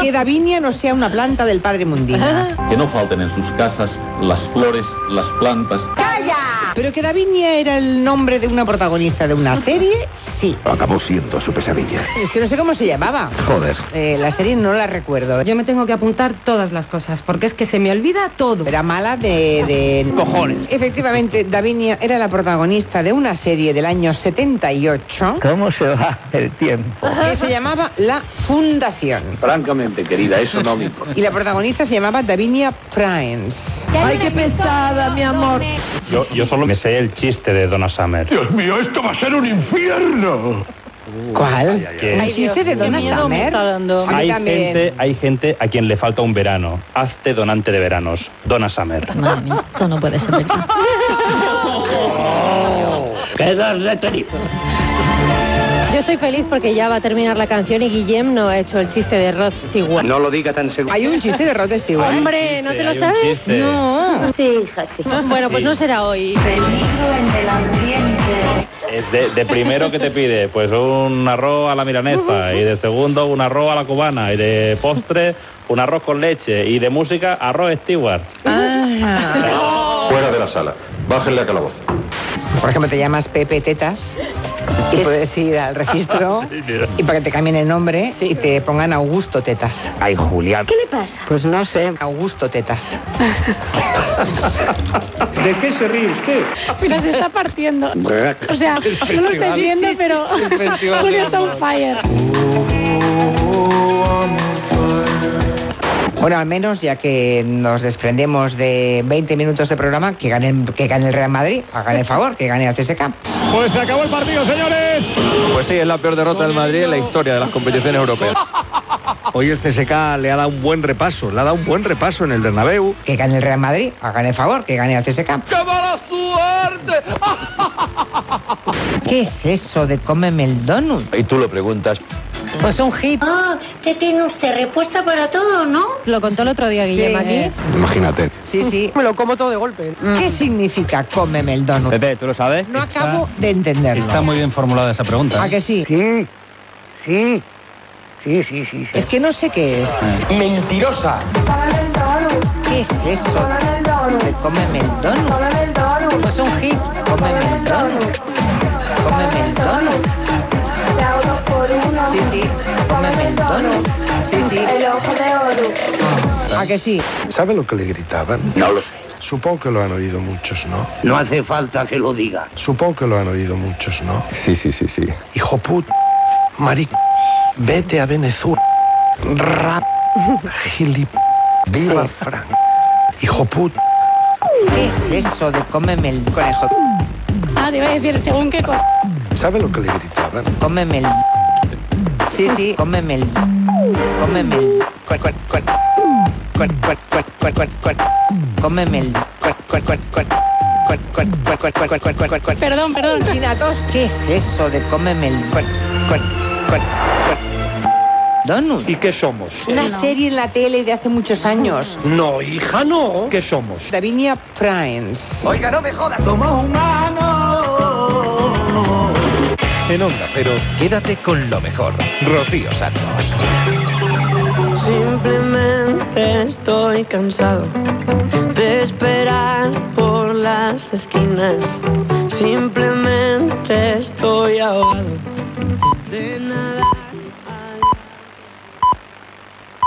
que Davinia no sea una planta del padre Mundina. Que no falten en sus casas las flores, las plantas. ¡Calla! Pero que Davinia era el nombre de una protagonista de una serie, sí. Acabó siendo su pesadilla. Es que no sé cómo se llamaba. Joder. Eh, la serie no la recuerdo. Yo me tengo que apuntar todas las cosas, porque es que se me olvida todo. Era mala de, de... Cojones. Efectivamente, Davinia era la protagonista de una serie del año 78 ¿Cómo se va el tiempo? que se llamaba La Fundación. Francamente, querida, eso no me importa. Y la protagonista se llamaba Davinia Pryens. Ay, qué pesada, mi amor. Yo, yo solo me sé el chiste de Donna Summer. Dios mío, esto va a ser un infierno. ¿Cuál? Que ¿El chiste de Donna Summer? hay gente, hay gente a quien le falta un verano. Hazte donante de veranos. Donna Summer. Madre mía, esto no puede ser verdad. Quedas detenido. Yo estoy feliz porque ya va a terminar la canción y Guillem no ha hecho el chiste de Rod Stewart. No lo diga tan seguro. Hay un chiste de Rod Stewart. Hombre, ¿no te lo sabes? No. Sí, hija, sí. Bueno, pues no será hoy. Es de, de primero que te pide, pues un arroz a la milanesa. Y de segundo, un arroz a la cubana. Y de postre, un arroz con leche. Y de música, arroz Stewart. Ah. Fuera de la sala. Bájenle a calabozo. Por ejemplo, te llamas Pepe Tetas y puedes ir al registro y para que te cambien el nombre y te pongan Augusto Tetas. Ay, Julián. ¿Qué le pasa? Pues no sé. Augusto Tetas. ¿De qué se ríe usted? Mira, se está partiendo. O sea, no lo estáis viendo, pero Julio está on fire. Bueno, al menos ya que nos desprendemos de 20 minutos de programa, que gane, el- que gane el Real Madrid, hagan el favor, que gane el CSK. Pues se acabó el partido, señores. Pues sí, es la peor derrota del Madrid en la historia de las competiciones europeas. Hoy el CSK le ha dado un buen repaso, le ha dado un buen repaso en el Bernabéu. Que gane el Real Madrid, hagan el favor, que gane el CSK. ¡Qué mala suerte! ¿Qué es eso de cómeme el donut? Y tú lo preguntas. Pues un hit. Ah, ¿qué tiene usted? ¿Respuesta para todo, no? Lo contó el otro día Guillem aquí. Imagínate. Sí, sí. Me lo como todo de golpe. ¿Qué significa cómeme el donut? Pepe, ¿tú lo sabes? No acabo de entenderlo. Está muy bien formulada esa pregunta. ¿A que sí? Sí, sí, sí, sí, sí. Es que no sé qué es. Mentirosa. ¿Qué es eso de cómeme el donut? Pues un hit. Cómeme el donut. Cómeme el. Sí, sí. Cómeme el. Sí, sí. ¿A que sí? ¿Sabe lo que le gritaban? No lo sé. Supongo que lo han oído muchos, ¿no? No hace falta que lo diga. Supongo que lo han oído muchos, ¿no? Sí, sí, sí, sí. Hijo put, maric, Vete a Venezuela. Rap. Gilip. Viva. Frank. Hijo put. ¿Qué es eso de cómeme el conejo? Ah, te iba a decir, según qué co... ¿Sabe lo que le gritaban? Cómeme el... Sí, sí, cómeme el... Cómeme el... Cual, cual, el... Perdón, perdón. Chinatos, ¿qué es eso de cómeme el... Donut. ¿Y qué somos? Una serie en la tele de hace muchos años. No, hija, no. ¿Qué somos? Davinia Primes. Oiga, no me jodas. Somos humanos. En Onda Cero, quédate con lo mejor. Rocío Santos. Simplemente estoy cansado de esperar por las esquinas. Simplemente estoy ahogado de nada.